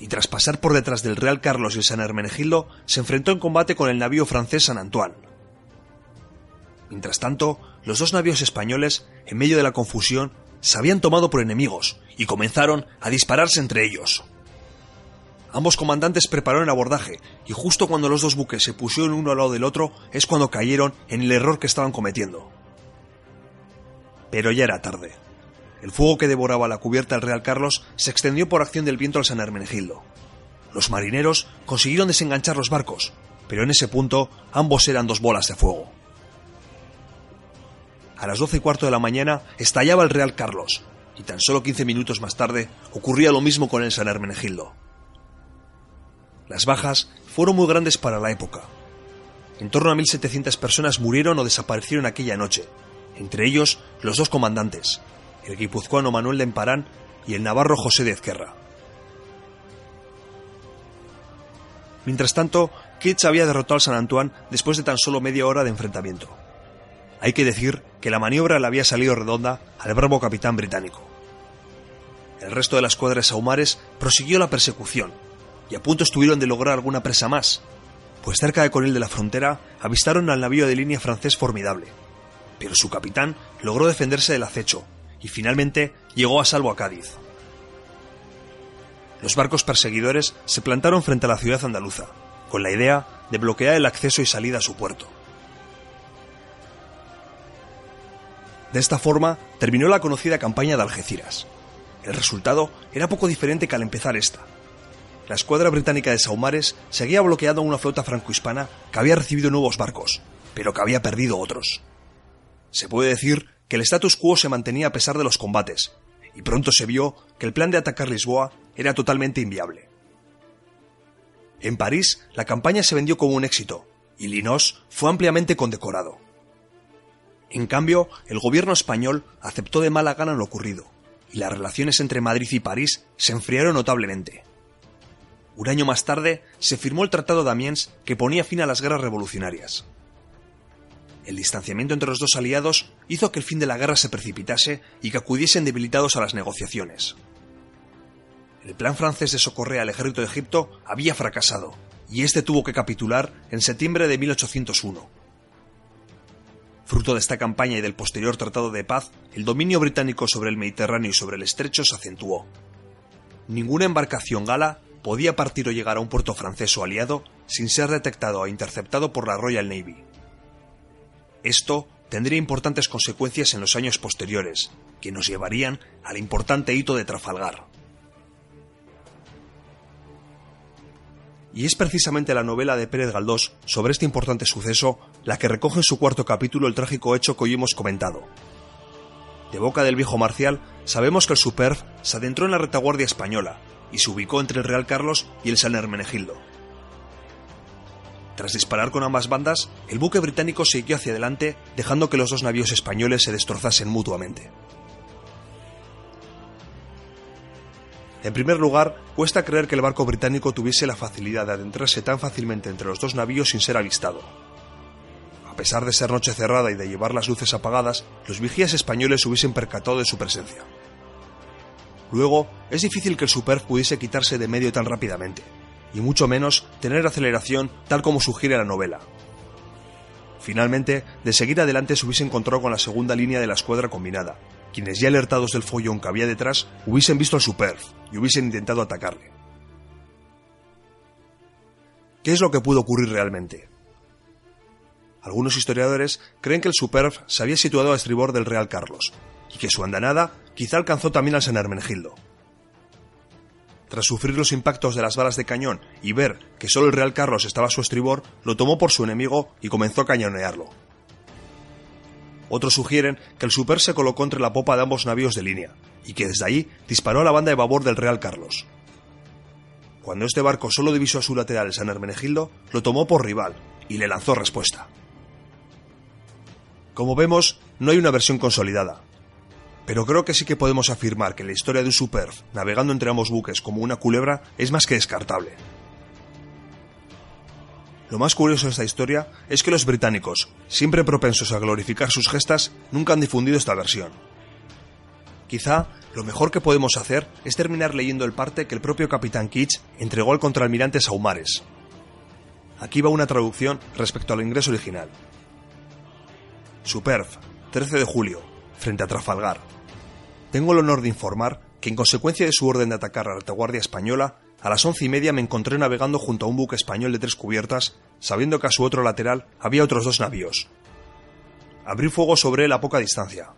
y tras pasar por detrás del Real Carlos y el San Hermenegildo, se enfrentó en combate con el navío francés San Antoine. Mientras tanto, los dos navíos españoles, en medio de la confusión, se habían tomado por enemigos y comenzaron a dispararse entre ellos. Ambos comandantes prepararon el abordaje, y justo cuando los dos buques se pusieron uno al lado del otro es cuando cayeron en el error que estaban cometiendo. Pero ya era tarde. El fuego que devoraba la cubierta del Real Carlos se extendió por acción del viento al San Hermenegildo. Los marineros consiguieron desenganchar los barcos, pero en ese punto ambos eran dos bolas de fuego. A las doce y cuarto de la mañana estallaba el Real Carlos, y tan solo quince minutos más tarde ocurría lo mismo con el San Hermenegildo. Las bajas fueron muy grandes para la época. En torno a 1.700 personas murieron o desaparecieron aquella noche, entre ellos los dos comandantes, el guipuzcoano Manuel de Emparán y el navarro José de Ezquerra. Mientras tanto, Kitsch había derrotado al San Antoine después de tan solo media hora de enfrentamiento. Hay que decir que la maniobra le había salido redonda al bravo capitán británico. El resto de la escuadra de Saumares prosiguió la persecución, y a punto estuvieron de lograr alguna presa más, pues cerca de Conil de la Frontera avistaron al navío de línea francés formidable. Pero su capitán logró defenderse del acecho y finalmente llegó a salvo a Cádiz. Los barcos perseguidores se plantaron frente a la ciudad andaluza, con la idea de bloquear el acceso y salida a su puerto. De esta forma terminó la conocida campaña de Algeciras. El resultado era poco diferente que al empezar esta, la escuadra británica de Saumares seguía bloqueando una flota franco-hispana que había recibido nuevos barcos, pero que había perdido otros. Se puede decir que el status quo se mantenía a pesar de los combates, y pronto se vio que el plan de atacar Lisboa era totalmente inviable. En París, la campaña se vendió como un éxito, y Linos fue ampliamente condecorado. En cambio, el gobierno español aceptó de mala gana lo ocurrido, y las relaciones entre Madrid y París se enfriaron notablemente. Un año más tarde se firmó el Tratado de Amiens que ponía fin a las guerras revolucionarias. El distanciamiento entre los dos aliados hizo que el fin de la guerra se precipitase y que acudiesen debilitados a las negociaciones. El plan francés de socorrer al ejército de Egipto había fracasado, y este tuvo que capitular en septiembre de 1801. Fruto de esta campaña y del posterior tratado de paz, el dominio británico sobre el Mediterráneo y sobre el estrecho se acentuó. Ninguna embarcación gala podía partir o llegar a un puerto francés o aliado sin ser detectado o interceptado por la Royal Navy. Esto tendría importantes consecuencias en los años posteriores, que nos llevarían al importante hito de Trafalgar. Y es precisamente la novela de Pérez Galdós sobre este importante suceso la que recoge en su cuarto capítulo el trágico hecho que hoy hemos comentado. De boca del viejo Marcial, sabemos que el Superb se adentró en la retaguardia española y se ubicó entre el Real Carlos y el San Hermenegildo. Tras disparar con ambas bandas, el buque británico siguió hacia adelante, dejando que los dos navíos españoles se destrozasen mutuamente. En primer lugar, cuesta creer que el barco británico tuviese la facilidad de adentrarse tan fácilmente entre los dos navíos sin ser avistado. A pesar de ser noche cerrada y de llevar las luces apagadas, los vigías españoles hubiesen percatado de su presencia. Luego, es difícil que el Superb pudiese quitarse de medio tan rápidamente, y mucho menos tener aceleración tal como sugiere la novela. Finalmente, de seguir adelante se hubiese encontrado con la segunda línea de la escuadra combinada, quienes ya alertados del follón que había detrás hubiesen visto al Superb y hubiesen intentado atacarle. ¿Qué es lo que pudo ocurrir realmente? Algunos historiadores creen que el Superb se había situado a estribor del Real Carlos, y que su andanada quizá alcanzó también al San Hermenegildo. Tras sufrir los impactos de las balas de cañón y ver que solo el Real Carlos estaba a su estribor, lo tomó por su enemigo y comenzó a cañonearlo. Otros sugieren que el Super se colocó entre la popa de ambos navíos de línea y que desde ahí disparó a la banda de babor del Real Carlos. Cuando este barco solo divisó a su lateral el San Hermenegildo, lo tomó por rival y le lanzó respuesta. Como vemos, no hay una versión consolidada. Pero creo que sí que podemos afirmar que la historia de un Superf navegando entre ambos buques como una culebra es más que descartable. Lo más curioso de esta historia es que los británicos, siempre propensos a glorificar sus gestas, nunca han difundido esta versión. Quizá lo mejor que podemos hacer es terminar leyendo el parte que el propio capitán Kitsch entregó al contraalmirante Saumares. Aquí va una traducción respecto al ingreso original. Superf, 13 de julio, frente a Trafalgar. Tengo el honor de informar que en consecuencia de su orden de atacar a la retaguardia española, a las once y media me encontré navegando junto a un buque español de tres cubiertas, sabiendo que a su otro lateral había otros dos navíos. Abrí fuego sobre él a poca distancia.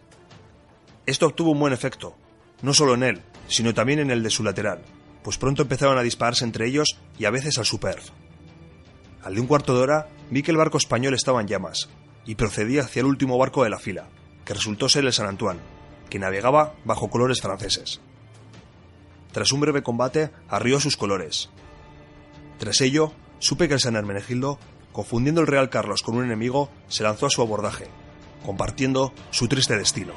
Esto obtuvo un buen efecto, no solo en él, sino también en el de su lateral, pues pronto empezaron a dispararse entre ellos y a veces al Superf. Al de un cuarto de hora vi que el barco español estaba en llamas, y procedí hacia el último barco de la fila, que resultó ser el San Antoine, que navegaba bajo colores franceses. Tras un breve combate, arrió sus colores. Tras ello, supe que el San Hermenegildo, confundiendo el Real Carlos con un enemigo, se lanzó a su abordaje, compartiendo su triste destino.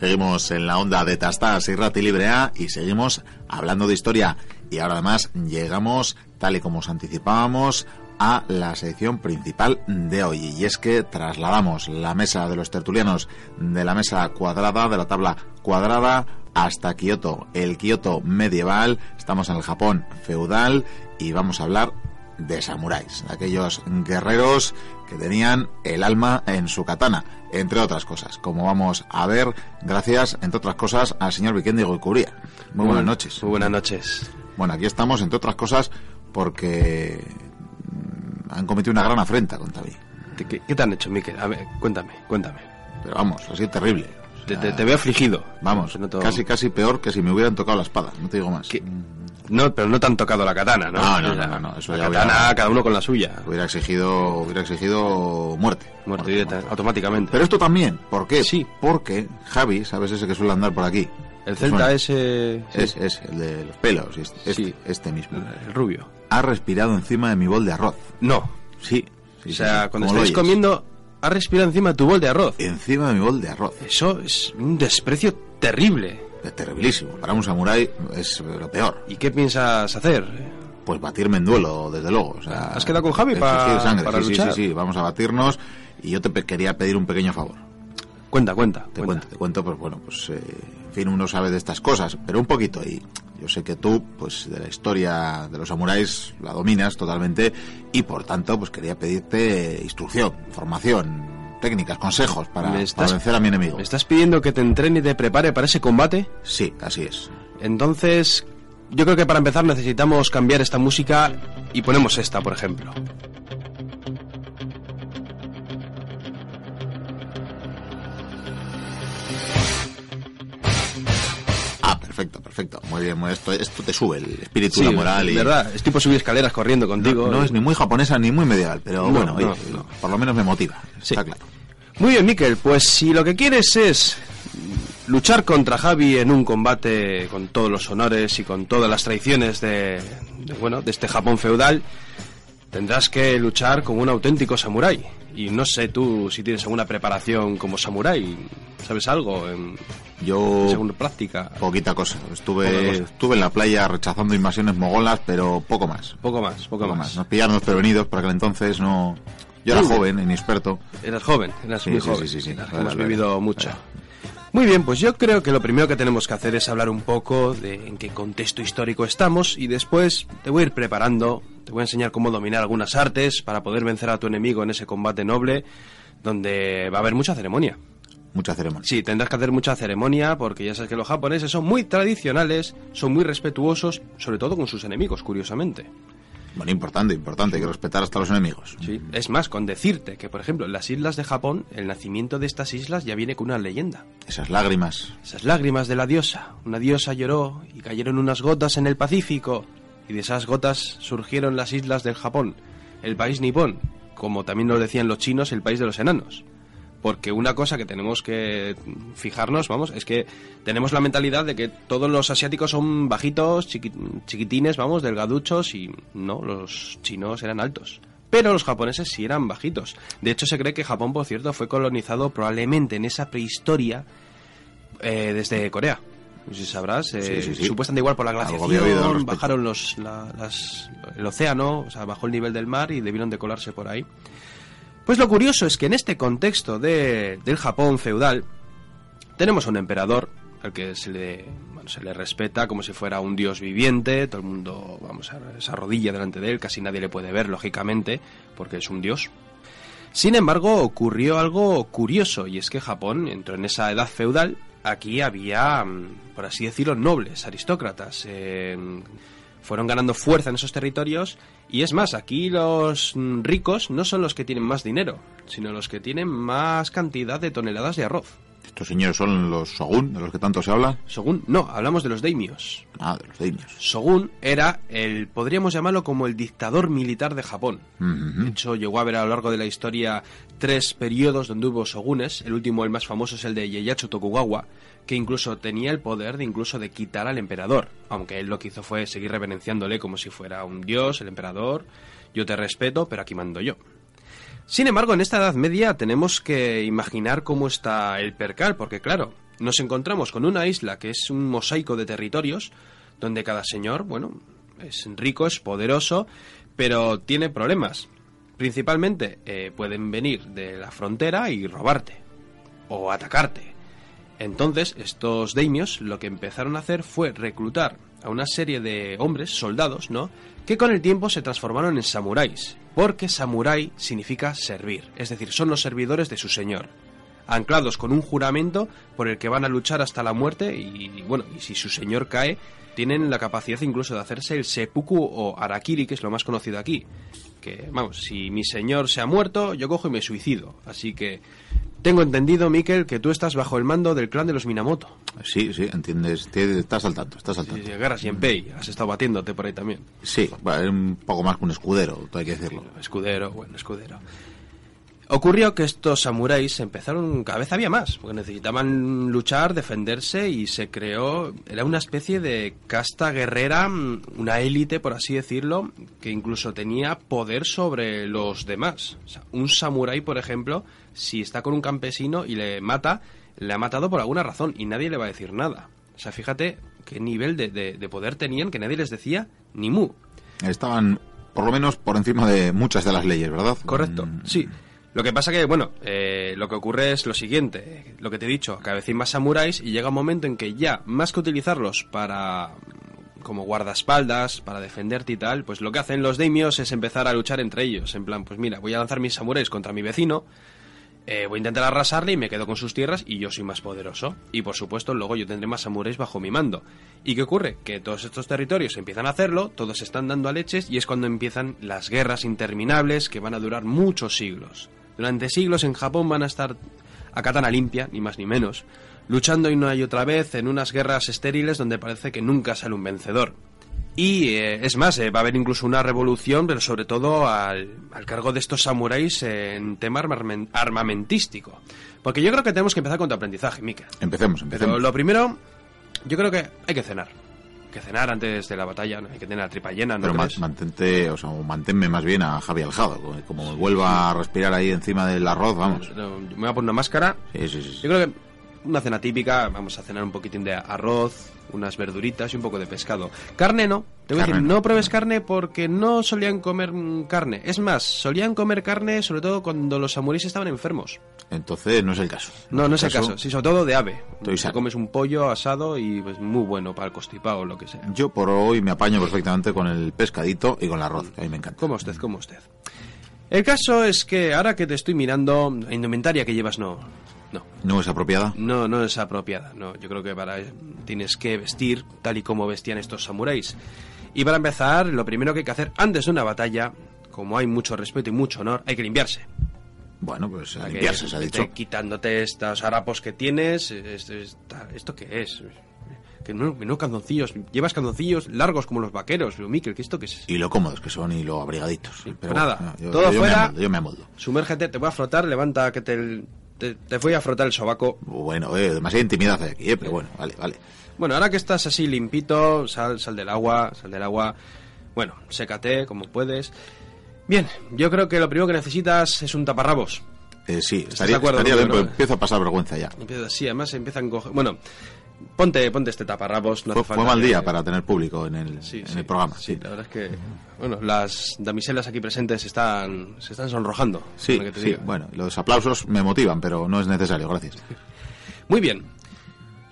Seguimos en la onda de Tastas y Rati Libre A y seguimos hablando de historia. Y ahora además llegamos, tal y como os anticipábamos, a la sección principal de hoy. Y es que trasladamos la mesa de los tertulianos de la mesa cuadrada, de la tabla cuadrada, hasta Kioto, el Kioto medieval. Estamos en el Japón feudal y vamos a hablar de samuráis, de aquellos guerreros que tenían el alma en su katana, entre otras cosas, como vamos a ver, gracias, entre otras cosas, al señor Vikendi Goikuría. Muy buenas noches. Muy buenas noches. Bueno, aquí estamos, entre otras cosas, porque mm, han cometido una gran afrenta contra mí. ¿Qué, qué- te han hecho, Miquel? A ver, cuéntame, cuéntame. Pero vamos, sido terrible. O Te, sea, te- te veo afligido. Vamos, nota- casi casi peor que si me hubieran tocado la espada, no te digo más. ¿Qué, No, pero no te han tocado la katana, ¿no? No, no, O sea, no, no, eso la ya katana, hubiera- cada uno con la suya. Hubiera exigido, hubiera exigido muerte. Muerte directa, automáticamente. Pero esto también, ¿por qué? Sí. Porque Javi, ¿sabes ese que suele andar por aquí? El ¿Te celta ese... sí, Es, es, el de los pelos, es- este, Sí. este mismo. el rubio. Ha respirado encima de mi bol de arroz. No. Sí. sí, o sea, cuando estáis comiendo, ha respirado encima de tu bol de arroz. Encima de mi bol de arroz. Eso es un desprecio terrible. Es terribilísimo. Para un samurái es lo peor. ¿Y qué piensas hacer? Pues batirme en duelo, desde luego. O sea, ¿Has quedado con Javi sangre. para sí, sí, luchar? Sí, sí, vamos a batirnos. Y yo te pe- quería pedir un pequeño favor. Cuenta, cuenta. Te cuenta. cuento, te cuento, pues bueno, pues eh, en fin, uno sabe de estas cosas, pero un poquito. Y yo sé que tú, pues de la historia de los samuráis la dominas totalmente y por tanto, pues quería pedirte instrucción, formación, técnicas, consejos para, ¿Me para estás- vencer a mi enemigo. ¿Me estás pidiendo que te entrene y te prepare para ese combate? Sí, así es. Entonces, yo creo que para empezar necesitamos cambiar esta música y ponemos esta, por ejemplo. Perfecto, perfecto. Muy bien, muy- esto, esto te sube el espíritu, Sí, la moral y... verdad, es tipo subir escaleras corriendo contigo. No, no es ni muy japonesa ni muy medieval, pero No, bueno, no, oye, no. por lo menos me motiva, Sí. está claro. Muy bien, Miquel, pues si lo que quieres es luchar contra Javi en un combate con todos los honores y con todas las tradiciones de, de, bueno, de este Japón feudal, tendrás que luchar como un auténtico samurái. Y no sé tú si tienes alguna preparación como samurái, ¿sabes algo? En, Yo... según práctica. Poquita cosa. Estuve, cosa. estuve en la playa rechazando invasiones mogolas, pero poco más. Poco más, poco, Poco más. más. Nos pillaron desprevenidos por aquel entonces, no... Yo era joven, inexperto. Eras joven, eras Sí, muy sí, joven. sí, sí, sí. Hemos vivido mucho. Muy bien, pues yo creo que lo primero que tenemos que hacer es hablar un poco de en qué contexto histórico estamos y después te voy a ir preparando, te voy a enseñar cómo dominar algunas artes para poder vencer a tu enemigo en ese combate noble donde va a haber mucha ceremonia. Mucha ceremonia. Sí, tendrás que hacer mucha ceremonia porque ya sabes que los japoneses son muy tradicionales, son muy respetuosos, sobre todo con sus enemigos, curiosamente. Bueno, importante, importante, hay que respetar hasta los enemigos. Sí. Es más, con decirte que, por ejemplo, en las islas de Japón, el nacimiento de estas islas ya viene con una leyenda. Esas lágrimas. Esas lágrimas de la diosa. Una diosa lloró y cayeron unas gotas en el Pacífico. Y de esas gotas surgieron las islas del Japón, el país nipón, como también lo decían los chinos, el país de los enanos. Porque una cosa que tenemos que fijarnos, vamos, es que tenemos la mentalidad de que todos los asiáticos son bajitos, chiqui- chiquitines, vamos, delgaduchos y no, los chinos eran altos. Pero los japoneses sí eran bajitos. De hecho, se cree que Japón, por cierto, fue colonizado probablemente en esa prehistoria eh, desde Corea. No sé si sabrás, eh, Sí, sí, sí. supuestamente igual por la glaciación, bajaron los, la- las- el océano, o sea, bajó el nivel del mar y debieron de colarse por ahí. Pues lo curioso es que en este contexto de- del Japón feudal tenemos a un emperador al que se le, bueno, se le respeta como si fuera un dios viviente, todo el mundo vamos a se arrodilla delante de él, casi nadie le puede ver lógicamente porque es un dios. Sin embargo, ocurrió algo curioso y es que Japón entró en esa edad feudal. Aquí había, mm, por así decirlo, nobles, aristócratas. eh, fueron ganando fuerza en esos territorios y es más, aquí los ricos no son los que tienen más dinero, sino los que tienen más cantidad de toneladas de arroz. Estos señores son los shogun, de los que tanto se habla. Shogun, no, hablamos de los daimios. Ah, de los daimios. Shogun era el, podríamos llamarlo como el dictador militar de Japón. De hecho, llegó a haber a lo largo de la historia tres periodos donde hubo shogunes. El último, el más famoso, es el de Ieyasu Tokugawa, que incluso tenía el poder de incluso de quitar al emperador. Aunque él lo que hizo fue seguir reverenciándole como si fuera un dios, el emperador. Yo te respeto, pero aquí mando yo. Sin embargo, en esta Edad Media tenemos que imaginar cómo está el percal, porque claro, nos encontramos con una isla que es un mosaico de territorios, donde cada señor, bueno, es rico, es poderoso, pero tiene problemas. Principalmente eh, pueden venir de la frontera y robarte, o atacarte. Entonces, estos daimios lo que empezaron a hacer fue reclutar a una serie de hombres, soldados, ¿no? Que con el tiempo se transformaron en samuráis, porque samurái significa servir, es decir, son los servidores de su señor, anclados con un juramento por el que van a luchar hasta la muerte y, bueno, y si su señor cae, tienen la capacidad incluso de hacerse el seppuku o arakiri, que es lo más conocido aquí. Que, vamos, si mi señor se ha muerto, yo cojo y me suicido. Así que Tengo entendido, Miquel, que tú estás bajo el mando del clan de los Minamoto. Sí, sí, entiendes, estás al tanto, estás al Sí, tanto. sí, Guerra Shenpei, has estado batiéndote por ahí también. Sí, bueno, es un poco más que un escudero, hay que decirlo. Escudero, bueno, escudero. Ocurrió que estos samuráis empezaron, cada vez había más, porque necesitaban luchar, defenderse y se creó, era una especie de casta guerrera, una élite, por así decirlo, que incluso tenía poder sobre los demás. O sea, un samurái, por ejemplo, si está con un campesino y le mata, le ha matado por alguna razón y nadie le va a decir nada. O sea, fíjate qué nivel de, de- de poder tenían que nadie les decía ni mu. Estaban, por lo menos, por encima de muchas de las leyes, ¿verdad? Correcto, Mm, sí. Lo que pasa que, bueno, eh, lo que ocurre es lo siguiente, lo que te he dicho, cada vez hay más samuráis y llega un momento en que ya, más que utilizarlos para como guardaespaldas, para defenderte y tal, pues lo que hacen los daimios es empezar a luchar entre ellos, en plan, pues mira, voy a lanzar mis samuráis contra mi vecino, eh, voy a intentar arrasarle y me quedo con sus tierras y yo soy más poderoso. Y por supuesto, luego yo tendré más samuráis bajo mi mando. ¿Y qué ocurre? Que todos estos territorios empiezan a hacerlo, todos están dando a leches y es cuando empiezan las guerras interminables que van a durar muchos siglos. Durante siglos en Japón van a estar a katana limpia, ni más ni menos, luchando y otra vez en unas guerras estériles donde parece que nunca sale un vencedor. Y eh, es más, eh, va a haber incluso una revolución, pero sobre todo al, al cargo de estos samuráis en tema armamen- armamentístico. Porque yo creo que tenemos que empezar con tu aprendizaje, Mika. Empecemos, Pero empecemos. lo primero, yo creo que hay que cenar. Hay que cenar antes de la batalla, ¿no? hay que tener la tripa llena, ¿no Pero crees? mantente, o sea, manténme más bien a Javi Aljado. como- vuelva a respirar ahí encima del arroz, vamos. Me voy a poner una máscara. Sí, sí. sí. Yo creo que una cena típica, vamos a cenar un poquitín de arroz, unas verduritas y un poco de pescado. Carne no. Te voy a decir, no. pruebes carne porque no solían comer carne. Es más, solían comer carne sobre todo cuando los samuráis estaban enfermos. Entonces no es el caso. No, no es el caso. Sí, sobre todo de ave. Estoy Te comes un pollo asado y pues muy bueno para el constipado o lo que sea. Yo por hoy me apaño perfectamente con el pescadito y con el arroz, que a mí me encanta. Como usted, como usted. El caso es que ahora que te estoy mirando, la indumentaria que llevas no, no, ¿No es apropiada? no, no es apropiada. No, yo creo que para tienes que vestir tal y como vestían estos samuráis. Y para empezar, lo primero que hay que hacer antes de una batalla, como hay mucho respeto y mucho honor, hay que limpiarse. Bueno, pues a que limpiarse, se ha dicho. Quitándote estos harapos que tienes. es- es- ¿Esto qué es? Que no, no calzoncillos. Llevas calzoncillos largos como los vaqueros. Pero, Miquel, ¿qué esto qué es? Y lo cómodos que son y lo abrigaditos. Pero pues nada, bueno, yo, todo yo me fuera. amoldo, yo me amoldo. Sumérgete, te voy a frotar, levanta que te, te, te voy a frotar el sobaco. Bueno, eh, demasiada intimidad hay aquí, eh, pero bueno, vale, vale. Bueno, ahora que estás así limpito, sal, sal del agua, sal del agua. Bueno, sécate como puedes. Bien, yo creo que lo primero que necesitas es un taparrabos. Eh, sí, ¿Estás estaría, de acuerdo estaría bien, pero empiezo a pasar vergüenza ya. Empieza así, además empiezan. Bueno, ponte, ponte este taparrabos. No Fue, fue mal que- día para tener público en el, Sí, en sí, el programa. Sí, Sí, la verdad es que... Bueno, las damiselas aquí presentes están, se están sonrojando. sí, lo que te sí, diga. bueno, los aplausos me motivan, pero no es necesario, gracias. <laughs> Muy bien.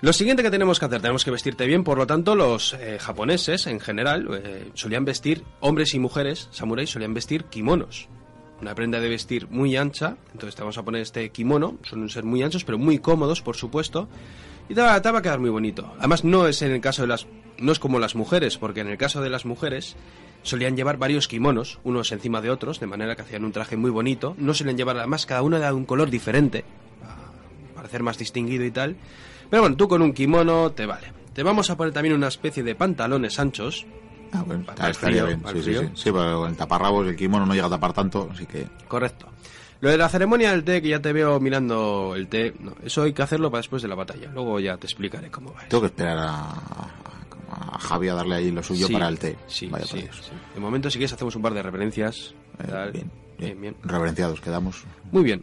Lo siguiente que tenemos que hacer, tenemos que vestirte bien, por lo tanto, los eh, japoneses en general eh, solían vestir, hombres y mujeres, samuráis, solían vestir kimonos. Una prenda de vestir muy ancha, entonces te vamos a poner este kimono, suelen ser muy anchos, pero muy cómodos, por supuesto, y te va, te va a quedar muy bonito. Además, no es en el caso de las, no es como las mujeres, porque en el caso de las mujeres solían llevar varios kimonos, unos encima de otros, de manera que hacían un traje muy bonito. No solían llevar, además, cada uno de un color diferente, parecer más distinguido y tal. Pero bueno, tú con un kimono te vale. Te vamos a poner también una especie de pantalones anchos. Ah, bueno, Pa- para el estaría frío, bien. para Sí, sí, sí. Sí, pero el taparrabos el kimono no llega a tapar tanto, así que... Correcto. Lo de la ceremonia del té, que ya te veo mirando el té, no, eso hay que hacerlo para después de la batalla. Luego ya te explicaré cómo va. eso. Tengo que esperar a, a- a Javi a darle ahí lo suyo Sí, para el té. Sí, Vaya sí, sí. De momento, si quieres, hacemos un par de reverencias. Eh, bien, bien, bien. Reverenciados quedamos. Muy bien.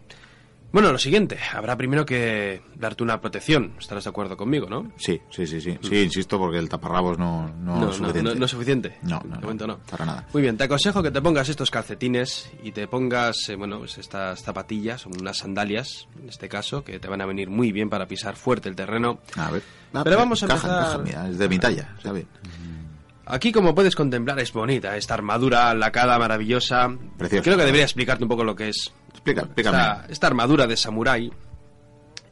Bueno, lo siguiente, habrá primero que darte una protección. Estarás de acuerdo conmigo, ¿no? Sí, sí, sí, sí. Sí, insisto, porque el taparrabos no, no, No, es suficiente. no- no es suficiente. No, De no, no, momento no. Para nada. Muy bien, te aconsejo que te pongas estos calcetines y te pongas, eh, bueno, pues estas zapatillas, unas sandalias, en este caso, que te van a venir muy bien para pisar fuerte el terreno. A ver. Ah, Pero vamos a caja, empezar- caja, mira, es de mi talla, ¿sabes? Aquí, como puedes contemplar, es bonita esta armadura lacada, maravillosa. Preciosa. Creo que debería explicarte un poco lo que es. Explica, explícame. Esta, esta armadura de samurái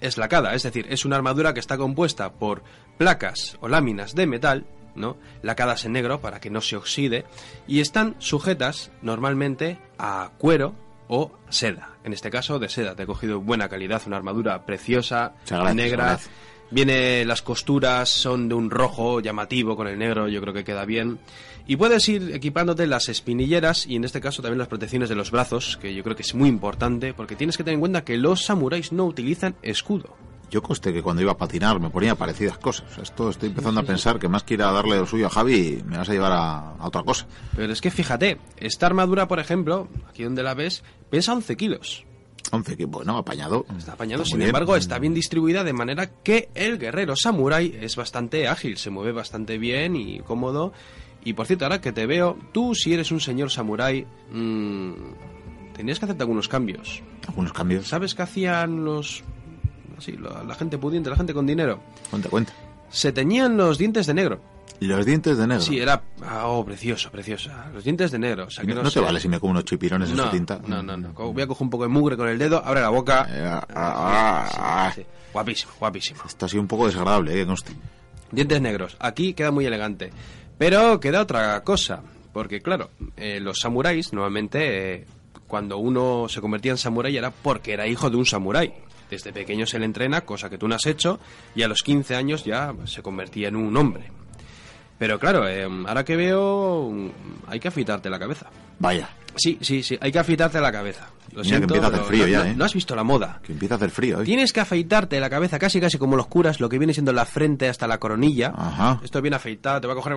es lacada, es decir, es una armadura que está compuesta por placas o láminas de metal, ¿no? Lacadas en negro para que no se oxide y están sujetas normalmente a cuero o seda. En este caso, de seda. Te he cogido buena calidad, una armadura preciosa, negra. Viene, las costuras son de un rojo llamativo con el negro, yo creo que queda bien. Y puedes ir equipándote las espinilleras y en este caso también las protecciones de los brazos, que yo creo que es muy importante, porque tienes que tener en cuenta que los samuráis no utilizan escudo. Yo conste que cuando iba a patinar me ponía parecidas cosas. Esto estoy empezando a pensar que más que ir a darle lo suyo a Javi, me vas a llevar a, a otra cosa. Pero es que fíjate, esta armadura, por ejemplo, aquí donde la ves, pesa 11 kilos. 11 que bueno, apañado. Está apañado, Está sin bien. embargo, está bien distribuida de manera que el guerrero samurái es bastante ágil, se mueve bastante bien y cómodo. Y por cierto, ahora que te veo, tú si eres un señor samurái, mm, tendrías que hacerte algunos cambios. Algunos cambios. ¿Sabes qué hacían los... así, la, la gente pudiente, la gente con dinero? Cuenta, cuenta. Se teñían los dientes de negro. Los dientes de negro. Sí, era... ah, Oh, precioso, preciosa. Los dientes de negro. O sea, que no, no, sé. te vale si me como unos chipirones en No, su tinta. no, no, no. Co- Voy a coger un poco de mugre con el dedo, abre la boca. Eh, ah, ah, ah. Sí, Guapísimo, guapísimo. Esto ha sido un poco desagradable, ¿eh? Que conste. Dientes negros. Aquí queda muy elegante. Pero queda otra cosa. Porque, claro, eh, los samuráis, normalmente, eh, cuando uno se convertía en samurái era porque era hijo de un samurái. Desde pequeño se le entrena, cosa que tú no has hecho, y a los 15 años ya se convertía en un hombre. Pero claro, eh, ahora que veo, hay que afeitarte la cabeza. Vaya, Sí, sí, sí, hay que afeitarte la cabeza. Lo Mira que siento, empieza a hacer frío no, ya, no- ¿eh? no has visto la moda. que empieza a hacer frío, ¿eh? Tienes que afeitarte la cabeza casi casi como los curas, lo que viene siendo la frente hasta la coronilla. Ajá. Esto bien afeitado, te va a coger...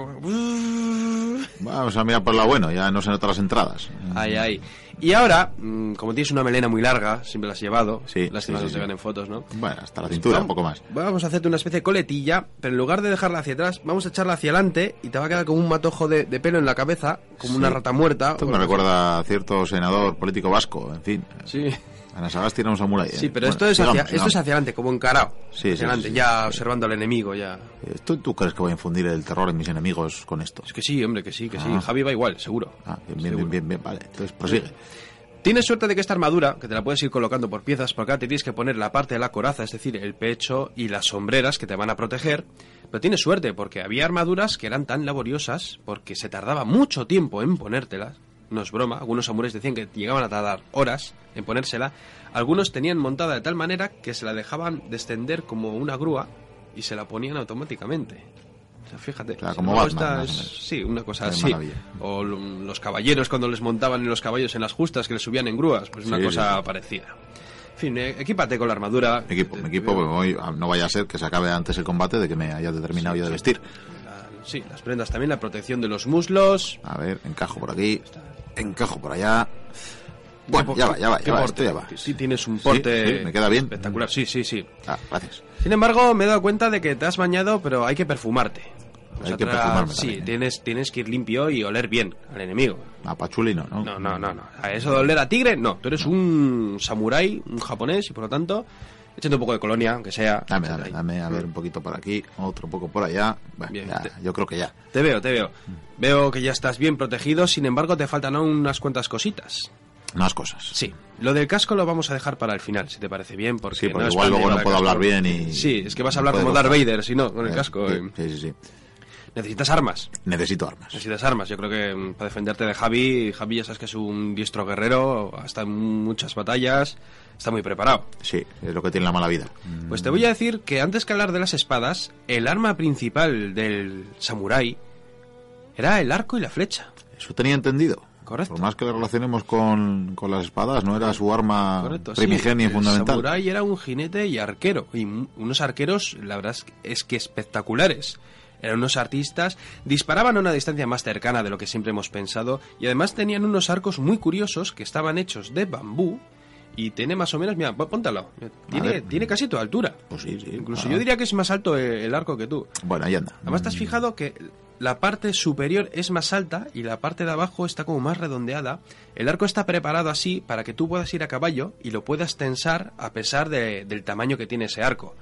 Vamos a mirar por la bueno, ya no se notan las entradas. Ay, ay. Y ahora, mm, como tienes una melena muy larga, siempre la has llevado, Sí, lástima sí, no sí, se ven en fotos, ¿no? Bueno, hasta la cintura, un poco más. Vamos a hacerte una especie de coletilla, pero en lugar de dejarla hacia atrás, vamos a echarla hacia adelante y te va a quedar como un matojo de, de pelo en la cabeza, como una rata muerta. Esto me recuerda a cierto senador político vasco, en fin. Sí. Ana Sagasti era un samurái. ¿eh? Sí, pero Bueno, esto, es hacia, esto es hacia adelante, como encarado. Sí, hacia sí, adelante, sí, ya observando al enemigo, ya. ¿Tú, ¿Tú crees que voy a infundir el terror en mis enemigos con esto? Es que sí, hombre, que sí, que sí. Ah. Javi va igual, seguro. Ah, bien, bien, Seguro. bien, bien, bien, vale. Entonces prosigue. Tienes suerte de que esta armadura, que te la puedes ir colocando por piezas, porque acá te tienes que poner la parte de la coraza, es decir, el pecho y las sombreras que te van a proteger. Pero tienes suerte, porque había armaduras que eran tan laboriosas, porque se tardaba mucho tiempo en ponértelas. No es broma, algunos samuráis decían que llegaban a tardar horas en ponérsela. Algunos tenían montada de tal manera que se la dejaban descender como una grúa y se la ponían automáticamente. O sea, fíjate. Claro, Sin como embargo, Batman, esta más o es- menos. sí, una cosa así. maravilla. O lo- los caballeros cuando les montaban en los caballos en las justas que les subían en grúas, pues una Sí, cosa sí, parecida. En fin, eh, equípate con la armadura. Me equipo, me te equipo, veo- porque hoy ah, no vaya a ser que se acabe antes el combate de que me haya determinado Sí, yo de vestir. la- sí, las prendas también, la protección de los muslos. A ver, encajo por aquí, encajo por allá. Bueno, ya va, ya va, ya va, esto ya va. Sí, tienes un Sí, porte sí, me queda bien. espectacular. Sí, sí, sí. Ah, gracias. Sin embargo, me he dado cuenta de que te has bañado, pero hay que perfumarte. Hay que perfumarme Sí, también, ¿eh? tienes, tienes que ir limpio y oler bien al enemigo. A Pachuli no, ¿no? No, no, no, no. A eso de oler a tigre, no. Tú eres un samurái, un japonés, y por lo tanto, échate un poco de colonia, aunque sea. Dame, dame, dame, a ver, un poquito por aquí, otro poco por allá. Bueno, Bien, ya, te- yo creo que ya. Te veo, te veo. Veo que ya estás bien protegido, sin embargo, te faltan aún unas cuantas cositas. Más cosas. Sí, lo del casco lo vamos a dejar para el final, si te parece bien, porque, Sí, porque igual luego no puedo hablar bien y... Sí, es que vas a hablar como Darth. Vader, si no, con el Eh, casco. sí, eh. Sí, sí, sí. Necesitas armas. Necesito armas. Necesitas armas. Yo creo que mm, para defenderte de Javi, Javi ya sabes que es un diestro guerrero, hasta en muchas batallas, está muy preparado. Sí, es lo que tiene la mala vida. Pues te voy a decir que antes que hablar de las espadas, el arma principal del samurái era el arco y la flecha. Eso tenía entendido. Correcto. Por más que lo relacionemos con, con las espadas, no era su arma Correcto, sí. primigenia y El fundamental. samurái era un jinete y arquero. Y unos arqueros, la verdad es que, es que espectaculares. Eran unos artistas, disparaban a una distancia más cercana de lo que siempre hemos pensado y además tenían unos arcos muy curiosos que estaban hechos de bambú y tiene más o menos, mira, pó- póntalo, tiene, ver. tiene casi tu altura. Pues sí, sí. Incluso Ah. yo diría que es más alto eh, el arco que tú. Bueno, ahí anda. Además, te has fijado que la parte superior es más alta y la parte de abajo está como más redondeada. El arco está preparado así para que tú puedas ir a caballo y lo puedas tensar a pesar de- del tamaño que tiene ese arco.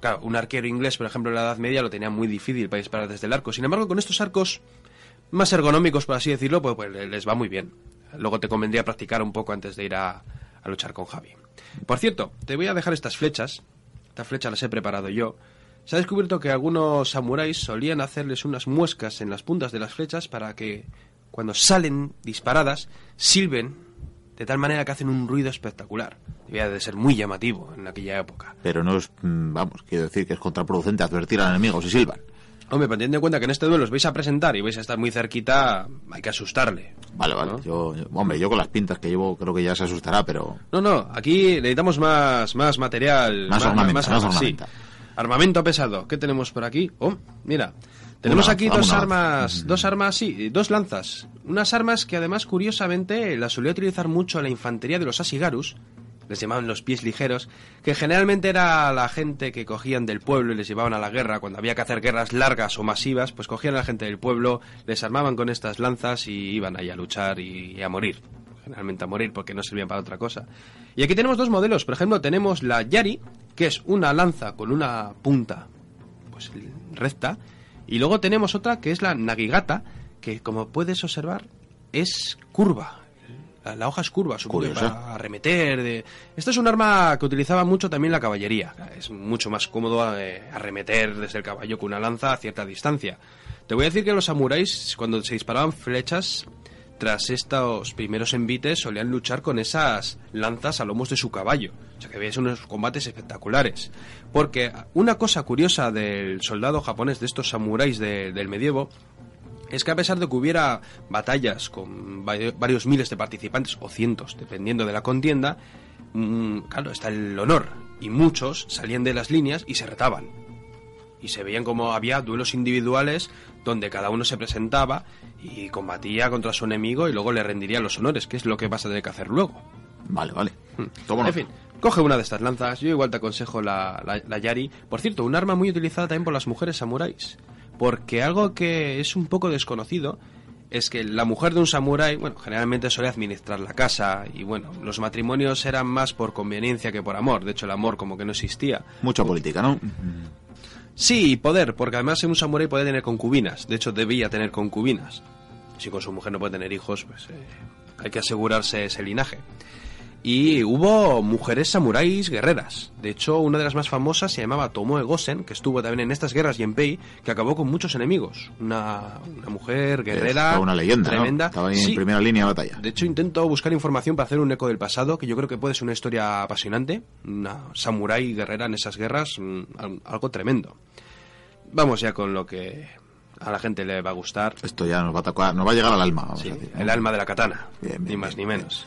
Claro, un arquero inglés, por ejemplo, en la Edad Media lo tenía muy difícil para disparar desde el arco. Sin embargo, con estos arcos más ergonómicos, por así decirlo, pues, pues les va muy bien. Luego te convendría practicar un poco antes de ir a, a luchar con Javi. Por cierto, te voy a dejar estas flechas. Estas flechas las he preparado yo. Se ha descubierto que algunos samuráis solían hacerles unas muescas en las puntas de las flechas para que cuando salen disparadas silben de tal manera que hacen un ruido espectacular. Debía de ser muy llamativo en aquella época. Pero no es, mm, vamos, quiero decir que es contraproducente advertir al enemigo si silban. Hombre, pero teniendo en cuenta que en este duelo os vais a presentar y vais a estar muy cerquita, hay que asustarle. Vale, vale. ¿no? Yo, yo- hombre, yo con las pintas que llevo creo que ya se asustará, pero No, no, aquí necesitamos más, más material. Más ornamenta, más armas, ornamenta. sí. Armamento pesado. ¿Qué tenemos por aquí? Oh, mira. Tenemos Una aquí dos armas, dos armas, sí, dos lanzas. Unas armas que además, curiosamente, las solía utilizar mucho la infantería de los Asigarus. Les llamaban los pies ligeros, que generalmente era la gente que cogían del pueblo y les llevaban a la guerra. Cuando había que hacer guerras largas o masivas, pues cogían a la gente del pueblo, les armaban con estas lanzas y iban ahí a luchar y, y a morir generalmente a morir porque no servían para otra cosa. Y aquí tenemos dos modelos. Por ejemplo, tenemos la Yari, que es una lanza con una punta pues recta. Y luego tenemos otra que es la Nagigata, que como puedes observar es curva. La, la hoja es curva, supongo para arremeter. De... Esto es un arma que utilizaba mucho también la caballería. Es mucho más cómodo eh, arremeter desde el caballo con una lanza a cierta distancia. Te voy a decir que los samuráis, cuando se disparaban flechas, tras estos primeros envites solían luchar con esas lanzas a lomos de su caballo. O sea que veis unos combates espectaculares. Porque una cosa curiosa del soldado japonés, de estos samuráis de- del medievo, es que a pesar de que hubiera batallas con va- varios miles de participantes, o cientos, dependiendo de la contienda, mm, claro, está el honor. Y muchos salían de las líneas y se retaban y se veían como había duelos individuales donde cada uno se presentaba y combatía contra su enemigo y luego le rendiría los honores, que es lo que vas a tener que hacer luego. vale, vale. Hmm. Tomo En fin, coge una de estas lanzas, yo igual te aconsejo la, la- la Yari. Por cierto, un arma muy utilizada también por las mujeres samuráis, porque algo que es un poco desconocido es que la mujer de un samurái, bueno, generalmente suele administrar la casa y bueno, los matrimonios eran más por conveniencia que por amor, de hecho el amor como que no existía. Mucha política, ¿no? Sí, poder, porque además un samurái puede tener concubinas. De hecho, debía tener concubinas. Si con su mujer no puede tener hijos, pues eh, hay que asegurarse ese linaje. Y hubo mujeres samuráis guerreras. De hecho, una de las más famosas se llamaba Tomoe Gosen, que estuvo también en estas guerras Yenpei, que acabó con muchos enemigos. Una, una mujer guerrera. Una leyenda, ¿no? tremenda. Estaba Sí, en primera línea de batalla. de hecho, intento buscar información para hacer un eco del pasado, que yo creo que puede ser una historia apasionante. Una samurái guerrera en esas guerras, mm, al- algo tremendo. Vamos ya con lo que a la gente le va a gustar. Esto ya nos va a nos va a llegar al alma. Vamos Sí, a decir, ¿no? el alma de la katana, Bien, bien, ni más bien, ni menos.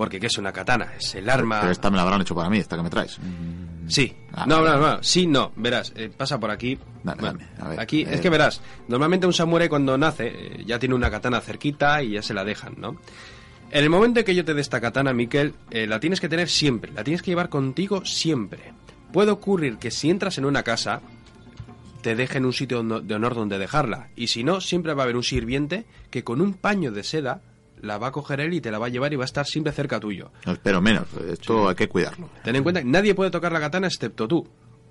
Porque ¿qué es una katana? Es el arma... Pero esta me la habrán hecho para mí, esta que me traes. Sí. Ah, no, no, no, sí, no. Verás, eh, pasa por aquí. Dale, Bueno, dame, a ver, aquí, eh. es que verás, normalmente un samurái cuando nace eh, ya tiene una katana cerquita y ya se la dejan, ¿no? En el momento en que yo te dé esta katana, Miquel, eh, la tienes que tener siempre, la tienes que llevar contigo siempre. Puede ocurrir que si entras en una casa, te dejen un sitio de honor donde dejarla. Y si no, siempre va a haber un sirviente que con un paño de seda la va a coger él y te la va a llevar y va a estar siempre cerca tuyo. No espero menos, esto hay que cuidarlo. Ten en cuenta que nadie puede tocar la katana excepto tú.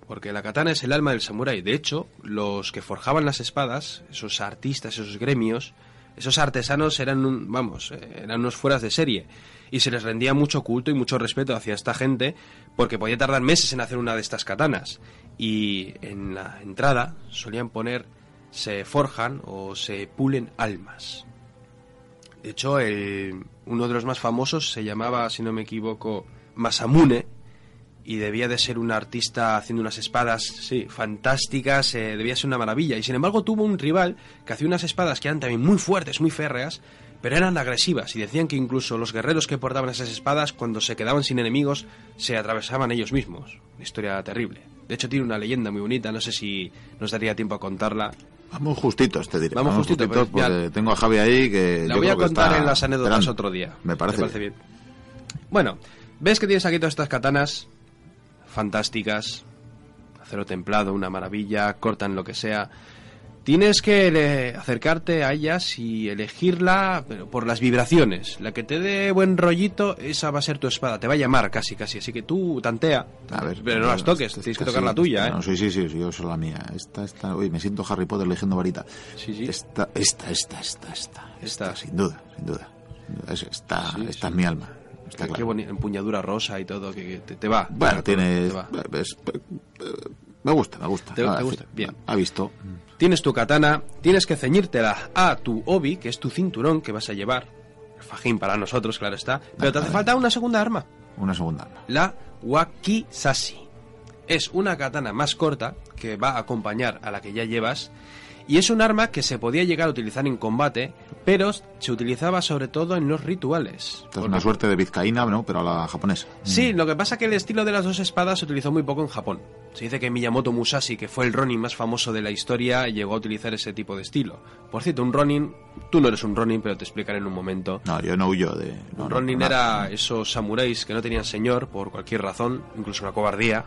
Porque la katana es el alma del samurái. De hecho, los que forjaban las espadas, esos artistas, esos gremios, esos artesanos eran, un- vamos, eh, eran unos fueras de serie. Y se les rendía mucho culto y mucho respeto hacia esta gente porque podía tardar meses en hacer una de estas katanas. Y en la entrada solían poner se forjan o se pulen almas. De hecho, uno de los más famosos se llamaba, si no me equivoco, Masamune, y debía de ser un artista haciendo unas espadas, sí, fantásticas, eh, debía ser una maravilla. Y sin embargo tuvo un rival que hacía unas espadas que eran también muy fuertes, muy férreas, pero eran agresivas y decían que incluso los guerreros que portaban esas espadas, cuando se quedaban sin enemigos, se atravesaban ellos mismos. Una historia terrible. De hecho tiene una leyenda muy bonita, no sé si nos daría tiempo a contarla. Vamos justitos, te diré. Vamos justito, justitos pues, ya- porque tengo a Javi ahí que. La yo voy a creo contar en las anécdotas otro día. Me parece, ¿Te bien? Bueno, ves que tienes aquí todas estas katanas fantásticas, acero templado, una maravilla, cortan lo que sea. Tienes que eh, acercarte a ellas y elegirla pero por las vibraciones. La que te dé buen rollito, esa va a ser tu espada. Te va a llamar casi, casi. Así que tú tantea. A ver, pero no las toques, tienes que tocar la tuya, ¿eh? no, sí, sí, sí, yo soy la mía. Esta, esta. Uy, me siento Harry Potter eligiendo varita. Sí, sí. Esta, esta, esta, esta, esta. Esta. sin duda, sin duda. Esta, esta es mi alma. Está Qué, bonita empuñadura rosa y todo, que, te, va. Bueno, te va, tiene. te va. es- eh, me gusta, me gusta. ¿Te- Ah, gusta? Bien. Ha visto. Tienes tu katana, tienes que ceñírtela a tu obi, que es tu cinturón que vas a llevar. el fajín para nosotros, claro está. Pero te hace falta una segunda arma, Una segunda arma. la wakizashi. Es una katana más corta que va a acompañar a la que ya llevas y es un arma que se podía llegar a utilizar en combate, pero se utilizaba sobre todo en los rituales. Es una suerte de vizcaína, ¿no? Pero a la japonesa. Sí, lo que pasa es que el estilo de las dos espadas se utilizó muy poco en Japón. Se dice que Miyamoto Musashi, que fue el Ronin más famoso de la historia, llegó a utilizar ese tipo de estilo. Por cierto, un Ronin, tú no eres un Ronin, pero te explicaré en un momento. No, yo no huyo de... no, Un no, Ronin no, era esos samuráis que no tenían señor por cualquier razón, incluso una cobardía.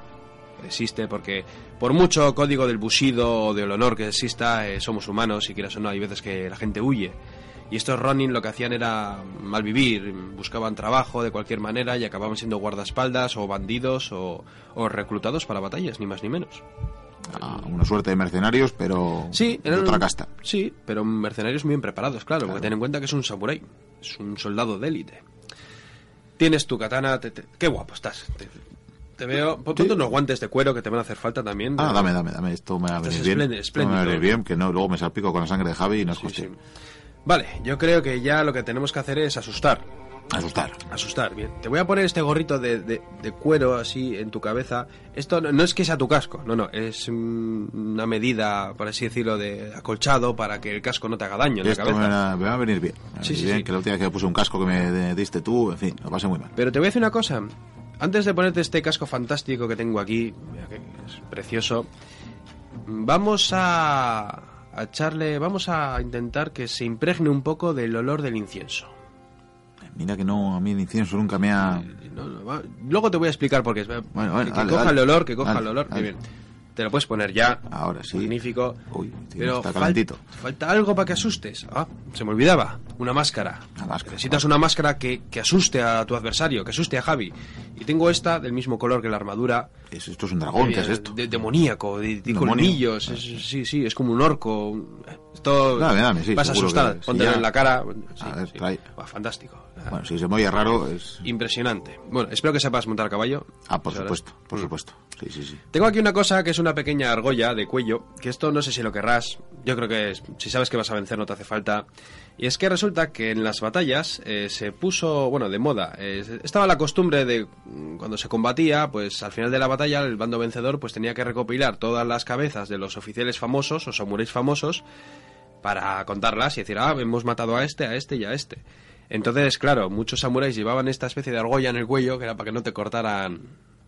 Existe porque, por mucho código del Bushido o del honor que exista, eh, somos humanos y quieras o no, hay veces que la gente huye. Y estos Ronin lo que hacían era malvivir, buscaban trabajo de cualquier manera y acababan siendo guardaespaldas o bandidos o, o reclutados para batallas, ni más ni menos. Ah, una suerte de mercenarios, pero Sí, de otra casta. Sí, pero mercenarios muy bien preparados, claro, porque ten en cuenta que es un samurái, es un soldado de élite. Tienes tu katana, te- te- qué guapo estás. Te, te veo, pon- ponte unos guantes de cuero que te van a hacer falta también. Ah, dame, dame, dame. Esto me va a venir bien. espléndido, me va a venir bien, que no, luego me salpico con la sangre de Javi y no es Sí, cuestión. sí. Vale, yo creo que ya lo que tenemos que hacer es asustar. Asustar. Asustar, bien. Te voy a poner este gorrito de, de- de cuero así en tu cabeza. Esto no, no es que sea tu casco, no, no. Es mm, una medida, por así decirlo, de acolchado para que el casco no te haga daño en la Esto cabeza. me va, me va a venir bien. Me Sí, sí, bien, sí. Que la última vez que me puse un casco que me diste tú, en fin, lo pasé muy mal. Pero te voy a decir una cosa. Antes de ponerte este casco fantástico que tengo aquí, mira que es precioso, vamos a, a echarle, vamos a intentar que se impregne un poco del olor del incienso. Mira que no, a mí el incienso nunca me ha... No, no, va- Luego te voy a explicar por qué. Bueno, bueno, que dale, coja dale. el olor, que coja Dale, el olor. bien. Te lo puedes poner ya. Ahora sí. Magnífico. Uy, tío, Pero está fal- falta algo para que asustes. Ah, se me olvidaba. Una máscara. Una máscara. Necesitas una máscara que, que asuste a tu adversario, que asuste a Javi. Y tengo esta del mismo color que la armadura. Es- esto es un dragón, ¿qué es eh, esto? de- demoníaco, de, de ¿Demonio? colmillos. es- sí, sí, es como un orco. un- Esto Dame, dame, sí, vas a seguro asustar. que sí, Póntelo ya. en la cara. Sí, A ver, sí. trae. Va, fantástico. Bueno, si se oye raro es... Impresionante. Bueno, espero que sepas montar a caballo. Ah, por supuesto, por supuesto. Sí, sí, sí. Tengo aquí una cosa que es una pequeña argolla de cuello, que esto no sé si lo querrás, yo creo que es- si sabes que vas a vencer no te hace falta. Y es que resulta que en las batallas eh, se puso, bueno, de moda, eh, estaba la costumbre de mm, cuando se combatía, pues al final de la batalla el bando vencedor pues tenía que recopilar todas las cabezas de los oficiales famosos o samuráis famosos para contarlas y decir, ah, hemos matado a este, a este y a este. Entonces, claro, muchos samuráis llevaban esta especie de argolla en el cuello que era para que no te cortaran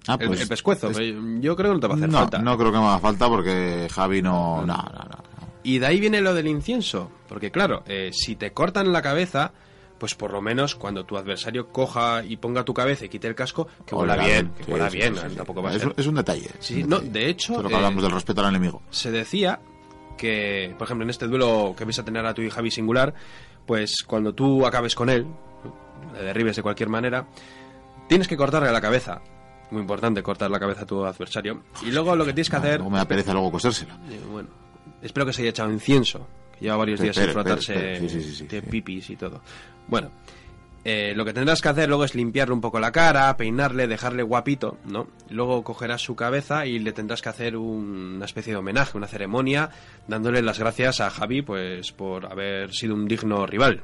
Ah, el, pues, el pescuezo. es- Yo creo que no te va a hacer no, falta. no creo que me haga falta porque Javi no... No, no, no. Y de ahí viene lo del incienso. Porque claro, eh, si te cortan la cabeza, pues por lo menos cuando tu adversario coja y ponga tu cabeza y quite el casco, que huela bien, que huela sí, bien, sí, sí. tampoco va a es, ser. un- es un detalle. Sí, un no, de hecho, es que eh, hablamos del respeto al enemigo. Se decía que, por ejemplo, en este duelo que vais a tener a tu y Javi singular, pues cuando tú acabes con él, le derribes de cualquier manera, tienes que cortarle la cabeza. Muy importante cortar la cabeza a tu adversario. Y luego lo que tienes que hacer... Luego me da pereza luego cosérsela. Eh, bueno, espero que se haya echado incienso, que lleva varios días sin frotarse espera. Sí, sí, sí, sí, de pipis y todo. Bueno, eh, lo que tendrás que hacer luego es limpiarle un poco la cara, peinarle, dejarle guapito, ¿no? Luego cogerás su cabeza y le tendrás que hacer un- una especie de homenaje, una ceremonia, dándole las gracias a Javi, pues, por haber sido un digno rival.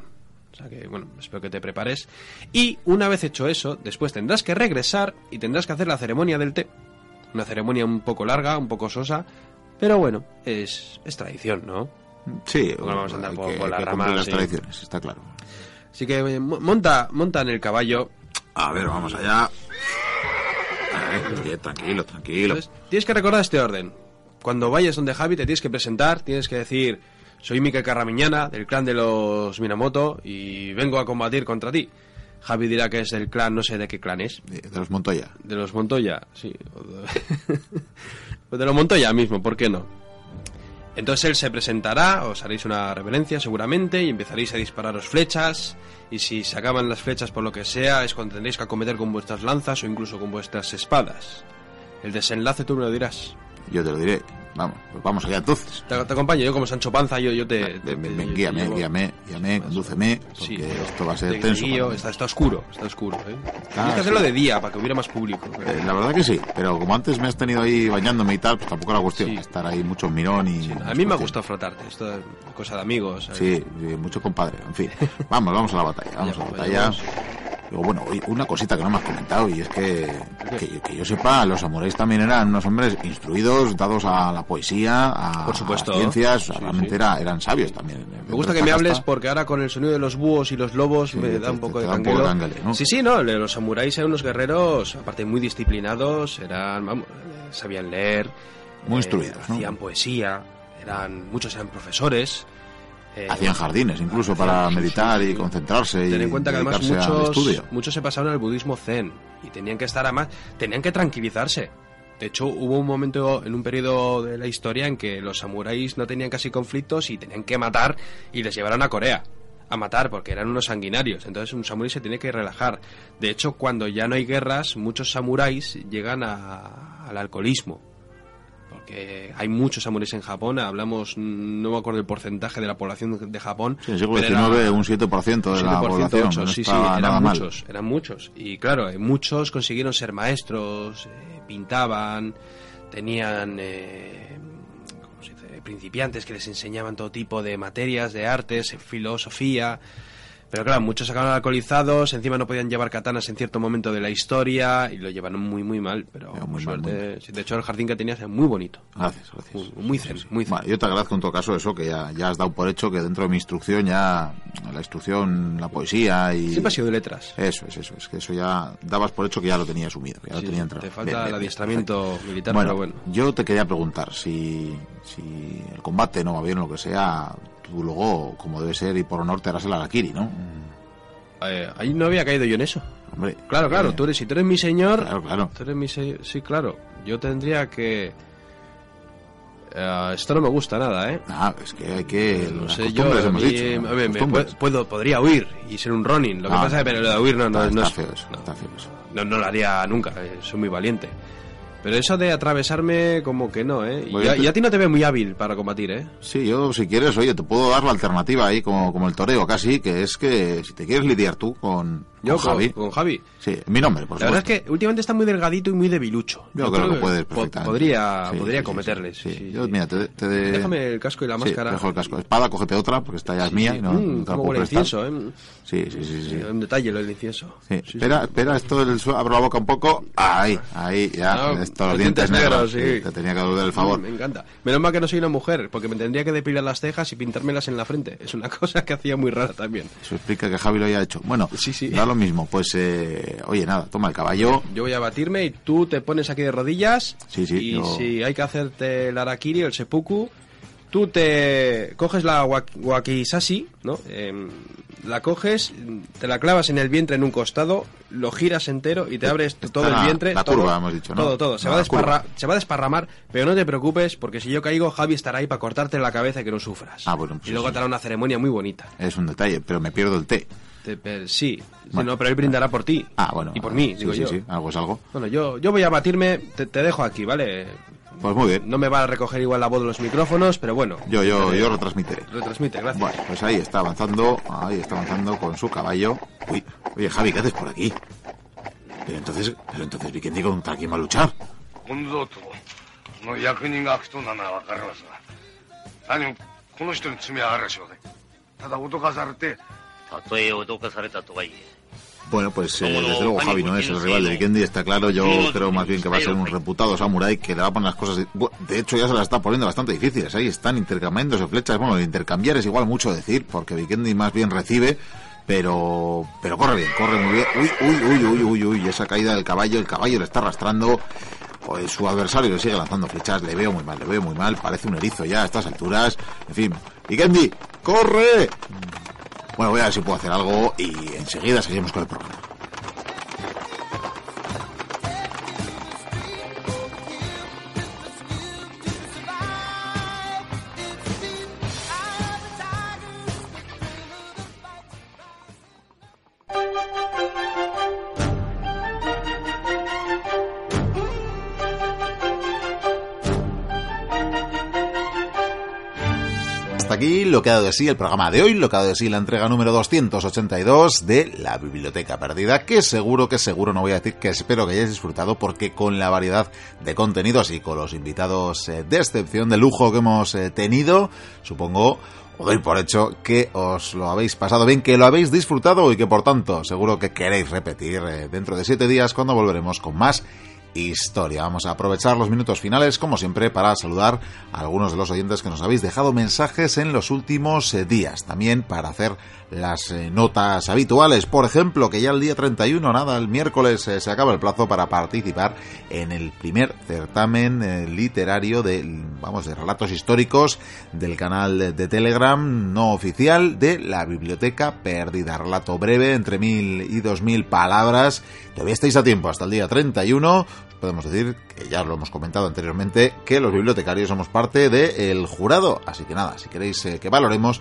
O sea que, bueno, espero que te prepares. Y una vez hecho eso, después tendrás que regresar y tendrás que hacer la ceremonia del té. Una ceremonia un poco larga, un poco sosa, pero bueno, es, es tradición, ¿no? Sí, No vamos a andar hay por- que, por la hay que rama, cumplir las sí. tradiciones, está claro. Así que eh, mo- monta, monta en el caballo. A ver, vamos allá. Eh, tranquilo, tranquilo. Entonces, tienes que recordar este orden. Cuando vayas donde Javi te tienes que presentar, tienes que decir, soy Mikel Carramiñana, del clan de los Minamoto, y vengo a combatir contra ti. Javi dirá que es del clan, no sé de qué clan es. De, de los Montoya. De los Montoya, sí. <laughs> Pues de los Montoya mismo, ¿por qué no? Entonces él se presentará, os haréis una reverencia seguramente y empezaréis a dispararos flechas. Y si se acaban las flechas por lo que sea, es cuando tendréis que acometer con vuestras lanzas o incluso con vuestras espadas. El desenlace tú me lo dirás. Yo te lo diré. Vamos, pues vamos allá entonces. Te, te acompaño, yo como Sancho Panza, yo, yo te... Ven, te- ven, te- guíame, guíame, guíame, condúceme, porque Sí, esto va a ser te tenso. guío, está, está oscuro, está oscuro. ¿eh? Tienes Ah, que hacerlo sí. de día para que hubiera más público. Eh, la verdad que sí, pero como antes me has tenido ahí bañándome y tal, pues tampoco era cuestión. Estar ahí mucho mirón y... A mí me ha gustado frotarte, esto es cosa de amigos. ¿sabes? Sí, sí, mucho compadre. En fin, vamos, vamos a la batalla. <laughs> Vamos a la batalla. vamos. Luego, bueno, una cosita que no me has comentado y es que, que, que yo sepa, los samuráis también eran unos hombres instruidos, dados a la poesía, a, Por supuesto. a las ciencias, Sí, realmente sí. era- eran sabios también. Me gusta que me hables porque ahora con el sonido de los búhos y los lobos me da un poco te de canguelo. ¿no? Sí, sí, no, los samuráis eran unos guerreros, aparte muy disciplinados, eran, vamos, sabían leer. Muy eh, instruidos, ¿no? Hacían poesía, eran, muchos eran profesores. eh, Hacían jardines incluso para meditar y concentrarse y Ten en cuenta que además muchos, estudio. muchos se pasaron al budismo zen y tenían que estar además, tenían que tranquilizarse. De hecho, hubo un momento en un periodo de la historia en que los samuráis no tenían casi conflictos y tenían que matar y les llevaron a Corea a matar porque eran unos sanguinarios. Entonces un samurái se tiene que relajar. De hecho, cuando ya no hay guerras, muchos samuráis llegan a- al alcoholismo. Porque hay muchos samuráis en Japón, hablamos, no me acuerdo el porcentaje de la población de Japón. Sí, siglo pero era- XIX un 7% de la 7%, población. ocho, no sí, sí, eran mal. muchos, eran muchos. Y claro, eh, muchos consiguieron ser maestros, eh, pintaban, tenían eh, principiantes que les enseñaban todo tipo de materias, de artes, eh, filosofía. Pero claro, muchos acabaron alcoholizados, encima no podían llevar katanas en cierto momento de la historia y lo llevaron muy, muy mal. Pero suerte, de hecho el jardín que tenías era muy bonito. Gracias, gracias. Muy, muy zen, muy zen. Yo te agradezco en todo caso eso, que ya, ya has dado por hecho que dentro de mi instrucción ya, la instrucción, la poesía y... Siempre ha sido de letras. Eso es, eso es, que eso ya dabas por hecho que ya lo tenía asumido, que ya Sí, lo tenía entrado. te falta Bien, el bien, adiestramiento perfecto. militar, bueno, pero bueno. yo te quería preguntar si, si el combate no va bien o lo que sea, tú luego, como debe ser y por honor, te harás el Arakiri, ¿no? Eh, ahí no había caído yo en eso. Hombre, Claro, claro, eh, tú eres, si tú eres mi señor, Claro, claro. tú eres mi se- sí, claro, yo tendría que... Eh, esto no me gusta nada, ¿eh? Ah, es que hay que... No sé, yo a mí, dicho, ¿no? a me puedo, podría huir y ser un Ronin. Lo que Ah, pasa es que pero lo de huir no, no, está, no está es- feo eso, está feo eso. no, no lo haría nunca, eh, soy muy valiente. Pero eso de atravesarme, como que no, ¿eh? Y, a a, te- y a ti no te veo muy hábil para combatir, ¿eh? Sí, yo si quieres, oye, te puedo dar la alternativa ahí como, como el toreo casi, que es que si te quieres lidiar tú con, Yo con Javi, con Javi. sí, mi nombre, por La verdad es que últimamente está muy delgadito y muy debilucho. Yo, creo, que puedes perfectamente. Podría, Sí, podría sí, cometerles. sí. Yo, mira, te, te- Déjame el casco y la máscara. dejo el casco. Espada, cógete otra, porque esta ya es mía y no, Mm, no te la puedo prestar. incienso, ¿eh? Sí, sí, sí, un detalle lo del incienso. Sí, Sí, espera, espera, esto su- abro la boca un poco. Ahí, ahí, ya. Esto, los los dientes dientes negros. negros, sí. Te tenía que devolver el favor. Mm, me encanta. Menos mal que no soy una mujer, porque me tendría que depilar las cejas y pintármelas en la frente. Es una <laughs> cosa que hacía muy rara también. Eso explica que Javi lo haya hecho. Bueno, Sí, sí. da lo mismo. Pues, eh, oye, nada, toma el caballo. Yo voy a batirme y tú te pones aquí de rodillas. Sí, sí, Y yo- si hay que hacerte el arakiri o el seppuku, tú te coges la wak- wakisashi, ¿no? Em, la coges, te la clavas en el vientre en un costado, lo giras entero y te abres todo la- el vientre. la todo, curva, hemos dicho, ¿no? Todo, todo. Se, va a la curva. desparra- se va a desparramar, pero no te preocupes, porque si yo caigo, Javi estará ahí para cortarte la cabeza y que no sufras. Ah, bueno, pues y luego te hará una ceremonia muy bonita. Es un detalle, pero me pierdo el té. Te- pe- sí, sí, Bueno. no, pero él brindará por ti. Ah, bueno. Y por mí, sí, digo sí, yo. sí, algo es algo. Bueno, yo, yo voy a batirme, te, te dejo aquí, ¿vale? Pues muy bien. No me va a recoger igual la voz de los micrófonos, pero bueno. Yo, yo, yo retransmitiré. Retransmite, gracias. Bueno, pues ahí está avanzando, ahí está avanzando con su caballo. Uy, oye Javi, ¿qué haces por aquí? Pero entonces, pero entonces Vikendi contra quién va a luchar. Bueno, pues eh, desde luego Javi no es el rival de Vikendi, está claro. Yo creo más bien que va a ser un reputado samurái que le va a poner las cosas. De, hecho, ya se las está poniendo bastante difíciles. Ahí están intercambiándose flechas. Bueno, intercambiar es igual mucho decir, porque Vikendi más bien recibe. Pero, pero corre bien, corre muy bien. Uy, uy, uy, uy, uy, uy, esa caída del caballo, el caballo le está arrastrando. Joder, su adversario le sigue lanzando flechas, le veo muy mal, le veo muy mal, parece un erizo ya a estas alturas. En fin, Vikendi, corre. Bueno, voy a ver si puedo hacer algo y enseguida seguimos con el programa. Aquí lo que ha dado de sí el programa de hoy, lo que ha dado de sí la entrega número 282 de La Biblioteca Perdida, que seguro que seguro no voy a decir que espero que hayáis disfrutado porque con la variedad de contenidos y con los invitados eh, de excepción, de lujo que hemos eh, tenido, supongo os doy por hecho que os lo habéis pasado bien, que lo habéis disfrutado y que por tanto seguro que queréis repetir eh, dentro de siete días cuando volveremos con más historia. Vamos a aprovechar los minutos finales, como siempre, para saludar a algunos de los oyentes que nos habéis dejado mensajes en los últimos eh, días. También para hacer las eh, notas habituales. Por ejemplo, que ya el día 31, nada, el miércoles eh, se acaba el plazo para participar en el primer certamen literario de, vamos, de relatos históricos del canal de, Telegram no oficial de la Biblioteca Perdida. Relato breve, entre mil y dos mil palabras. Todavía estáis a tiempo hasta el día 31 podemos decir, que ya lo hemos comentado anteriormente, que los bibliotecarios somos parte del jurado. Así que nada, si queréis eh, que valoremos,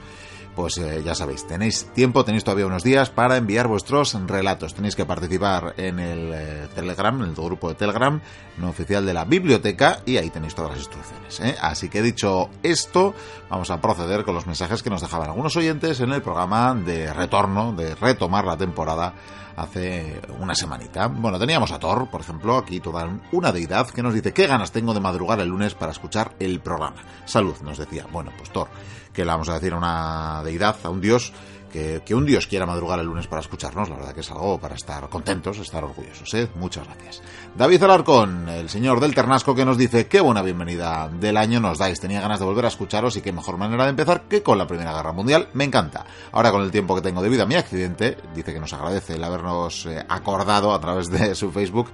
pues eh, ya sabéis, tenéis tiempo, tenéis todavía unos días para enviar vuestros relatos. Tenéis que participar en el eh, Telegram, en el grupo de Telegram no oficial de la biblioteca y ahí tenéis todas las instrucciones. Así que dicho esto, vamos a proceder con los mensajes que nos dejaban algunos oyentes en el programa de retorno, de retomar la temporada hace una semanita. Bueno, teníamos a Thor, por ejemplo, aquí toda una deidad que nos dice qué ganas tengo de madrugar el lunes para escuchar el programa. Salud, nos decía. Bueno, pues Thor, que le vamos a decir a una deidad, a un dios que, un Dios quiera madrugar el lunes para escucharnos, la verdad que es algo para estar contentos, estar orgullosos. ¿eh? Muchas gracias. David Alarcón, el señor del Ternasco, que nos dice qué buena bienvenida del año nos dais. Tenía ganas de volver a escucharos y qué mejor manera de empezar que con la Primera Guerra Mundial. Me encanta. Ahora con el tiempo que tengo debido a mi accidente, dice que nos agradece el habernos eh, acordado a través de su Facebook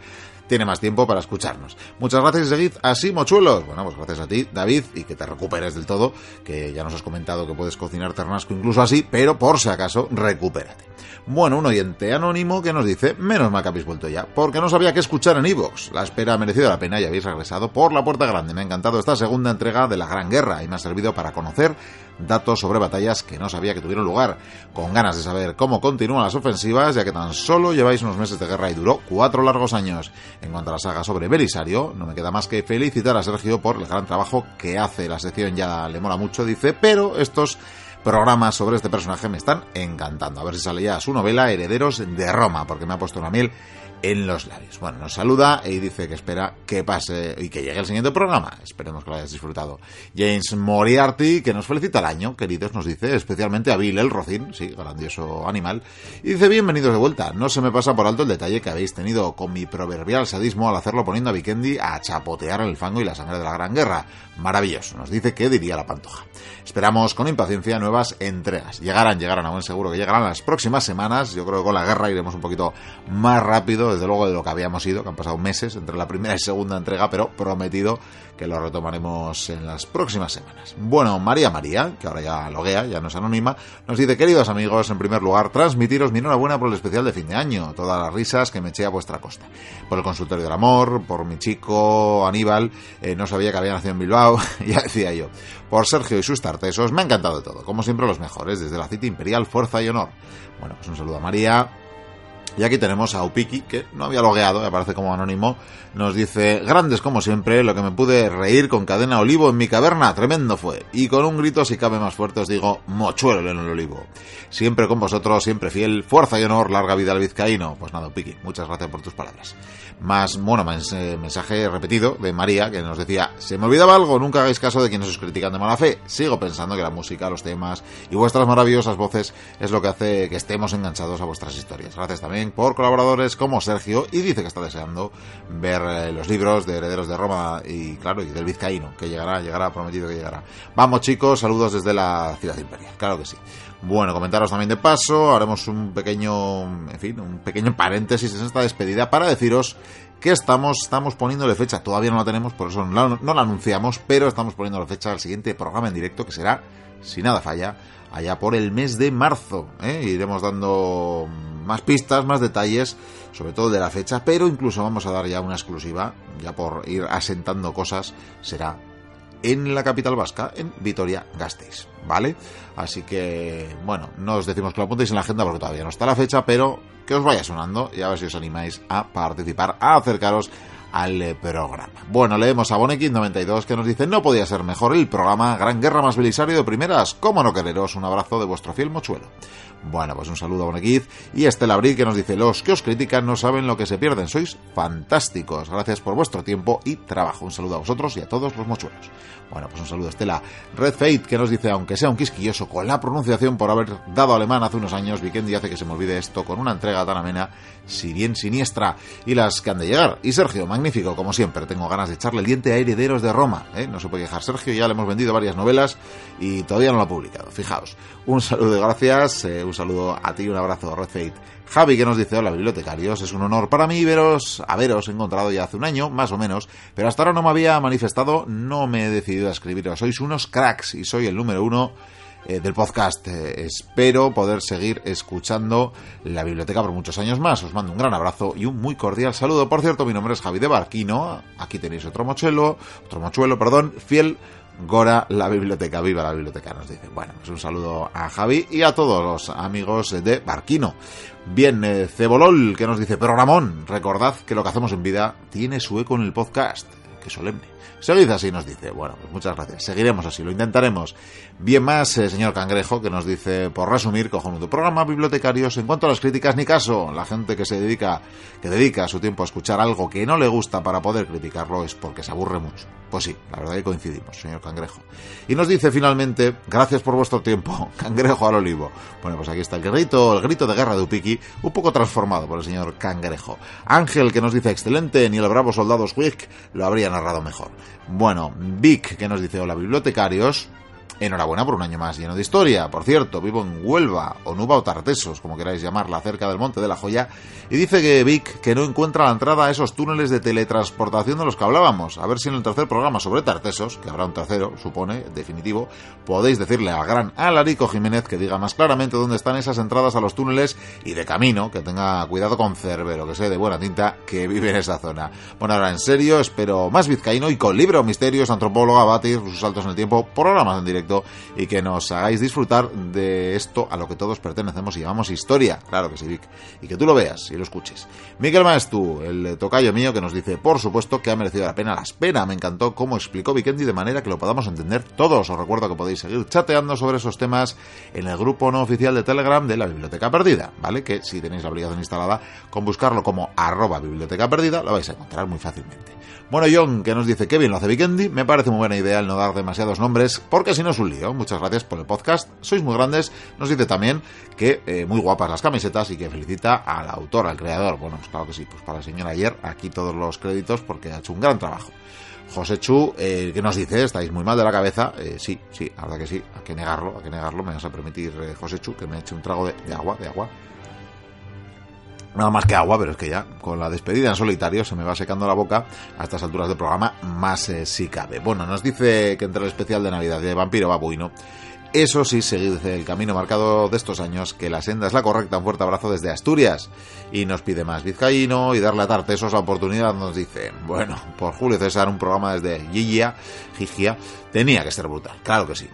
tiene más tiempo para escucharnos. Muchas gracias y seguid así, mochuelos. Bueno, pues gracias a ti, David, y que te recuperes del todo, que ya nos has comentado que puedes cocinar ternasco incluso así, pero por si acaso, recupérate. Bueno, un oyente anónimo que nos dice, menos mal que habéis vuelto ya, porque no sabía qué escuchar en Evox. La espera ha merecido la pena y habéis regresado por la puerta grande. Me ha encantado esta segunda entrega de la Gran Guerra y me ha servido para conocer datos sobre batallas que no sabía que tuvieron lugar, con ganas de saber cómo continúan las ofensivas, ya que tan solo lleváis unos meses de guerra y duró cuatro largos años. En cuanto a la saga sobre Belisario, no me queda más que felicitar a Sergio por el gran trabajo que hace. La sección ya le mola mucho, dice, pero estos programas sobre este personaje me están encantando. A ver si sale ya su novela Herederos de Roma, porque me ha puesto una miel en los labios. Bueno, nos saluda y dice que espera que pase y que llegue el siguiente programa. Esperemos que lo hayas disfrutado. James Moriarty, que nos felicita el año, queridos, nos dice, especialmente a Bill el Rocín, sí, grandioso animal, y dice, bienvenidos de vuelta. No se me pasa por alto el detalle que habéis tenido con mi proverbial sadismo al hacerlo poniendo a Vikendi a chapotear en el fango y la sangre de la Gran Guerra. Maravilloso, nos dice que diría la pantoja. Esperamos con impaciencia nuevas entregas. Llegarán, llegarán a buen seguro que llegarán las próximas semanas. Yo creo que con la guerra iremos un poquito más rápido desde luego de lo que habíamos ido, que han pasado meses entre la primera y segunda entrega, pero prometido que lo retomaremos en las próximas semanas. Bueno, María María, que ahora ya loguea, ya no es anónima, nos dice, queridos amigos, en primer lugar, transmitiros mi enhorabuena por el especial de fin de año, todas las risas que me eché a vuestra costa. Por el consultorio del amor, por mi chico Aníbal, eh, no sabía que había nacido en Bilbao, <laughs> ya decía yo. Por Sergio y sus tartesos, me ha encantado todo, como siempre los mejores, desde la cita imperial, fuerza y honor. Bueno, pues un saludo a María, y aquí tenemos a Upiki, que no había logueado, aparece como anónimo. Nos dice, grandes como siempre, lo que me pude reír con cadena olivo en mi caverna, tremendo fue. Y con un grito, si cabe más fuerte, os digo, mochuelo en el olivo. Siempre con vosotros, siempre fiel, fuerza y honor, larga vida al vizcaíno. Pues nada, Upiki, muchas gracias por tus palabras. Más, bueno, eh, mensaje repetido de María, que nos decía, se me olvidaba algo, nunca hagáis caso de quienes os critican de mala fe. Sigo pensando que la música, los temas y vuestras maravillosas voces es lo que hace que estemos enganchados a vuestras historias. Gracias también por colaboradores como Sergio y dice que está deseando ver eh, los libros de Herederos de Roma y claro, y del Vizcaíno, que llegará, llegará, prometido que llegará. Vamos chicos, saludos desde la ciudad imperial, claro que sí. Bueno, comentaros también de paso, haremos un pequeño, en fin, un pequeño paréntesis en esta despedida para deciros que estamos, estamos poniéndole fecha, todavía no la tenemos, por eso no no la anunciamos, pero estamos poniéndole fecha al siguiente programa en directo que será, si nada falla, allá por el mes de marzo. ¿eh? Iremos dando más pistas, más detalles, sobre todo de la fecha, pero incluso vamos a dar ya una exclusiva, ya por ir asentando cosas, será en la capital vasca, en Vitoria-Gasteiz, ¿vale? Así que, bueno, no os decimos que lo apuntéis en la agenda porque todavía no está la fecha, pero que os vaya sonando y a ver si os animáis a participar, a acercaros al programa. Bueno, leemos a Bonekin92 que nos dice, no podía ser mejor el programa Gran Guerra más Belisario de primeras, ¿cómo no quereros? Un abrazo de vuestro fiel mochuelo. Bueno, pues un saludo a Bonequiz y Estela Abril que nos dice, los que os critican no saben lo que se pierden, sois fantásticos, gracias por vuestro tiempo y trabajo. Un saludo a vosotros y a todos los mochuelos. Bueno, pues un saludo a Estela. Red Fate que nos dice, aunque sea un quisquilloso con la pronunciación por haber dado alemán hace unos años, Vikendi hace que se me olvide esto con una entrega tan amena, si bien siniestra, y las que han de llegar. Y Sergio, magnífico, como siempre, tengo ganas de echarle el diente a Herederos de Roma. ¿eh? No se puede quejar Sergio, ya le hemos vendido varias novelas y todavía no lo ha publicado. Fijaos, un saludo de gracias, eh, saludo a ti, un abrazo, Red Fate. Javi que nos dice, hola bibliotecarios, es un honor para mí veros, haberos encontrado ya hace un año, más o menos, pero hasta ahora no me había manifestado, no me he decidido a escribiros, sois unos cracks y soy el número uno eh, del podcast. Eh, espero poder seguir escuchando la biblioteca por muchos años más. Os mando un gran abrazo y un muy cordial saludo. Por cierto, mi nombre es Javi de Barquino, aquí tenéis otro mochuelo, otro mochuelo, perdón, fiel Gora la biblioteca, viva la biblioteca, nos dice. Bueno, pues un saludo a Javi y a todos los amigos de Barquino. Bien, eh, Cebolol, que nos dice, pero Ramón, recordad que lo que hacemos en vida tiene su eco en el podcast. Qué solemne. Seguid así, nos dice. Bueno, pues muchas gracias. Seguiremos así, lo intentaremos. Bien más, eh, señor Cangrejo, que nos dice, por resumir, cojonudo programa, bibliotecarios, en cuanto a las críticas, ni caso. La gente que se dedica, que dedica su tiempo a escuchar algo que no le gusta para poder criticarlo es porque se aburre mucho. Pues sí, la verdad que coincidimos, señor Cangrejo. Y nos dice finalmente, gracias por vuestro tiempo, <laughs> Cangrejo al olivo. Bueno, pues aquí está el grito, el grito de guerra de Upiki, un poco transformado por el señor Cangrejo. Ángel, que nos dice, excelente, ni el bravo soldado Swick lo habría narrado mejor. Bueno, Vic, que nos dice, hola bibliotecarios, Enhorabuena por un año más lleno de historia. Por cierto, vivo en Huelva, o Nuba o Tartesos, como queráis llamarla, cerca del Monte de la Joya, y dice que Vic que no encuentra la entrada a esos túneles de teletransportación de los que hablábamos. A ver si en el tercer programa sobre Tartesos, que habrá un tercero, supone, definitivo, podéis decirle al gran Alarico Jiménez que diga más claramente dónde están esas entradas a los túneles y de camino, que tenga cuidado con Cerbero, que sé de buena tinta, que vive en esa zona. Bueno, ahora en serio, espero más vizcaíno y con libro, misterios, antropóloga, batir, sus saltos en el tiempo, programas en directo y que nos hagáis disfrutar de esto a lo que todos pertenecemos y llamamos historia. Claro que sí, Vic. Y que tú lo veas y lo escuches. Miguel Maestu, el tocayo mío, que nos dice, por supuesto que ha merecido la pena la espera. Me encantó cómo explicó Vikendi de manera que lo podamos entender todos. Os recuerdo que podéis seguir chateando sobre esos temas en el grupo no oficial de Telegram de la Biblioteca Perdida, ¿vale? Que si tenéis la aplicación instalada, con buscarlo como arroba biblioteca perdida, lo vais a encontrar muy fácilmente. Bueno, John, que nos dice bien lo hace Vikendi, me parece muy buena idea el no dar demasiados nombres, porque si no es un lío. Muchas gracias por el podcast, sois muy grandes. Nos dice también que eh, muy guapas las camisetas y que felicita al autor, al creador. Bueno, pues claro que sí, pues para la señora ayer, aquí todos los créditos porque ha hecho un gran trabajo. José Chu, eh, que nos dice, estáis muy mal de la cabeza. Eh, sí, sí, la verdad que sí, hay que negarlo, hay que negarlo. Me vas a permitir, eh, José Chu, que me eche un trago de agua, de agua nada más que agua, pero es que ya con la despedida en solitario se me va secando la boca a estas alturas del programa, más eh, si cabe. Bueno, nos dice que entre el especial de Navidad de Vampiro Babuino, eso sí, seguid el camino marcado de estos años, que la senda es la correcta. Un fuerte abrazo desde Asturias. Y nos pide más vizcaíno y darle a Tartesos la oportunidad. Nos dice, bueno, por Julio César, un programa desde Gigia, Gigia, tenía que ser brutal. Claro que sí.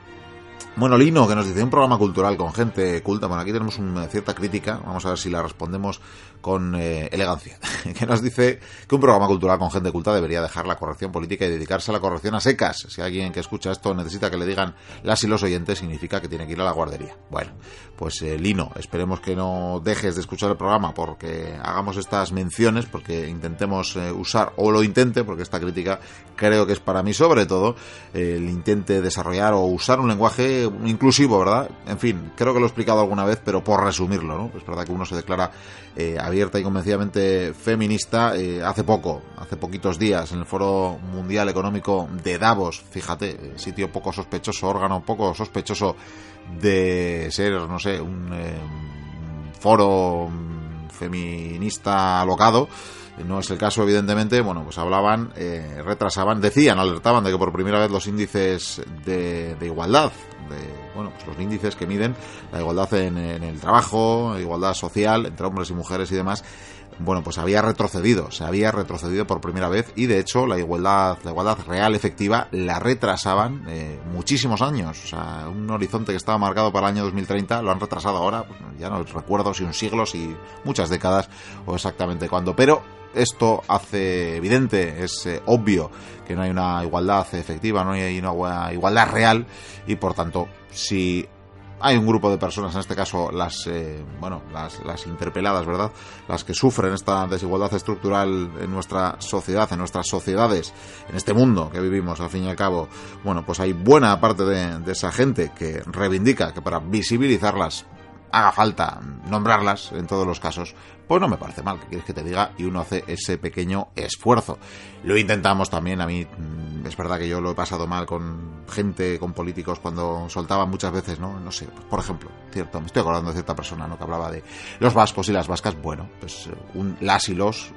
Bueno, Lino, que nos dice un programa cultural con gente culta. Bueno, aquí tenemos una cierta crítica. Vamos a ver si la respondemos con eh, elegancia. <laughs> que nos dice que un programa cultural con gente culta debería dejar la corrección política y dedicarse a la corrección a secas. Si alguien que escucha esto necesita que le digan las y los oyentes, significa que tiene que ir a la guardería. Bueno, pues eh, Lino, esperemos que no dejes de escuchar el programa porque hagamos estas menciones, porque intentemos eh, usar, o lo intente, porque esta crítica creo que es para mí sobre todo, el intente desarrollar o usar un lenguaje inclusivo, ¿verdad? En fin, creo que lo he explicado alguna vez, pero por resumirlo, ¿no? Es verdad que uno se declara eh, abierta y convencidamente feminista eh, hace poco, hace poquitos días, en el Foro Mundial Económico de Davos, fíjate, eh, sitio poco sospechoso, órgano poco sospechoso de ser, no sé, un foro feminista alocado no es el caso, evidentemente, bueno, pues hablaban, eh, retrasaban, decían, alertaban de que por primera vez los índices de, igualdad, bueno, pues los índices que miden la igualdad en, el trabajo, igualdad social entre hombres y mujeres y demás, bueno, pues había retrocedido, se había retrocedido por primera vez y de hecho la igualdad, la igualdad real efectiva la retrasaban eh, muchísimos años, o sea, un horizonte que estaba marcado para el año 2030 lo han retrasado ahora, pues ya no recuerdo si un siglo, si muchas décadas o exactamente cuándo, pero esto hace evidente, es eh, obvio que no hay una igualdad efectiva, no hay una igualdad real y por tanto si hay un grupo de personas, en este caso las, eh, bueno, las, las, interpeladas, ¿verdad? Las que sufren esta desigualdad estructural en nuestra sociedad, en nuestras sociedades, en este mundo que vivimos, al fin y al cabo. Bueno, pues hay buena parte de, de esa gente que reivindica que para visibilizarlas haga falta nombrarlas en todos los casos, pues no me parece mal, que quieres que te diga, y uno hace ese pequeño esfuerzo. Lo intentamos también, a mí mm, es verdad que yo lo he pasado mal con gente, con políticos, cuando soltaban muchas veces, ¿no? No sé, por ejemplo, cierto, me estoy acordando de cierta persona, ¿no? Que hablaba de los vascos y las vascas, bueno, pues un, las y los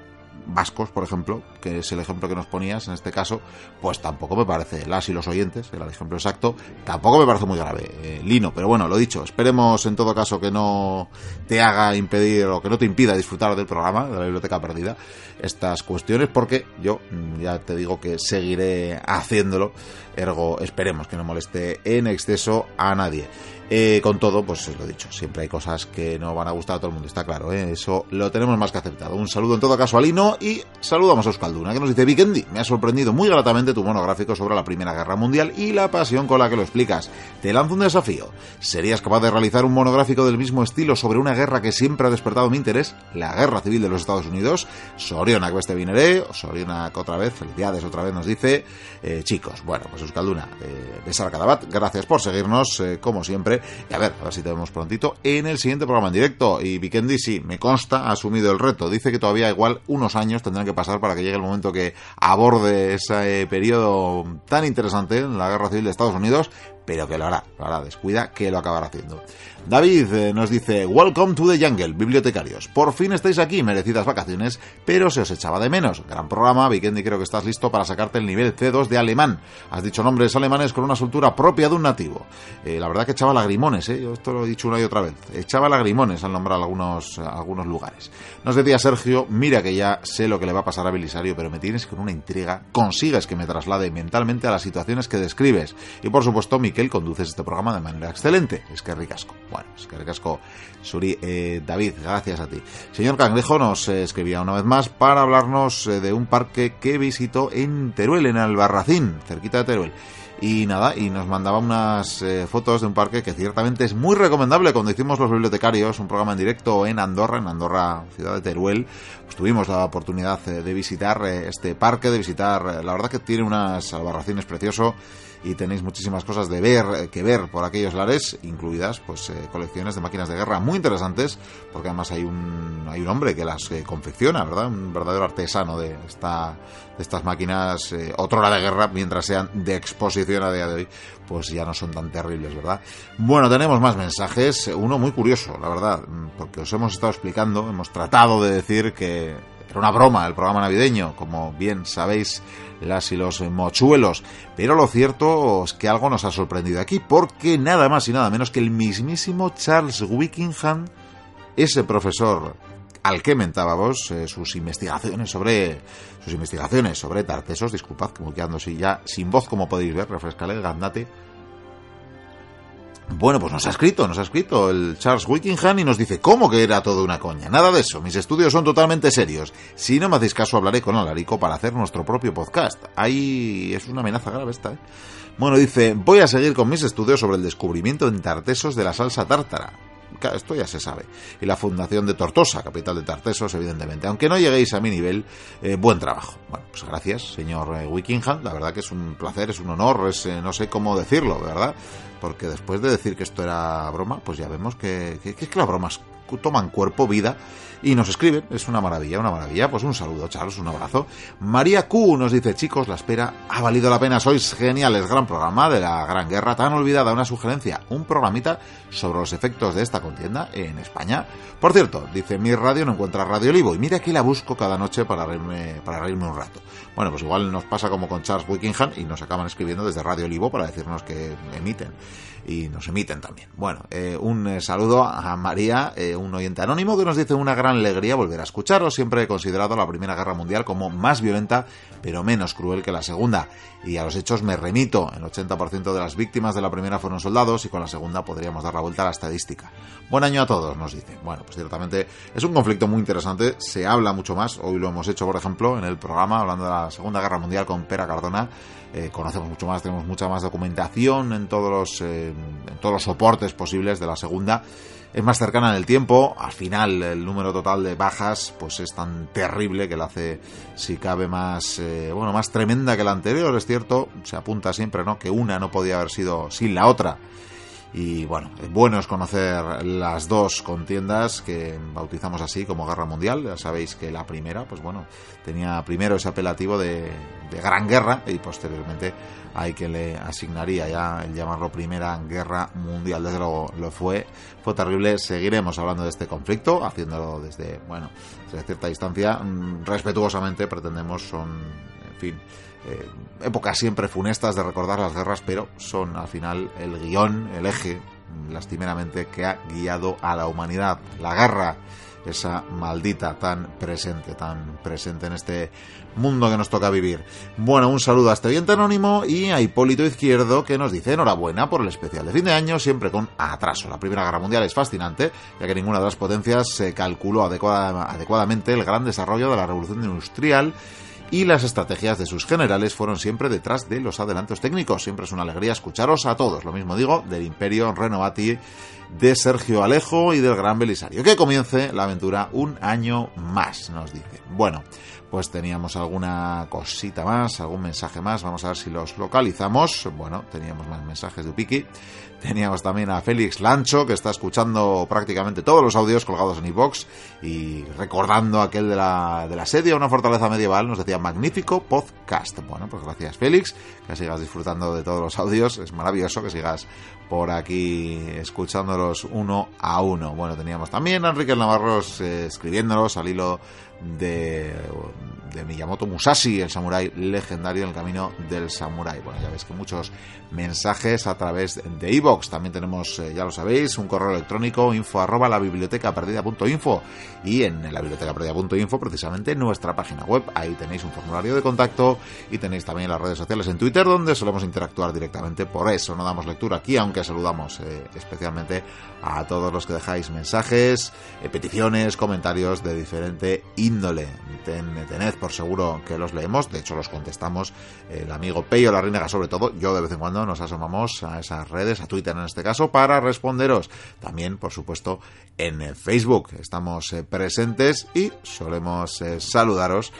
vascos, por ejemplo, que es el ejemplo que nos ponías en este caso, pues tampoco me parece, las y los oyentes, era el ejemplo exacto, tampoco me parece muy grave, eh, Lino, pero bueno, lo dicho, esperemos en todo caso que no te haga impedir o que no te impida disfrutar del programa, de la biblioteca perdida, estas cuestiones, porque yo mm, ya te digo que seguiré haciéndolo, ergo esperemos que no moleste en exceso a nadie. Eh, con todo, pues lo dicho, siempre hay cosas que no van a gustar a todo el mundo, está claro, ¿eh? eso lo tenemos más que aceptado. Un saludo en todo caso a Lino y saludamos a Euskalduna, que nos dice, Vikendi, me ha sorprendido muy gratamente tu monográfico sobre la Primera Guerra Mundial y la pasión con la que lo explicas. Te lanzo un desafío. ¿Serías capaz de realizar un monográfico del mismo estilo sobre una guerra que siempre ha despertado mi interés, la Guerra Civil de los Estados Unidos? Soriona que este vineré, Soriona que otra vez, felicidades otra vez nos dice, eh, chicos, bueno, pues Euskalduna, eh, besar Cadabat, gracias por seguirnos, eh, como siempre, y a ver, a ver si te vemos prontito en el siguiente programa en directo. Y Vikendi, sí, me consta, ha asumido el reto. Dice que todavía igual unos años tendrán que pasar para que llegue el momento que aborde ese periodo tan interesante en la Guerra Civil de Estados Unidos, pero que lo hará, lo hará, descuida que lo acabará haciendo. David eh, nos dice, Welcome to the Jungle, bibliotecarios. Por fin estáis aquí, merecidas vacaciones, pero se os echaba de menos. Gran programa, Vikendi, creo que estás listo para sacarte el nivel C2 de alemán. Has dicho nombres alemanes con una soltura propia de un nativo. Eh, la verdad que echaba lagrimones, ¿eh? Yo esto lo he dicho una y otra vez. Echaba lagrimones al nombrar algunos, algunos lugares. Nos decía Sergio, mira que ya sé lo que le va a pasar a Belisario, pero me tienes con una intriga. Consigues que me traslade mentalmente a las situaciones que describes. Y por supuesto, Miquel, conduces este programa de manera excelente. Es que ricasco. Bueno, es que recasco, Suri. Eh, David, gracias a ti. Señor Cangrejo nos eh, escribía una vez más para hablarnos eh, de un parque que visitó en Teruel, en Albarracín, cerquita de Teruel. Y nada, y nos mandaba unas fotos de un parque que ciertamente es muy recomendable cuando hicimos los bibliotecarios, un programa en directo en Andorra, en Andorra, ciudad de Teruel. Pues tuvimos la oportunidad de visitar este parque, de visitar, la verdad que tiene unas albarracines precioso y tenéis muchísimas cosas de ver, eh, que ver por aquellos lares, incluidas pues eh, colecciones de máquinas de guerra muy interesantes, porque además hay un, hay un hombre que las eh, confecciona, ¿verdad? Un verdadero artesano de, esta, de estas máquinas, otra hora de guerra, mientras sean de exposición a día de hoy, pues ya no son tan terribles, ¿verdad? Bueno, tenemos más mensajes, uno muy curioso, la verdad, porque os hemos estado explicando, hemos tratado de decir que era una broma el programa navideño, como bien sabéis las y los mochuelos. Pero lo cierto es que algo nos ha sorprendido aquí, porque nada más y nada menos que el mismísimo Charles Wickingham, ese profesor al que mentábamos eh, sus investigaciones sobre sus investigaciones sobre Tartesos, disculpad que me quedando así ya sin voz como podéis ver, refrescale el gandate bueno, pues nos ha escrito, nos ha escrito el Charles Wickingham y nos dice, ¿cómo que era todo una coña? Nada de eso, mis estudios son totalmente serios. Si no me hacéis caso, hablaré con Alarico para hacer nuestro propio podcast. Ahí es una amenaza grave esta, ¿eh? Bueno, dice, voy a seguir con mis estudios sobre el descubrimiento en Tartesos de la salsa tártara. Esto ya se sabe. Y la fundación de Tortosa, capital de Tartesos, evidentemente. Aunque no lleguéis a mi nivel, eh, buen trabajo. Bueno, pues gracias, señor eh, Wickingham. La verdad que es un placer, es un honor, es, eh, no sé cómo decirlo, ¿verdad? Porque después de decir que esto era broma, pues ya vemos que, que, que, que las bromas toman cuerpo, vida y nos escriben. Es una maravilla, una maravilla. Pues un saludo, Charles, un abrazo. María Q nos dice, chicos, la espera ha valido la pena. Sois geniales. Gran programa de la Gran Guerra tan olvidada. Una sugerencia, un programita sobre los efectos de esta contienda en España. Por cierto, dice, mi radio no encuentra Radio Olivo y mira que la busco cada noche para reírme, para reírme un rato. Bueno, pues igual nos pasa como con Charles Wickingham y nos acaban escribiendo desde Radio Olivo para decirnos que emiten y nos emiten también. Bueno, eh, un saludo a María. Eh, un oyente anónimo que nos dice una gran alegría volver a escucharos. Siempre he considerado la Primera Guerra Mundial como más violenta, pero menos cruel que la Segunda. Y a los hechos me remito. El 80% de las víctimas de la primera fueron soldados y con la segunda podríamos dar la vuelta a la estadística. Buen año a todos, nos dice. Bueno, pues ciertamente es un conflicto muy interesante. Se habla mucho más. Hoy lo hemos hecho, por ejemplo, en el programa hablando de la Segunda Guerra Mundial con Pera Cardona. Eh, conocemos mucho más, tenemos mucha más documentación en todos los, eh, en todos los soportes posibles de la segunda. Es más cercana en el tiempo, al final el número total de bajas pues es tan terrible que la hace, si cabe, más, eh, bueno, más tremenda que la anterior, es cierto, se apunta siempre, ¿no?, que una no podía haber sido sin la otra. Y bueno, bueno es conocer las dos contiendas que bautizamos así como Guerra Mundial. Ya sabéis que la primera, pues bueno, tenía primero ese apelativo de, de Gran Guerra y posteriormente hay que le asignaría ya el llamarlo Primera Guerra Mundial. Desde luego lo fue, fue terrible. Seguiremos hablando de este conflicto, haciéndolo desde, bueno, desde cierta distancia. Mm, respetuosamente pretendemos, son, en fin, eh, épocas siempre funestas de recordar las guerras, pero son al final el guion, el eje, lastimeramente, que ha guiado a la humanidad. La guerra, esa maldita tan presente, tan presente en este mundo que nos toca vivir. Bueno, un saludo a este oyente anónimo y a Hipólito Izquierdo que nos dice enhorabuena por el especial de fin de año, siempre con atraso. La Primera Guerra Mundial es fascinante, ya que ninguna de las potencias se calculó adecuadamente el gran desarrollo de la revolución industrial y las estrategias de sus generales fueron siempre detrás de los adelantos técnicos. Siempre es una alegría escucharos a todos. Lo mismo digo del Imperio Renovati de Sergio Alejo y del Gran Belisario. Que comience la aventura un año más, nos dice. Bueno, pues teníamos alguna cosita más, algún mensaje más. Vamos a ver si los localizamos. Bueno, teníamos más mensajes de Upiki. Teníamos también a Félix Lancho, que está escuchando prácticamente todos los audios colgados en iVox y recordando aquel de la, de la sedia, una fortaleza medieval, nos decía magnífico podcast. Bueno, pues gracias Félix, que sigas disfrutando de todos los audios. Es maravilloso que sigas por aquí escuchándolos uno a uno. Bueno, teníamos también a Enrique Navarros eh, escribiéndolos al hilo de, Miyamoto Musashi, el samurái legendario en el camino del samurái. Bueno, ya veis que muchos mensajes a través de iVoox. También tenemos, eh, ya lo sabéis, un correo electrónico info arroba la biblioteca perdida.info y en la biblioteca perdida.info precisamente nuestra página web. Ahí tenéis un formulario de contacto y tenéis también las redes sociales en Twitter donde solemos interactuar directamente. Por eso no damos lectura aquí, aunque saludamos eh, especialmente a todos los que dejáis mensajes, eh, peticiones, comentarios de diferente índole. Tened por seguro que los leemos, de hecho los contestamos el amigo Peyo La sobre todo, yo de vez en cuando nos asomamos a esas redes, a Twitter en este caso, para responderos. También, por supuesto, en Facebook estamos eh, presentes y solemos eh, saludaros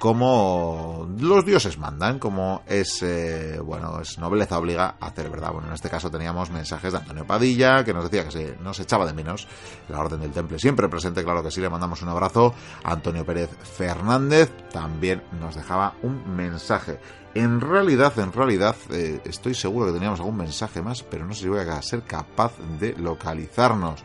como los dioses mandan, como es, eh, bueno, es nobleza obliga a hacer verdad. Bueno, en este caso teníamos mensajes de Antonio Padilla, que nos decía que se nos echaba de menos la Orden del Temple. Siempre presente, claro que sí, le mandamos un abrazo. Antonio Pérez Fernández también nos dejaba un mensaje. En realidad, en realidad, eh, estoy seguro que teníamos algún mensaje más, pero no sé si voy a ser capaz de localizarnos.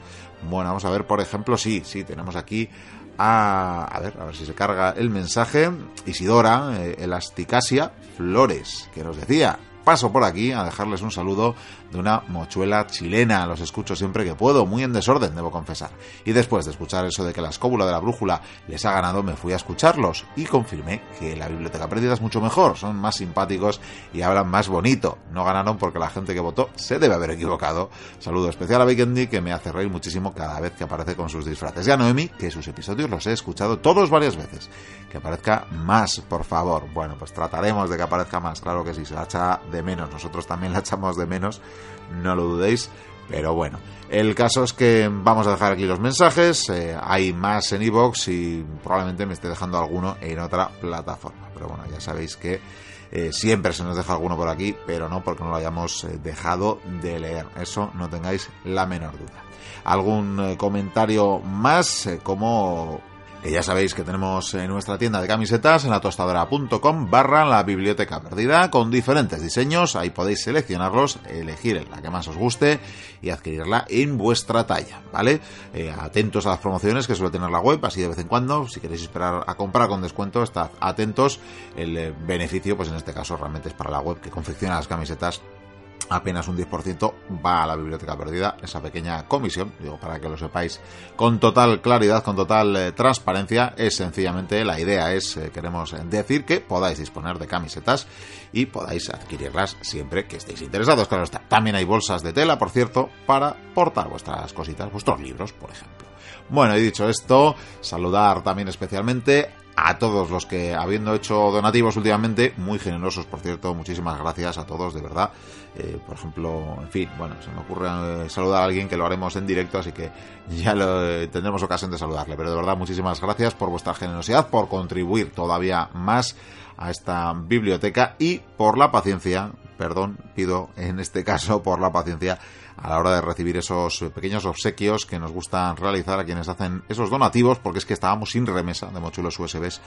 Bueno, vamos a ver, por ejemplo, sí, sí, tenemos aquí a, a ver, a ver si se carga el mensaje. Isidora, eh, Elasticasia Flores, que nos decía, paso por aquí a dejarles un saludo de una mochuela chilena. Los escucho siempre que puedo, muy en desorden, debo confesar. Y después de escuchar eso de que la escóbula de la brújula les ha ganado, me fui a escucharlos y confirmé que la biblioteca perdida es mucho mejor, son más simpáticos y hablan más bonito. No ganaron porque la gente que votó se debe haber equivocado. Saludo especial a Vikendi que me hace reír muchísimo cada vez que aparece con sus disfraces. Y a Noemi, que sus episodios los he escuchado todos varias veces. Que aparezca más, por favor. Bueno, pues trataremos de que aparezca más, claro que sí, se la echa de menos. Nosotros también la echamos de menos no lo dudéis. Pero bueno, el caso es que vamos a dejar aquí los mensajes. Eh, hay más en iVoox y probablemente me esté dejando alguno en otra plataforma. Pero bueno, ya sabéis que eh, siempre se nos deja alguno por aquí, pero no porque no lo hayamos eh, dejado de leer. Eso no tengáis la menor duda. ¿Algún comentario más? como ya sabéis que tenemos en nuestra tienda de camisetas en la tostadora.com barra la biblioteca perdida con diferentes diseños. Ahí podéis seleccionarlos, elegir la que más os guste y adquirirla en vuestra talla, ¿vale? Eh, atentos a las promociones que suele tener la web, así de vez en cuando. Si queréis esperar a comprar con descuento, estad atentos. El eh, beneficio, pues en este caso, realmente es para la web que confecciona las camisetas apenas un 10% va a la biblioteca perdida, esa pequeña comisión, digo, para que lo sepáis con total claridad, con total eh, transparencia, es sencillamente la idea es, eh, queremos decir que podáis disponer de camisetas y podáis adquirirlas siempre que estéis interesados, claro está. También hay bolsas de tela, por cierto, para portar vuestras cositas, vuestros libros, por ejemplo. Bueno, y dicho esto, saludar también especialmente a todos los que, habiendo hecho donativos últimamente, muy generosos, por cierto, muchísimas gracias a todos, de verdad. Eh, por ejemplo, en fin, bueno, se me ocurre eh, saludar a alguien que lo haremos en directo, así que <laughs> ya lo, eh, tendremos ocasión de saludarle. Pero de verdad, muchísimas gracias por vuestra generosidad, por contribuir todavía más a esta biblioteca y por la paciencia, perdón, pido en este <laughs> caso por la paciencia a la hora de recibir esos pequeños obsequios que nos gustan realizar a quienes hacen esos donativos, porque es que estábamos sin remesa de mochuelos USBs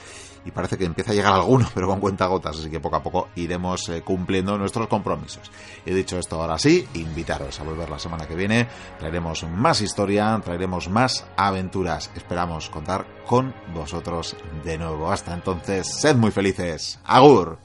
y parece que empieza a llegar alguno, <laughs> pero con cuenta gotas, así que poco a poco iremos eh, cumpliendo nuestros compromisos. He dicho esto ahora sí, invitaros a volver la semana que viene, traeremos más historia, traeremos más aventuras, esperamos contar con vosotros de nuevo. Hasta entonces, sed muy felices. Agur.